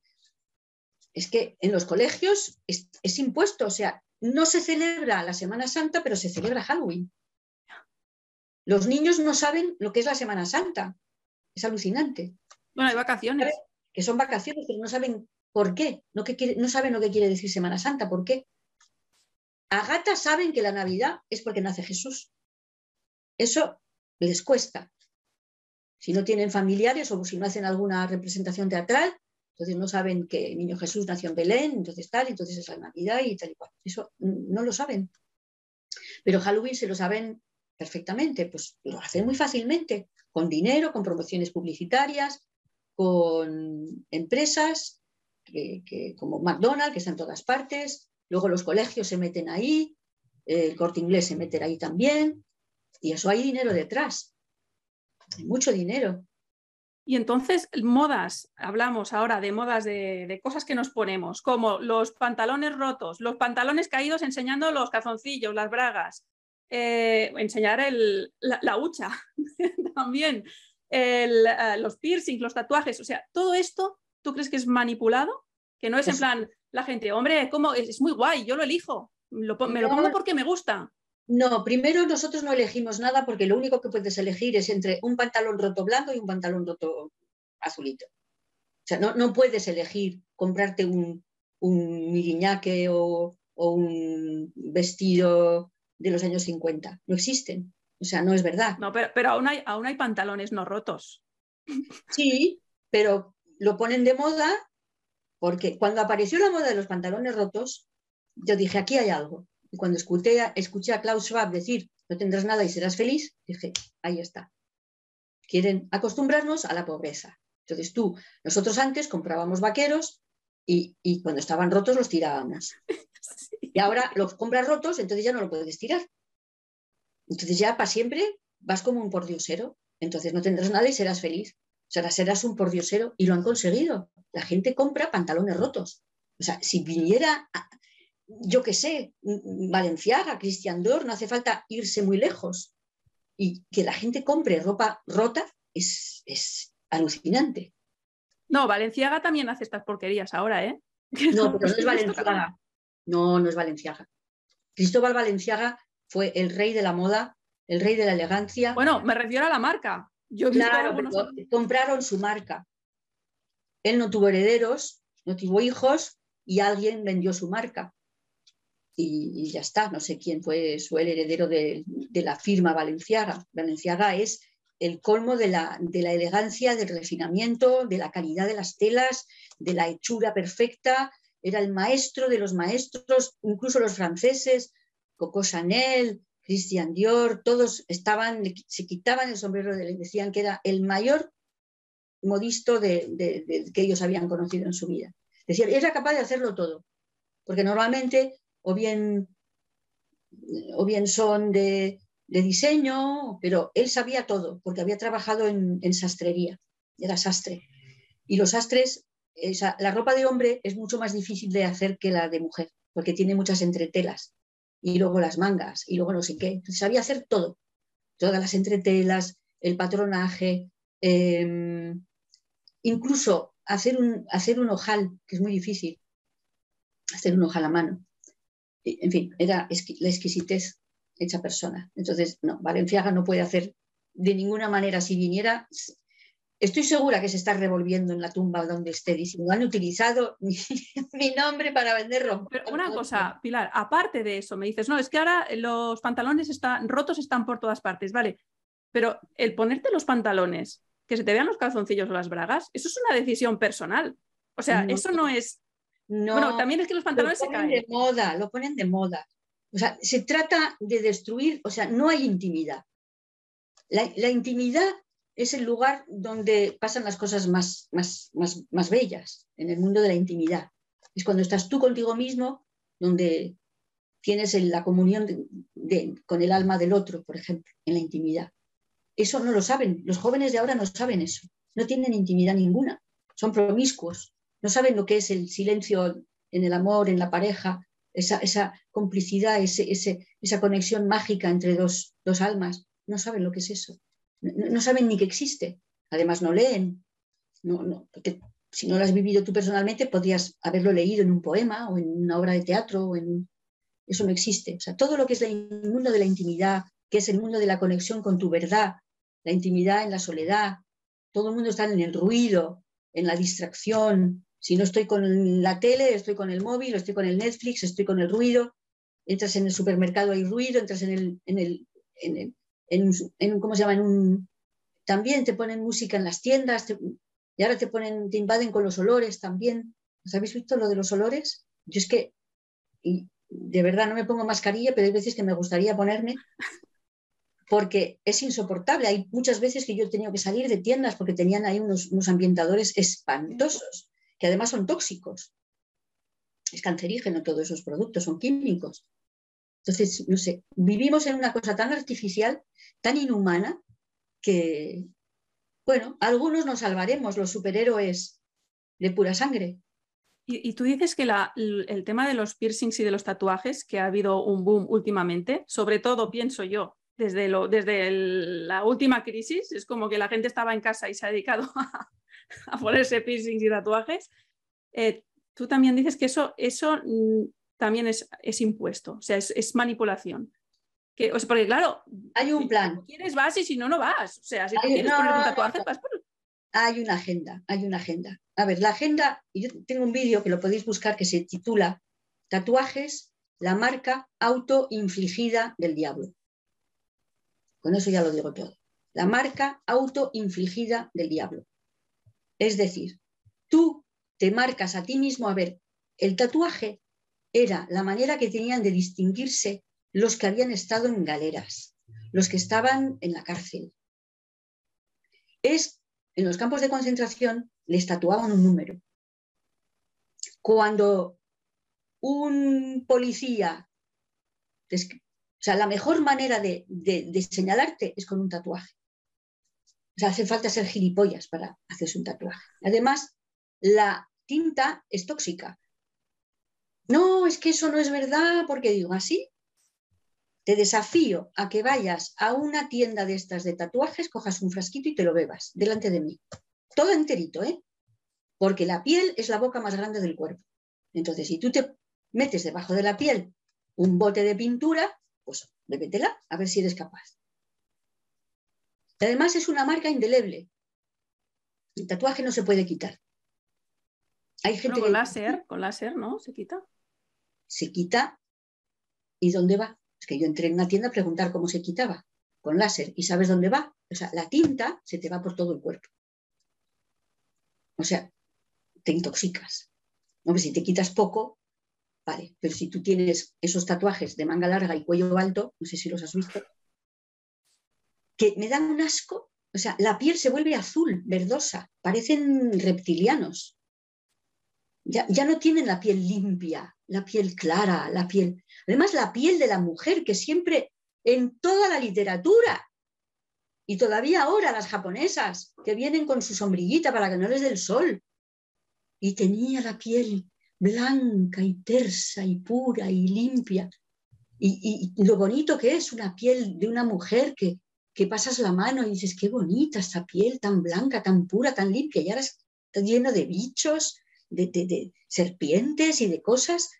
es que en los colegios es, es impuesto, o sea, no se celebra la Semana Santa, pero se celebra Halloween. Los niños no saben lo que es la Semana Santa. Es alucinante.
Bueno, hay vacaciones.
Que son vacaciones, pero no saben por qué. No, no saben lo que quiere decir Semana Santa. ¿Por qué? A gata saben que la Navidad es porque nace Jesús. Eso les cuesta. Si no tienen familiares o si no hacen alguna representación teatral, entonces no saben que el niño Jesús nació en Belén, entonces tal, entonces es la Navidad y tal y cual. Eso no lo saben. Pero Halloween se lo saben perfectamente, pues lo hacen muy fácilmente, con dinero, con promociones publicitarias, con empresas que, como McDonald's, que están en todas partes, luego los colegios se meten ahí, el corte inglés se meterá ahí también, y eso hay dinero detrás, hay mucho dinero.
Y entonces, modas, hablamos ahora de modas de, cosas que nos ponemos, como los pantalones rotos, los pantalones caídos enseñando los calzoncillos, las bragas, eh, enseñar la, hucha también, eh, los piercings, los tatuajes, o sea, todo esto, ¿tú crees que es manipulado? Que no es en plan, la gente, hombre, ¿cómo? Es, muy guay, yo lo elijo, me lo pongo porque me gusta.
No, primero nosotros no elegimos nada porque lo único que puedes elegir es entre un pantalón roto blanco y un pantalón roto azulito. O sea, no, puedes elegir comprarte un, un miriñaque o, un vestido de los años 50. No existen. O sea, no es verdad.
No, pero, pero aún, hay, aún hay pantalones no rotos.
Sí, pero lo ponen de moda porque cuando apareció la moda de los pantalones rotos, yo dije, aquí hay algo. Y cuando escuché a, escuché a Klaus Schwab decir, no tendrás nada y serás feliz, dije, ahí está. Quieren acostumbrarnos a la pobreza. Entonces tú, nosotros antes comprábamos vaqueros y, cuando estaban rotos los tirábamos. Y ahora los compras rotos, entonces ya no lo puedes tirar. Entonces ya para siempre vas como un pordiosero. Entonces no tendrás nada y serás feliz. O sea, serás un pordiosero y lo han conseguido. La gente compra pantalones rotos. O sea, si viniera yo qué sé, Valenciaga, Cristian Dor, no hace falta irse muy lejos. Y que la gente compre ropa rota es, alucinante.
No, Valenciaga también hace estas porquerías ahora, ¿eh?
No, pero no es Valenciaga. No, no es Valenciaga. Cristóbal Valenciaga fue el rey de la moda, el rey de la elegancia.
Bueno, me refiero a la marca.
Yo claro, compraron su marca. Él no tuvo herederos, no tuvo hijos y alguien vendió su marca y, ya está. No sé quién fue, el heredero de, la firma Valenciaga. Valenciaga es el colmo de la, elegancia, del refinamiento, de la calidad de las telas, de la hechura perfecta. Era el maestro de los maestros, incluso los franceses, Coco Chanel, Christian Dior, todos estaban, se quitaban el sombrero, de, decían que era el mayor modisto de, que ellos habían conocido en su vida. Decían, era capaz de hacerlo todo, porque normalmente o bien, o bien son de, diseño, pero él sabía todo, porque había trabajado en, sastrería, era sastre. Y los sastres, la ropa de hombre es mucho más difícil de hacer que la de mujer, porque tiene muchas entretelas, y luego las mangas, y luego no sé qué. sabía hacer todo, todas las entretelas, el patronaje, em, incluso hacer un, hacer un ojal, que es muy difícil, hacer un ojal a mano en fin, era la exquisitez hecha persona. Entonces, no, Valenciaga no puede hacer de ninguna manera, si viniera, estoy segura que se está revolviendo en la tumba donde esté diciendo, han utilizado mi, nombre para vender ropa.
Pero una cosa, Pilar, aparte de eso, me dices, no, es que ahora los pantalones están rotos, están por todas partes, ¿vale? Pero el ponerte los pantalones, que se te vean los calzoncillos o las bragas, eso es una decisión personal. O sea, eso no es no, bueno, también es que los pantalones
se
caen.
de moda, lo ponen de moda. O sea, se trata de destruir, o sea, no hay intimidad. La, intimidad es el lugar donde pasan las cosas más, más, más, bellas, en el mundo de la intimidad. Es cuando estás tú contigo mismo, donde tienes la comunión con el alma del otro, por ejemplo, en la intimidad. Eso no lo saben, los jóvenes de ahora no saben eso, no tienen intimidad ninguna, son promiscuos, no saben lo que es el silencio en el amor, en la pareja, esa, complicidad, esa conexión mágica entre dos, almas. No saben lo que es eso. No, saben ni que existe. Además, no leen. No, porque si no lo has vivido tú personalmente, podrías haberlo leído en un poema o en una obra de teatro. O en... Eso no existe. Todo lo que es el mundo de la intimidad, que es el mundo de la conexión con tu verdad, la intimidad en la soledad, todo el mundo está en el ruido, en la distracción, si no estoy con la tele, estoy con el móvil, estoy con el Netflix, estoy con el ruido. Entras en el supermercado, hay ruido, entras en el, en el, en un, ¿cómo se llama? En un, también te ponen música en las tiendas y ahora te ponen, te invaden con los olores también. ¿Os habéis visto lo de los olores? Yo es que, y de verdad no me pongo mascarilla, pero hay veces que me gustaría ponerme porque es insoportable. Hay muchas veces que yo he tenido que salir de tiendas porque tenían ahí unos, unos ambientadores espantosos que además son tóxicos. Es cancerígeno todos esos productos, son químicos. Entonces, no sé, vivimos en una cosa tan artificial, tan inhumana, que, bueno, algunos nos salvaremos, los superhéroes de pura sangre.
Y, tú dices que el tema de los piercings y de los tatuajes, que ha habido un boom últimamente, sobre todo pienso yo, desde, desde la última crisis, es como que la gente estaba en casa y se ha dedicado a, ponerse piercings y tatuajes. Eh, tú también dices que eso, eso mm, también es, es, impuesto, o sea, es, manipulación. Que, o sea, porque claro,
hay un plan.
Si quieres vas y si no, no vas. O sea, si quieres poner un tatuaje, vas por...
Hay una agenda, hay una agenda. A ver, la agenda, yo tengo un vídeo que lo podéis buscar que se titula Tatuajes, la marca autoinfligida del diablo. Con eso ya lo digo todo. La marca autoinfligida del diablo. Es decir, tú te marcas a ti mismo, a ver, el tatuaje era la manera que tenían de distinguirse los que habían estado en galeras, los que estaban en la cárcel. Es en los campos de concentración les tatuaban un número. Cuando un policía, o sea, la mejor manera de, de señalarte es con un tatuaje. O sea, hace falta ser gilipollas para hacerse un tatuaje. Además, la tinta es tóxica. No, es que eso no es verdad, porque digo así. Te desafío a que vayas a una tienda de estas de tatuajes, cojas un frasquito y te lo bebas delante de mí. Todo enterito, ¿eh? Porque la piel es la boca más grande del cuerpo. Entonces, si tú te metes debajo de la piel un bote de pintura, pues bébetela a ver si eres capaz. Además, es una marca indeleble. El tatuaje no se puede quitar.
Hay gente con láser, con láser, ¿no? Se quita.
Se quita. ¿Y dónde va? Es que yo entré en una tienda a preguntar cómo se quitaba. Con láser. ¿Y sabes dónde va? O sea, la tinta se te va por todo el cuerpo. O sea, te intoxicas. Hombre, si te quitas poco, vale. Pero si tú tienes esos tatuajes de manga larga y cuello alto, no sé si los has visto, que me dan un asco. O sea, la piel se vuelve azul, verdosa, parecen reptilianos. Ya, no tienen la piel limpia, la piel clara, la piel. Además, la piel de la mujer que siempre en toda la literatura, y todavía ahora las japonesas, que vienen con su sombrillita para que no les dé el sol, y tenía la piel blanca y tersa y pura y limpia. Y, lo bonito que es una piel de una mujer que, que pasas la mano y dices, qué bonita esta piel tan blanca, tan pura, tan limpia, y ahora está lleno de bichos, de, serpientes y de cosas.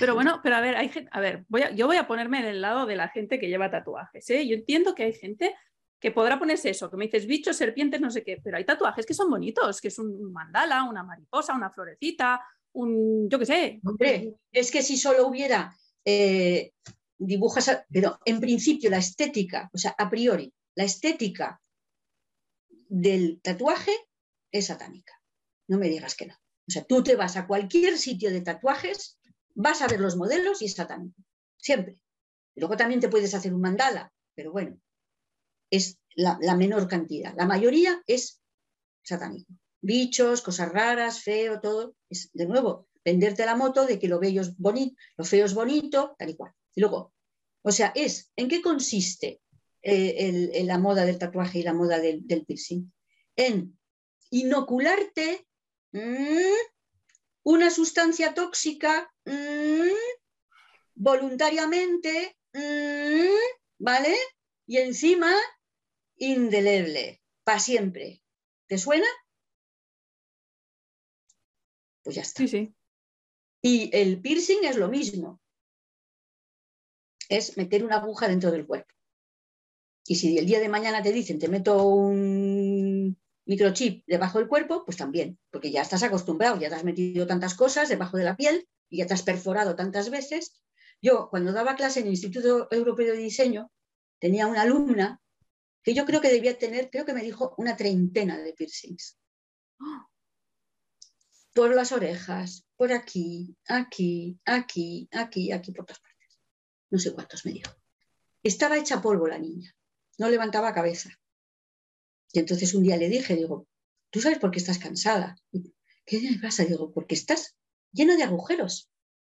Pero bueno, pero a ver, hay a ver, voy yo voy a ponerme del lado de la gente que lleva tatuajes. ¿eh? Yo entiendo que hay gente que podrá ponerse eso, que me dices bichos, serpientes, no sé qué, pero hay tatuajes que son bonitos, que es un mandala, una mariposa, una florecita, un, yo qué sé.
Hombre, es que si solo hubiera eh, dibujas, pero en principio la estética, o sea, a priori, la estética del tatuaje es satánica. No me digas que no. O sea, tú te vas a cualquier sitio de tatuajes, vas a ver los modelos y es satánico. Siempre. Luego también te puedes hacer un mandala, pero bueno, es la, menor cantidad. La mayoría es satánico. Bichos, cosas raras, feo, todo. Es, de nuevo, venderte la moto de que lo bello es bonito, lo feo es bonito, tal y cual. Y luego, o sea, es, ¿en qué consiste eh, la moda del tatuaje y la moda del, del piercing? En inocularte Mm. una sustancia tóxica mm. voluntariamente, mm. ¿vale? Y encima, indeleble, para siempre. ¿Te suena? Pues ya está.
Sí, sí.
Y el piercing es lo mismo. Es meter una aguja dentro del cuerpo. Y si el día de mañana te dicen, te meto un microchip debajo del cuerpo, pues también, porque ya estás acostumbrado, ya te has metido tantas cosas debajo de la piel y ya te has perforado tantas veces. Yo, cuando daba clase en el Instituto Europeo de Diseño, tenía una alumna que yo creo que debía tener, creo que me dijo, una treintena de piercings. Por las orejas, por aquí, aquí, aquí, aquí, aquí, por todas partes. No sé cuántos me dijo. Estaba hecha polvo la niña, no levantaba cabeza. Y entonces un día le dije, digo, ¿tú sabes por qué estás cansada? ¿Qué me pasa? Digo, porque estás lleno de agujeros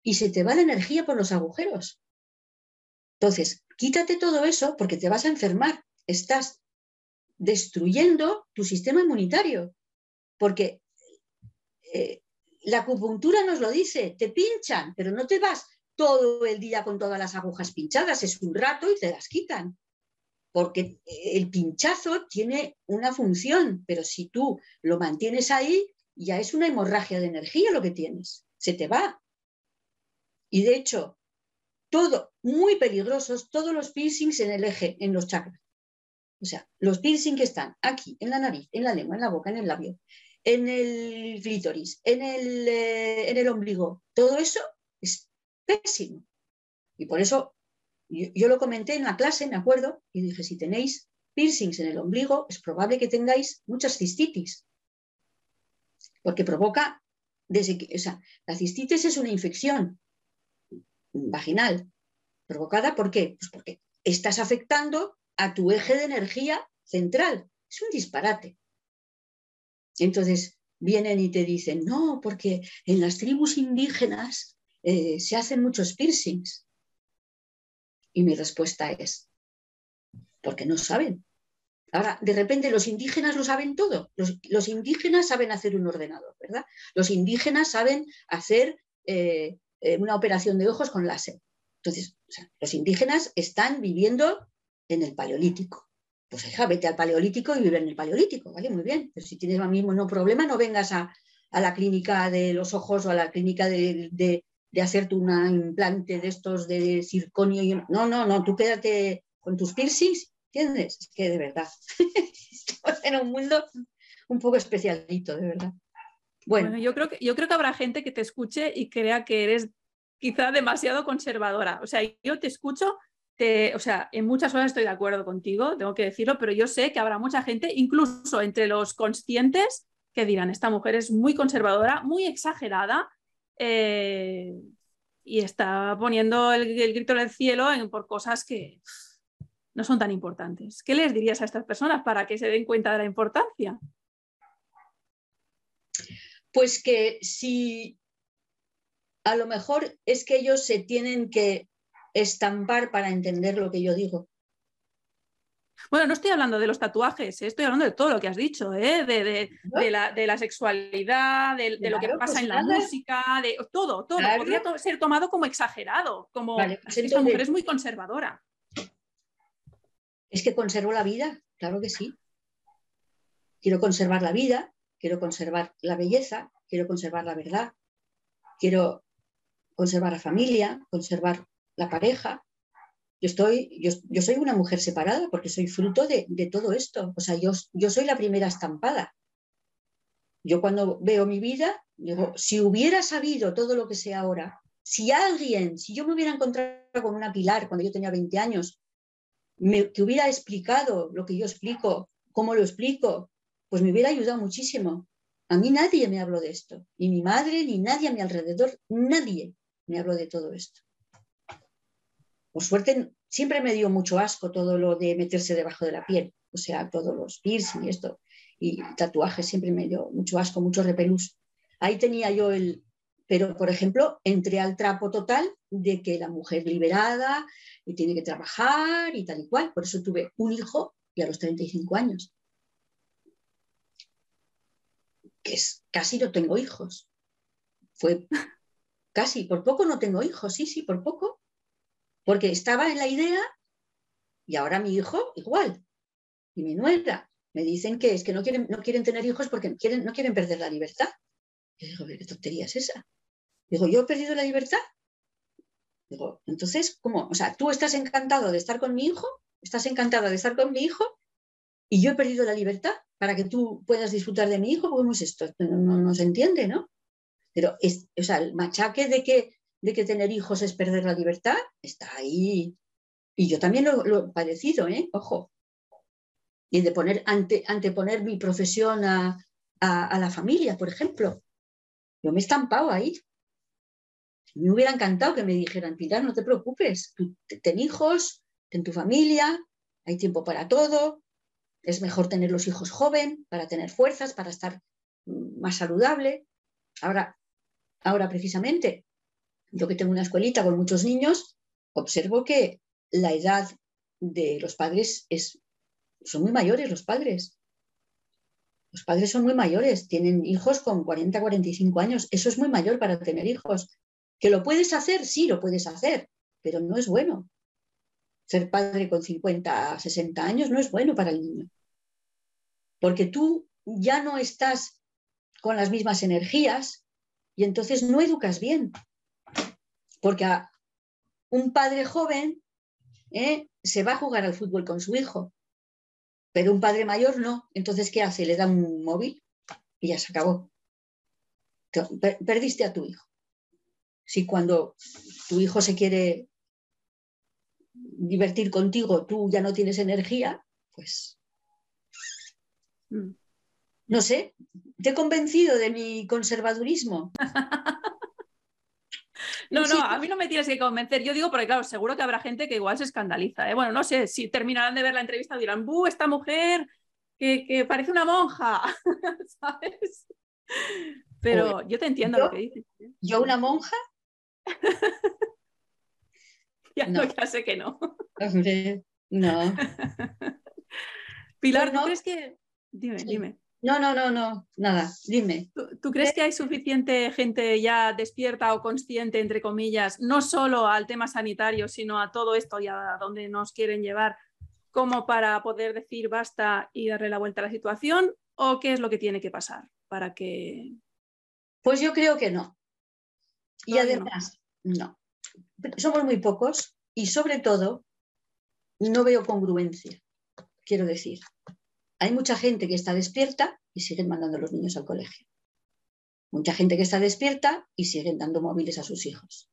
y se te va la energía por los agujeros. Entonces, quítate todo eso porque te vas a enfermar. Estás destruyendo tu sistema inmunitario. Porque eh, la acupuntura nos lo dice, te pinchan, pero no te vas todo el día con todas las agujas pinchadas, es un rato y te las quitan. Porque el pinchazo tiene una función, pero si tú lo mantienes ahí, ya es una hemorragia de energía lo que tienes, se te va. Y de hecho, todo, muy peligrosos, todos los piercings en el eje, en los chakras. O sea, los piercings que están aquí, en la nariz, en la lengua, en la boca, en el labio, en el clítoris, en el, eh, en el ombligo, todo eso es pésimo. Y por eso yo, lo comenté en la clase, me acuerdo, y dije, si tenéis piercings en el ombligo, es probable que tengáis muchas cistitis, porque provoca, desde que, o sea, la cistitis es una infección vaginal, provocada por qué? Pues porque estás afectando a tu eje de energía central. Es un disparate. Entonces vienen y te dicen, no, porque en las tribus indígenas eh, se hacen muchos piercings. Y mi respuesta es, porque no saben. Ahora, de repente los indígenas lo saben todo. Los, indígenas saben hacer un ordenador, ¿verdad? Los indígenas saben hacer eh, eh, una operación de ojos con láser. Entonces, los indígenas están viviendo en el paleolítico pues hija, vete al paleolítico y vive en el paleolítico, ¿vale? Muy bien, pero si tienes el mismo no problema, no vengas a, la clínica de los ojos o a la clínica de, hacerte un implante de estos de circonio. Y, no, no, no, tú quédate con tus piercings, ¿entiendes? Es que de verdad, estamos en un mundo un poco especialito, de verdad.
Bueno. yo, creo que, yo creo que habrá gente que te escuche y crea que eres quizá demasiado conservadora. O sea, yo te escucho o sea, en muchas horas estoy de acuerdo contigo, tengo que decirlo, pero yo sé que habrá mucha gente, incluso entre los conscientes, que dirán, esta mujer es muy conservadora, muy exagerada eh, y está poniendo el, grito en el cielo por cosas que no son tan importantes. ¿Qué les dirías a estas personas para que se den cuenta de la importancia?
Pues que si a lo mejor es que ellos se tienen que estampar para entender lo que yo digo.
Bueno, no estoy hablando de los tatuajes, ¿eh? estoy hablando de todo lo que has dicho, ¿eh? de, la, sexualidad, de, lo que pasa en la música, de todo, todo. Podría ser tomado como exagerado, como vale, pues mujer es muy conservadora.
Es que conservo la vida, claro que sí. Quiero conservar la vida, quiero conservar la belleza, quiero conservar la verdad, quiero conservar la familia, conservar la pareja. Yo, estoy, yo, soy una mujer separada porque soy fruto de, todo esto. O sea, yo, soy la primera estampada. Yo cuando veo mi vida, digo, si hubiera sabido todo lo que sé ahora, si alguien, si yo me hubiera encontrado con una pilar cuando yo tenía 20 años, me, que hubiera explicado lo que yo explico, cómo lo explico, pues me hubiera ayudado muchísimo. A mí nadie me habló de esto, ni mi madre, ni nadie a mi alrededor, nadie me habló de todo esto por suerte, siempre me dio mucho asco todo lo de meterse debajo de la piel, o sea, todos los piercing y esto, y tatuajes siempre me dio mucho asco, mucho repelús. Ahí tenía yo el, pero por ejemplo, entré al trapo total de que la mujer liberada y tiene que trabajar y tal y cual, por eso tuve un hijo y a los 35 años. Que es, casi no tengo hijos. Fue casi, por poco no tengo hijos, sí, sí, por poco porque estaba en la idea y ahora mi hijo igual, y mi nuera. Me dicen que es que no quieren, no quieren tener hijos porque quieren, no quieren perder la libertad. Yo digo, ¿qué tontería es esa? Digo, ¿yo he perdido la libertad? Digo, entonces, ¿cómo? O sea, tú estás encantado de estar con mi hijo, estás encantada de estar con mi hijo, y yo he perdido la libertad para que tú puedas disfrutar de mi hijo, ¿cómo es esto? No, no, se entiende, ¿no? Pero, es, o sea, el machaque de que de que tener hijos es perder la libertad, está ahí. Y yo también lo, he padecido, ¿eh? Ojo. Y de poner, ante, anteponer mi profesión a, la familia, por ejemplo. Yo me he estampado ahí. Me hubiera encantado que me dijeran, Pilar, no te preocupes, tú ten hijos, ten tu familia, hay tiempo para todo, es mejor tener los hijos joven para tener fuerzas, para estar mm, más saludable. Ahora, ahora precisamente yo que tengo una escuelita con muchos niños, observo que la edad de los padres es, son muy mayores los padres. Los padres son muy mayores, tienen hijos con 40, 45 años. Eso es muy mayor para tener hijos. ¿Que lo puedes hacer? Sí, lo puedes hacer, pero no es bueno. Ser padre con 50, 60 años no es bueno para el niño. Porque tú ya no estás con las mismas energías y entonces no educas bien. Porque a un padre joven ¿eh? se va a jugar al fútbol con su hijo, pero un padre mayor no. Entonces, ¿qué hace? Le da un móvil y ya se acabó. Perdiste a tu hijo. Si cuando tu hijo se quiere divertir contigo, tú ya no tienes energía, pues mm. no sé, te he convencido de mi conservadurismo.
No, no, a mí no me tienes que convencer. Yo digo, porque claro, seguro que habrá gente que igual se escandaliza. ¿eh? Bueno, no sé, si terminarán de ver la entrevista dirán, ¡buh, esta mujer que, parece una monja! ¿Sabes? Pero yo te entiendo lo que dices.
¿eh? ¿Yo una monja?
ya, no. ya sé que no.
no.
Pilar, ¿tú crees que...? Dime, dime.
No, no, no, no, nada, dime.
¿Tú, crees que hay suficiente gente ya despierta o consciente, entre comillas, no solo al tema sanitario, sino a todo esto y a dónde nos quieren llevar, como para poder decir basta y darle la vuelta a la situación? ¿O qué es lo que tiene que pasar para que...
Pues yo creo que no. Y además, no. Somos muy pocos y sobre todo no veo congruencia, quiero decir. Hay mucha gente que está despierta y siguen mandando a los niños al colegio. Mucha gente que está despierta y siguen dando móviles a sus hijos.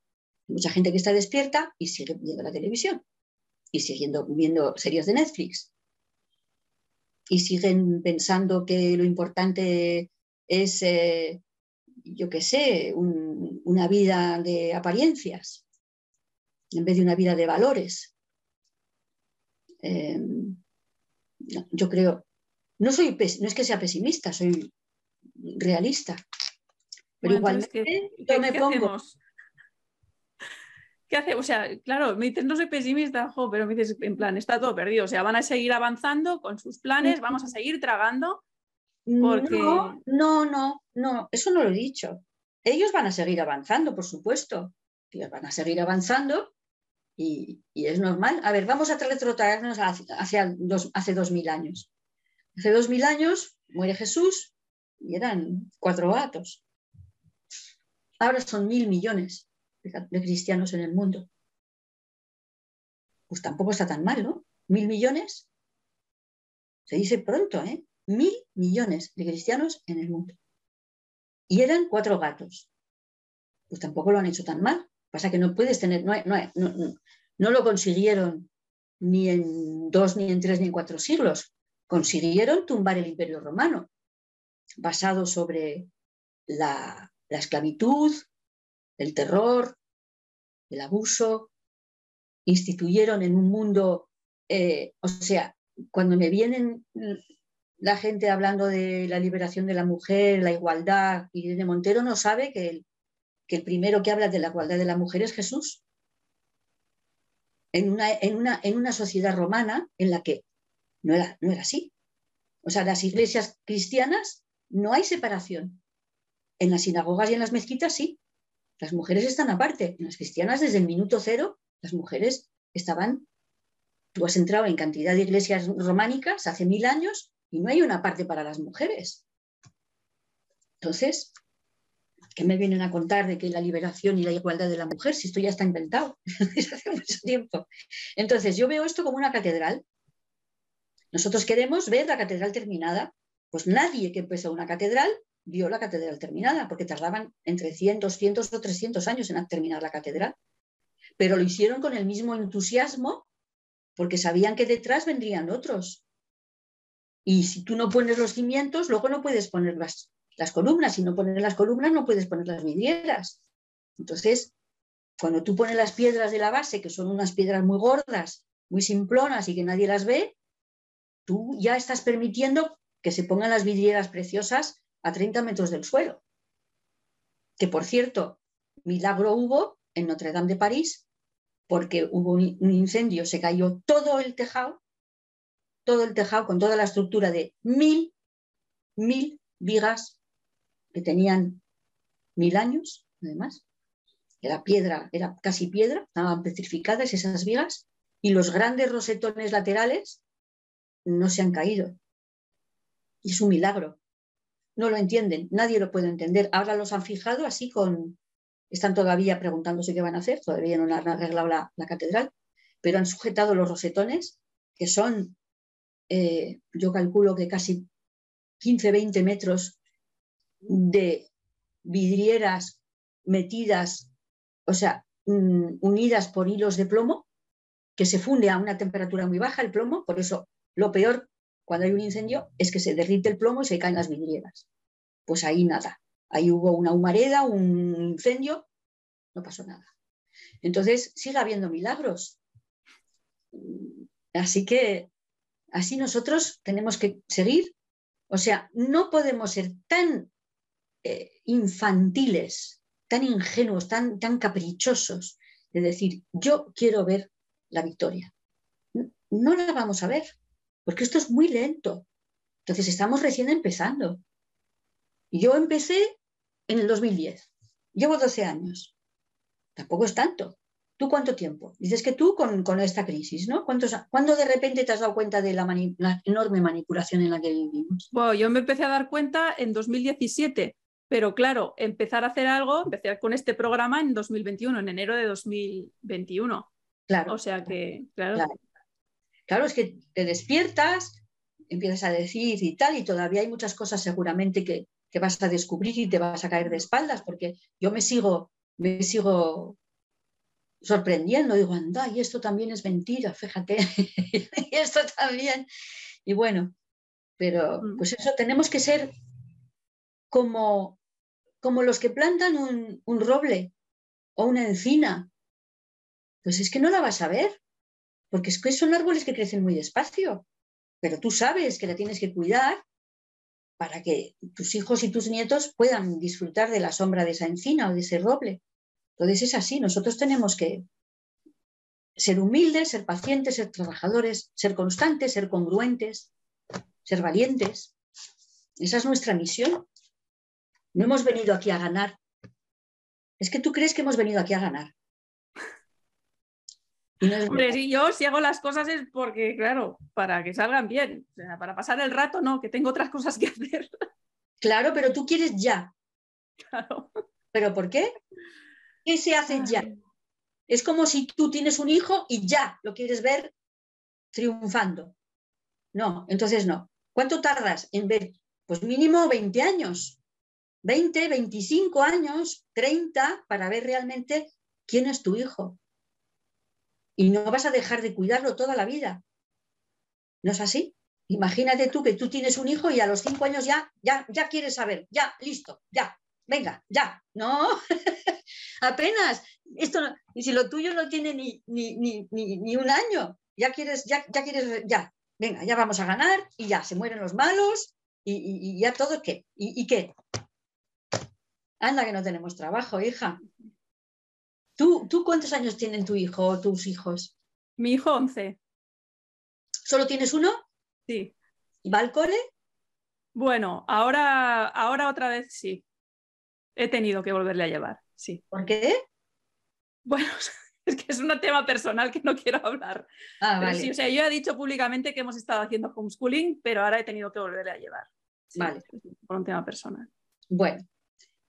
Mucha gente que está despierta y sigue viendo la televisión y siguen viendo series de Netflix. Y siguen pensando que lo importante es, eh, yo qué sé, una vida de apariencias en vez de una vida de valores. Em, yo creo, no, soy, no es que sea pesimista, soy realista. Pero igual yo me pongo.
¿Qué hace? O sea, claro, me dices, no soy pesimista, pero me dices, en plan, está todo perdido. O sea, van a seguir avanzando con sus planes, vamos a seguir tragando. Porque...
No, no, no, no, eso no lo he dicho. Ellos van a seguir avanzando, por supuesto. Ellos van a seguir avanzando y, es normal. A ver, vamos a retrotraernos hacia, dos, hace dos mil años. Hace dos mil años muere Jesús y eran cuatro gatos. Ahora son mil millones de, cristianos en el mundo. Pues tampoco está tan mal, ¿no? Mil millones. Se dice pronto, ¿eh? Mil millones de cristianos en el mundo. Y eran cuatro gatos. Pues tampoco lo han hecho tan mal. Pasa que no puedes tener, no, no lo consiguieron ni en dos, ni en tres, ni en cuatro siglos consiguieron tumbar el imperio romano, basado sobre la, esclavitud, el terror, el abuso, instituyeron en un mundo, eh, o sea, cuando me vienen la gente hablando de la liberación de la mujer, la igualdad, y de Montero no sabe que el, primero que habla de la igualdad de la mujer es Jesús. En una, en una, en una sociedad romana en la que no era, no era así. O sea, las iglesias cristianas no hay separación. En las sinagogas y en las mezquitas sí. Las mujeres están aparte. En las cristianas, desde el minuto cero, las mujeres estaban. Tú has entrado en cantidad de iglesias románicas hace mil años y no hay una parte para las mujeres. Entonces, ¿qué me vienen a contar de que la liberación y la igualdad de la mujer, si esto ya está inventado desde hace mucho tiempo? Entonces, yo veo esto como una catedral nosotros queremos ver la catedral terminada. Pues nadie que empezó una catedral vio la catedral terminada, porque tardaban entre 100, 200 o 300 años en terminar la catedral. Pero lo hicieron con el mismo entusiasmo, porque sabían que detrás vendrían otros. Y si tú no pones los cimientos, luego no puedes poner las, las columnas. Si no pones las columnas, no puedes poner las vidrieras. Entonces, cuando tú pones las piedras de la base, que son unas piedras muy gordas, muy simplonas y que nadie las ve, tú ya estás permitiendo que se pongan las vidrieras preciosas a 30 metros del suelo. Que por cierto, milagro hubo en Notre Dame de París, porque hubo un, incendio, se cayó todo el tejado, todo el tejado con toda la estructura de mil, mil vigas que tenían mil años, además. Era piedra, era casi piedra, estaban petrificadas esas vigas, y los grandes rosetones laterales no se han caído. Y es un milagro. No lo entienden, nadie lo puede entender. Ahora los han fijado así con, están todavía preguntándose qué van a hacer, todavía no han arreglado la, catedral, pero han sujetado los rosetones, que son, eh, yo calculo que casi 15, 20 metros de vidrieras metidas, o sea, mm, unidas por hilos de plomo, que se funde a una temperatura muy baja el plomo, por eso lo peor cuando hay un incendio es que se derrite el plomo y se caen las vidrieras. Pues ahí nada, Ahí hubo una humareda, un incendio, no pasó nada. Entonces sigue habiendo milagros. Así que así nosotros tenemos que seguir. O sea, no podemos ser tan eh, infantiles, tan ingenuos, tan, tan caprichosos de decir, yo quiero ver la victoria. No la vamos a ver, porque esto es muy lento. Entonces estamos recién empezando. Yo empecé en el 2010. Llevo 12 años. Tampoco es tanto. ¿Tú cuánto tiempo? Dices que tú con, esta crisis, ¿no? ¿Cuántos, ¿Cuándo de repente te has dado cuenta de la, enorme manipulación en la que vivimos?
Bueno, yo me empecé a dar cuenta en 2017, pero claro, empezar a hacer algo, empecé con este programa en 2021, en enero de 2021. Claro. O sea que, claro.
Claro, claro es que te despiertas, empiezas a decir y tal, y todavía hay muchas cosas seguramente que, que vas a descubrir y te vas a caer de espaldas, porque yo me sigo, me sigo sorprendiendo, digo, anda, y esto también es mentira, fíjate, y esto también. Y bueno, pero mm. pues eso, tenemos que ser como, como los que plantan un, un roble o una encina. Pues es que no la vas a ver, porque es que son árboles que crecen muy despacio, pero tú sabes que la tienes que cuidar para que tus hijos y tus nietos puedan disfrutar de la sombra de esa encina o de ese roble. Entonces es así, nosotros tenemos que ser humildes, ser pacientes, ser trabajadores, ser constantes, ser congruentes, ser valientes. Esa es nuestra misión. No hemos venido aquí a ganar. Es que tú crees que hemos venido aquí a ganar.
Hombre, si yo si hago las cosas es porque, claro, para que salgan bien. O sea, para pasar el rato, no, que tengo otras cosas que hacer.
Claro, pero tú quieres ya. Claro. ¿Pero por qué? ¿Qué se hace ya? Es como si tú tienes un hijo y ya lo quieres ver triunfando. No, entonces no. ¿Cuánto tardas en ver? Pues mínimo 20 años. 20, 25 años, 30, para ver realmente quién es tu hijo y no vas a dejar de cuidarlo toda la vida. ¿No es así? Imagínate tú que tú tienes un hijo y a los cinco años ya, ya, ya quieres saber, ya, listo, ya, venga, ya. No, apenas. Esto y si lo tuyo no tiene ni, ni, un año, ya quieres, ya, ya quieres, ya, venga, ya vamos a ganar y ya, se mueren los malos y, ya todo, ¿qué? ¿Y, ¿Y qué? Anda que no tenemos trabajo, hija. ¿Tú, cuántos años tienen tu hijo o tus hijos?
Mi hijo 11.
¿Solo tienes uno?
Sí.
¿Va al cole?
Bueno, ahora, ahora otra vez sí. He tenido que volverle a llevar, sí.
¿Por qué?
Bueno, es que es un tema personal que no quiero hablar. Ah, vale. o sea, yo he dicho públicamente que hemos estado haciendo homeschooling, pero ahora he tenido que volverle a llevar.
vale.
Por un tema personal.
Bueno,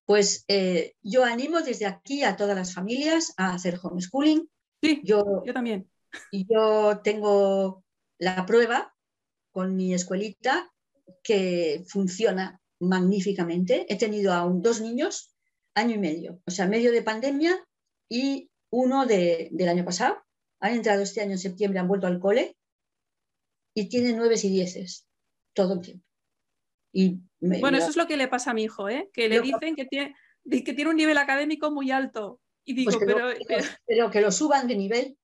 pues eh, yo animo desde aquí a todas las familias a hacer homeschooling.
Sí, yo, yo también.
Yo tengo la prueba con mi escuelita que funciona magníficamente. He tenido aún dos niños, año y medio, o sea, medio de pandemia y uno del año pasado. Han entrado este año en septiembre, han vuelto al cole y tienen nueve y dieces todo el tiempo.
Y bueno, eso es lo que le pasa a mi hijo, ¿eh? que le dicen que tiene, que tiene un nivel académico muy alto. Y digo,
pues
pero,
pero, que lo suban de nivel.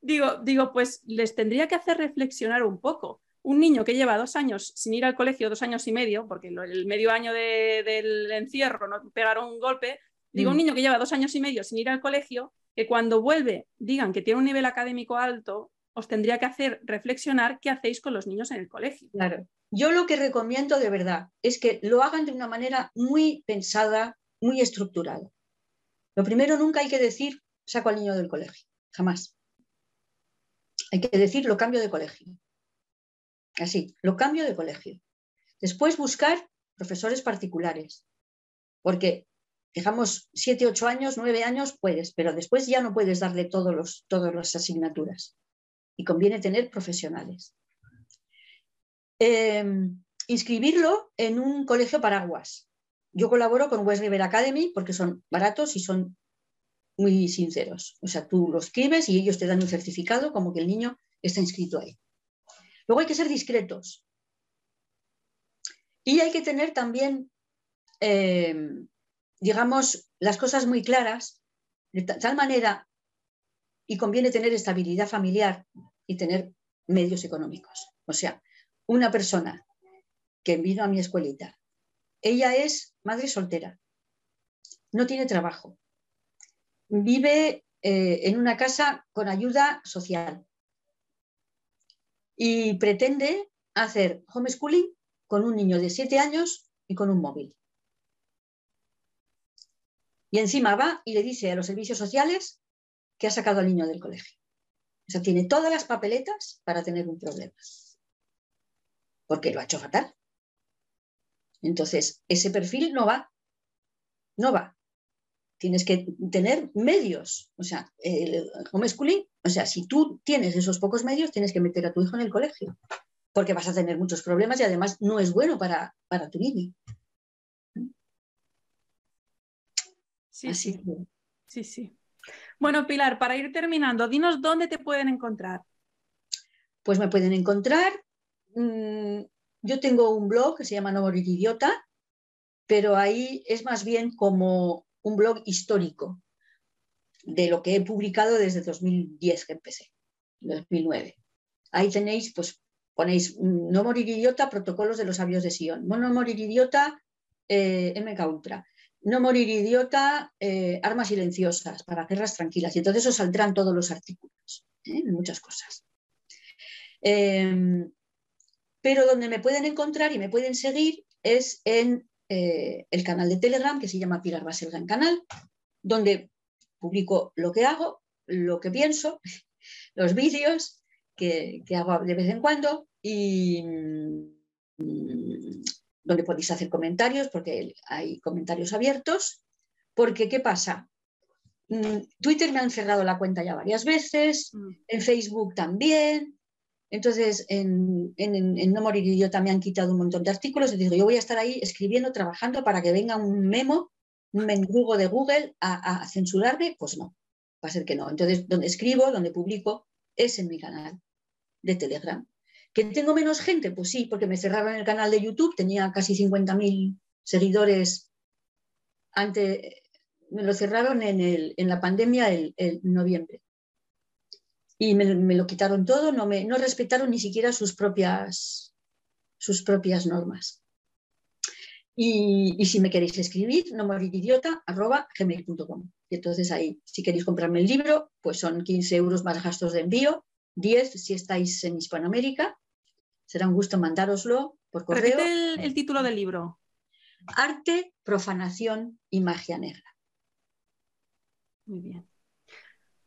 Digo, digo, pues les tendría que hacer reflexionar un poco. Un niño que lleva dos años sin ir al colegio, dos años y medio, porque el medio año del encierro no pegaron un golpe, digo, un mm. niño que lleva dos años y medio sin ir al colegio, que cuando vuelve digan que tiene un nivel académico alto, os tendría que hacer reflexionar qué hacéis con los niños en el colegio.
Claro. Yo lo que recomiendo de verdad es que lo hagan de una manera muy pensada, muy estructurada. Lo primero, nunca hay que decir saco al niño del colegio, jamás. Hay que decir lo cambio de colegio. Así, lo cambio de colegio. Después buscar profesores particulares, porque digamos, siete, ocho años, nueve años, puedes, pero después ya no puedes darle todos los, todas las asignaturas. Y conviene tener profesionales. Em, inscribirlo en un colegio paraguas. Yo colaboro con West River Academy porque son baratos y son muy sinceros. O sea, tú lo escribes y ellos te dan un certificado como que el niño está inscrito ahí. Luego hay que ser discretos. Y hay que tener también em, digamos, las cosas muy claras, de tal manera, y conviene tener estabilidad familiar y tener medios económicos. O sea, una persona que vino a mi escuelita, ella es madre soltera, no tiene trabajo, vive eh, en una casa con ayuda social y pretende hacer homeschooling con un niño de 7 años y con un móvil. Y encima va y le dice a los servicios sociales que ha sacado al niño del colegio. O sea, tiene todas las papeletas para tener un problema. Porque lo ha hecho fatal. Entonces, ese perfil no va. No va. Tienes que tener medios. O sea, el homeschooling, o sea, si tú tienes esos pocos medios, tienes que meter a tu hijo en el colegio. Porque vas a tener muchos problemas y además no es bueno para, para tu niño.
Sí, sí. Sí, sí. Bueno, Pilar, para ir terminando, dinos dónde te pueden encontrar.
Pues me pueden encontrar. Mm, yo tengo un blog que se llama No Morir Idiota, pero ahí es más bien como un blog histórico de lo que he publicado desde 2010 que empecé, 2009. Ahí tenéis, pues ponéis mm, No Morir Idiota, protocolos de los sabios de Sion. No Morir Idiota, eh, MK Ultra no morir idiota, eh, armas silenciosas para guerras tranquilas. Y entonces os saldrán todos los artículos, ¿eh? muchas cosas. Em, pero donde me pueden encontrar y me pueden seguir es en eh, el canal de Telegram que se llama Pilar Baselga en Canal, donde publico lo que hago, lo que pienso, los vídeos que, hago de vez en cuando y donde podéis hacer comentarios, porque hay comentarios abiertos. Porque, ¿qué pasa? Mm, Twitter me han cerrado la cuenta ya varias veces, mm. en Facebook también. Entonces, en, No Morir Idiota me han quitado un montón de artículos y digo, yo voy a estar ahí escribiendo, trabajando para que venga un memo, un mendrugo de Google a, a censurarme. Pues no, va a ser que no. Entonces, donde escribo, donde publico, es en mi canal de Telegram. ¿Que tengo menos gente? Pues sí, porque me cerraron el canal de YouTube, tenía casi 50.000 seguidores. Antes, me lo cerraron en, la pandemia el, noviembre. Y me, lo quitaron todo, no, me, no respetaron ni siquiera sus propias, sus propias normas. Y, si me queréis escribir, no idiota, arroba gmail.com. Y entonces ahí, si queréis comprarme el libro, pues son 15 euros más gastos de envío, 10 si estáis en Hispanoamérica Será un gusto mandároslo por correo.
Repite el, título del libro.
Arte, profanación y magia negra.
Muy bien.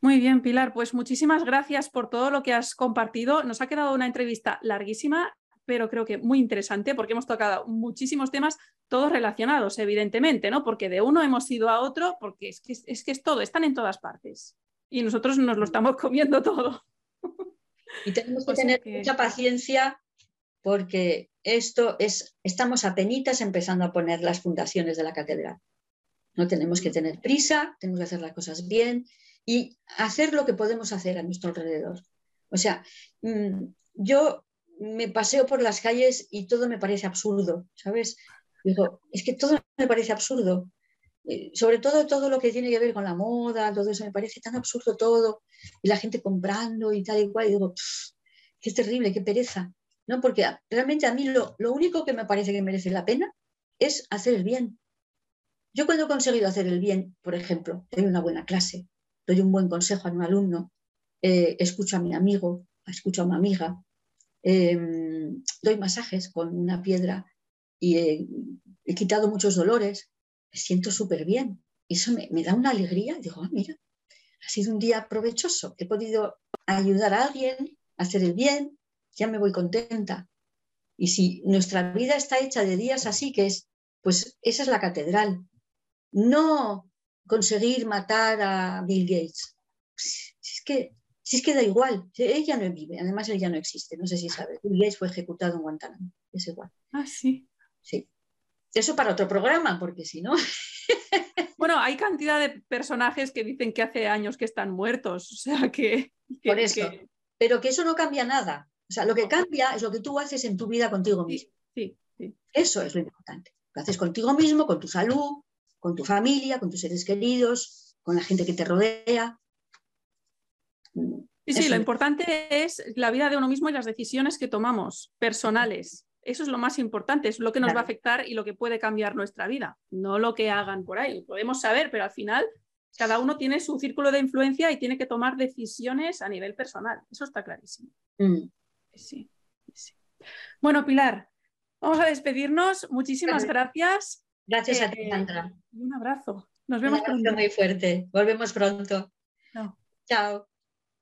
Muy bien, Pilar. Pues muchísimas gracias por todo lo que has compartido. Nos ha quedado una entrevista larguísima, pero creo que muy interesante porque hemos tocado muchísimos temas, todos relacionados, evidentemente, ¿no? Porque de uno hemos ido a otro, porque es que es, que es todo, están en todas partes. Y nosotros nos lo estamos comiendo todo.
Y tenemos que tener mucha paciencia porque esto es, estamos apenas empezando a poner las fundaciones de la catedral. No tenemos que tener prisa, tenemos que hacer las cosas bien y hacer lo que podemos hacer a nuestro alrededor. O sea, mm, yo me paseo por las calles y todo me parece absurdo, ¿sabes? Digo, es que todo me parece absurdo. Eh, sobre todo todo lo que tiene que ver con la moda, todo eso me parece tan absurdo todo. Y la gente comprando y tal y cual. Y digo, qué terrible, qué pereza. ¿No? Porque realmente a mí lo, único que me parece que merece la pena es hacer el bien. Yo cuando he conseguido hacer el bien, por ejemplo, doy una buena clase, doy un buen consejo a un alumno, eh, escucho a mi amigo, escucho a mi amiga, em, doy masajes con una piedra y he, quitado muchos dolores, me siento súper bien. Eso me, da una alegría. Digo, ah, mira, ha sido un día provechoso. He podido ayudar a alguien, a hacer el bien, ya me voy contenta. Y si nuestra vida está hecha de días así, que es, pues esa es la catedral. No conseguir matar a Bill Gates. Si es que, si es que da igual, ella no vive, además él ya no existe, no sé si sabes. Bill Gates fue ejecutado en Guantánamo, es igual.
Ah, sí.
Sí. Eso para otro programa, porque si no.
Bueno, hay cantidad de personajes que dicen que hace años que están muertos, o sea que.
Por eso. Pero que eso no cambia nada. O sea, lo que cambia es lo que tú haces en tu vida contigo mismo.
Sí, sí.
Eso es lo importante. Lo haces contigo mismo, con tu salud, con tu familia, con tus seres queridos, con la gente que te rodea.
Sí, sí, lo importante es la vida de uno mismo y las decisiones que tomamos personales. Eso es lo más importante, es lo que nos va a afectar y lo que puede cambiar nuestra vida, no lo que hagan por ahí. Podemos saber, pero al final cada uno tiene su círculo de influencia y tiene que tomar decisiones a nivel personal. Eso está clarísimo. Mm. Sí, sí. Bueno, Pilar, vamos a despedirnos. Muchísimas gracias.
Gracias a ti, eh, Sandra.
Un abrazo. Nos vemos
pronto. muy fuerte. Volvemos pronto. Chao.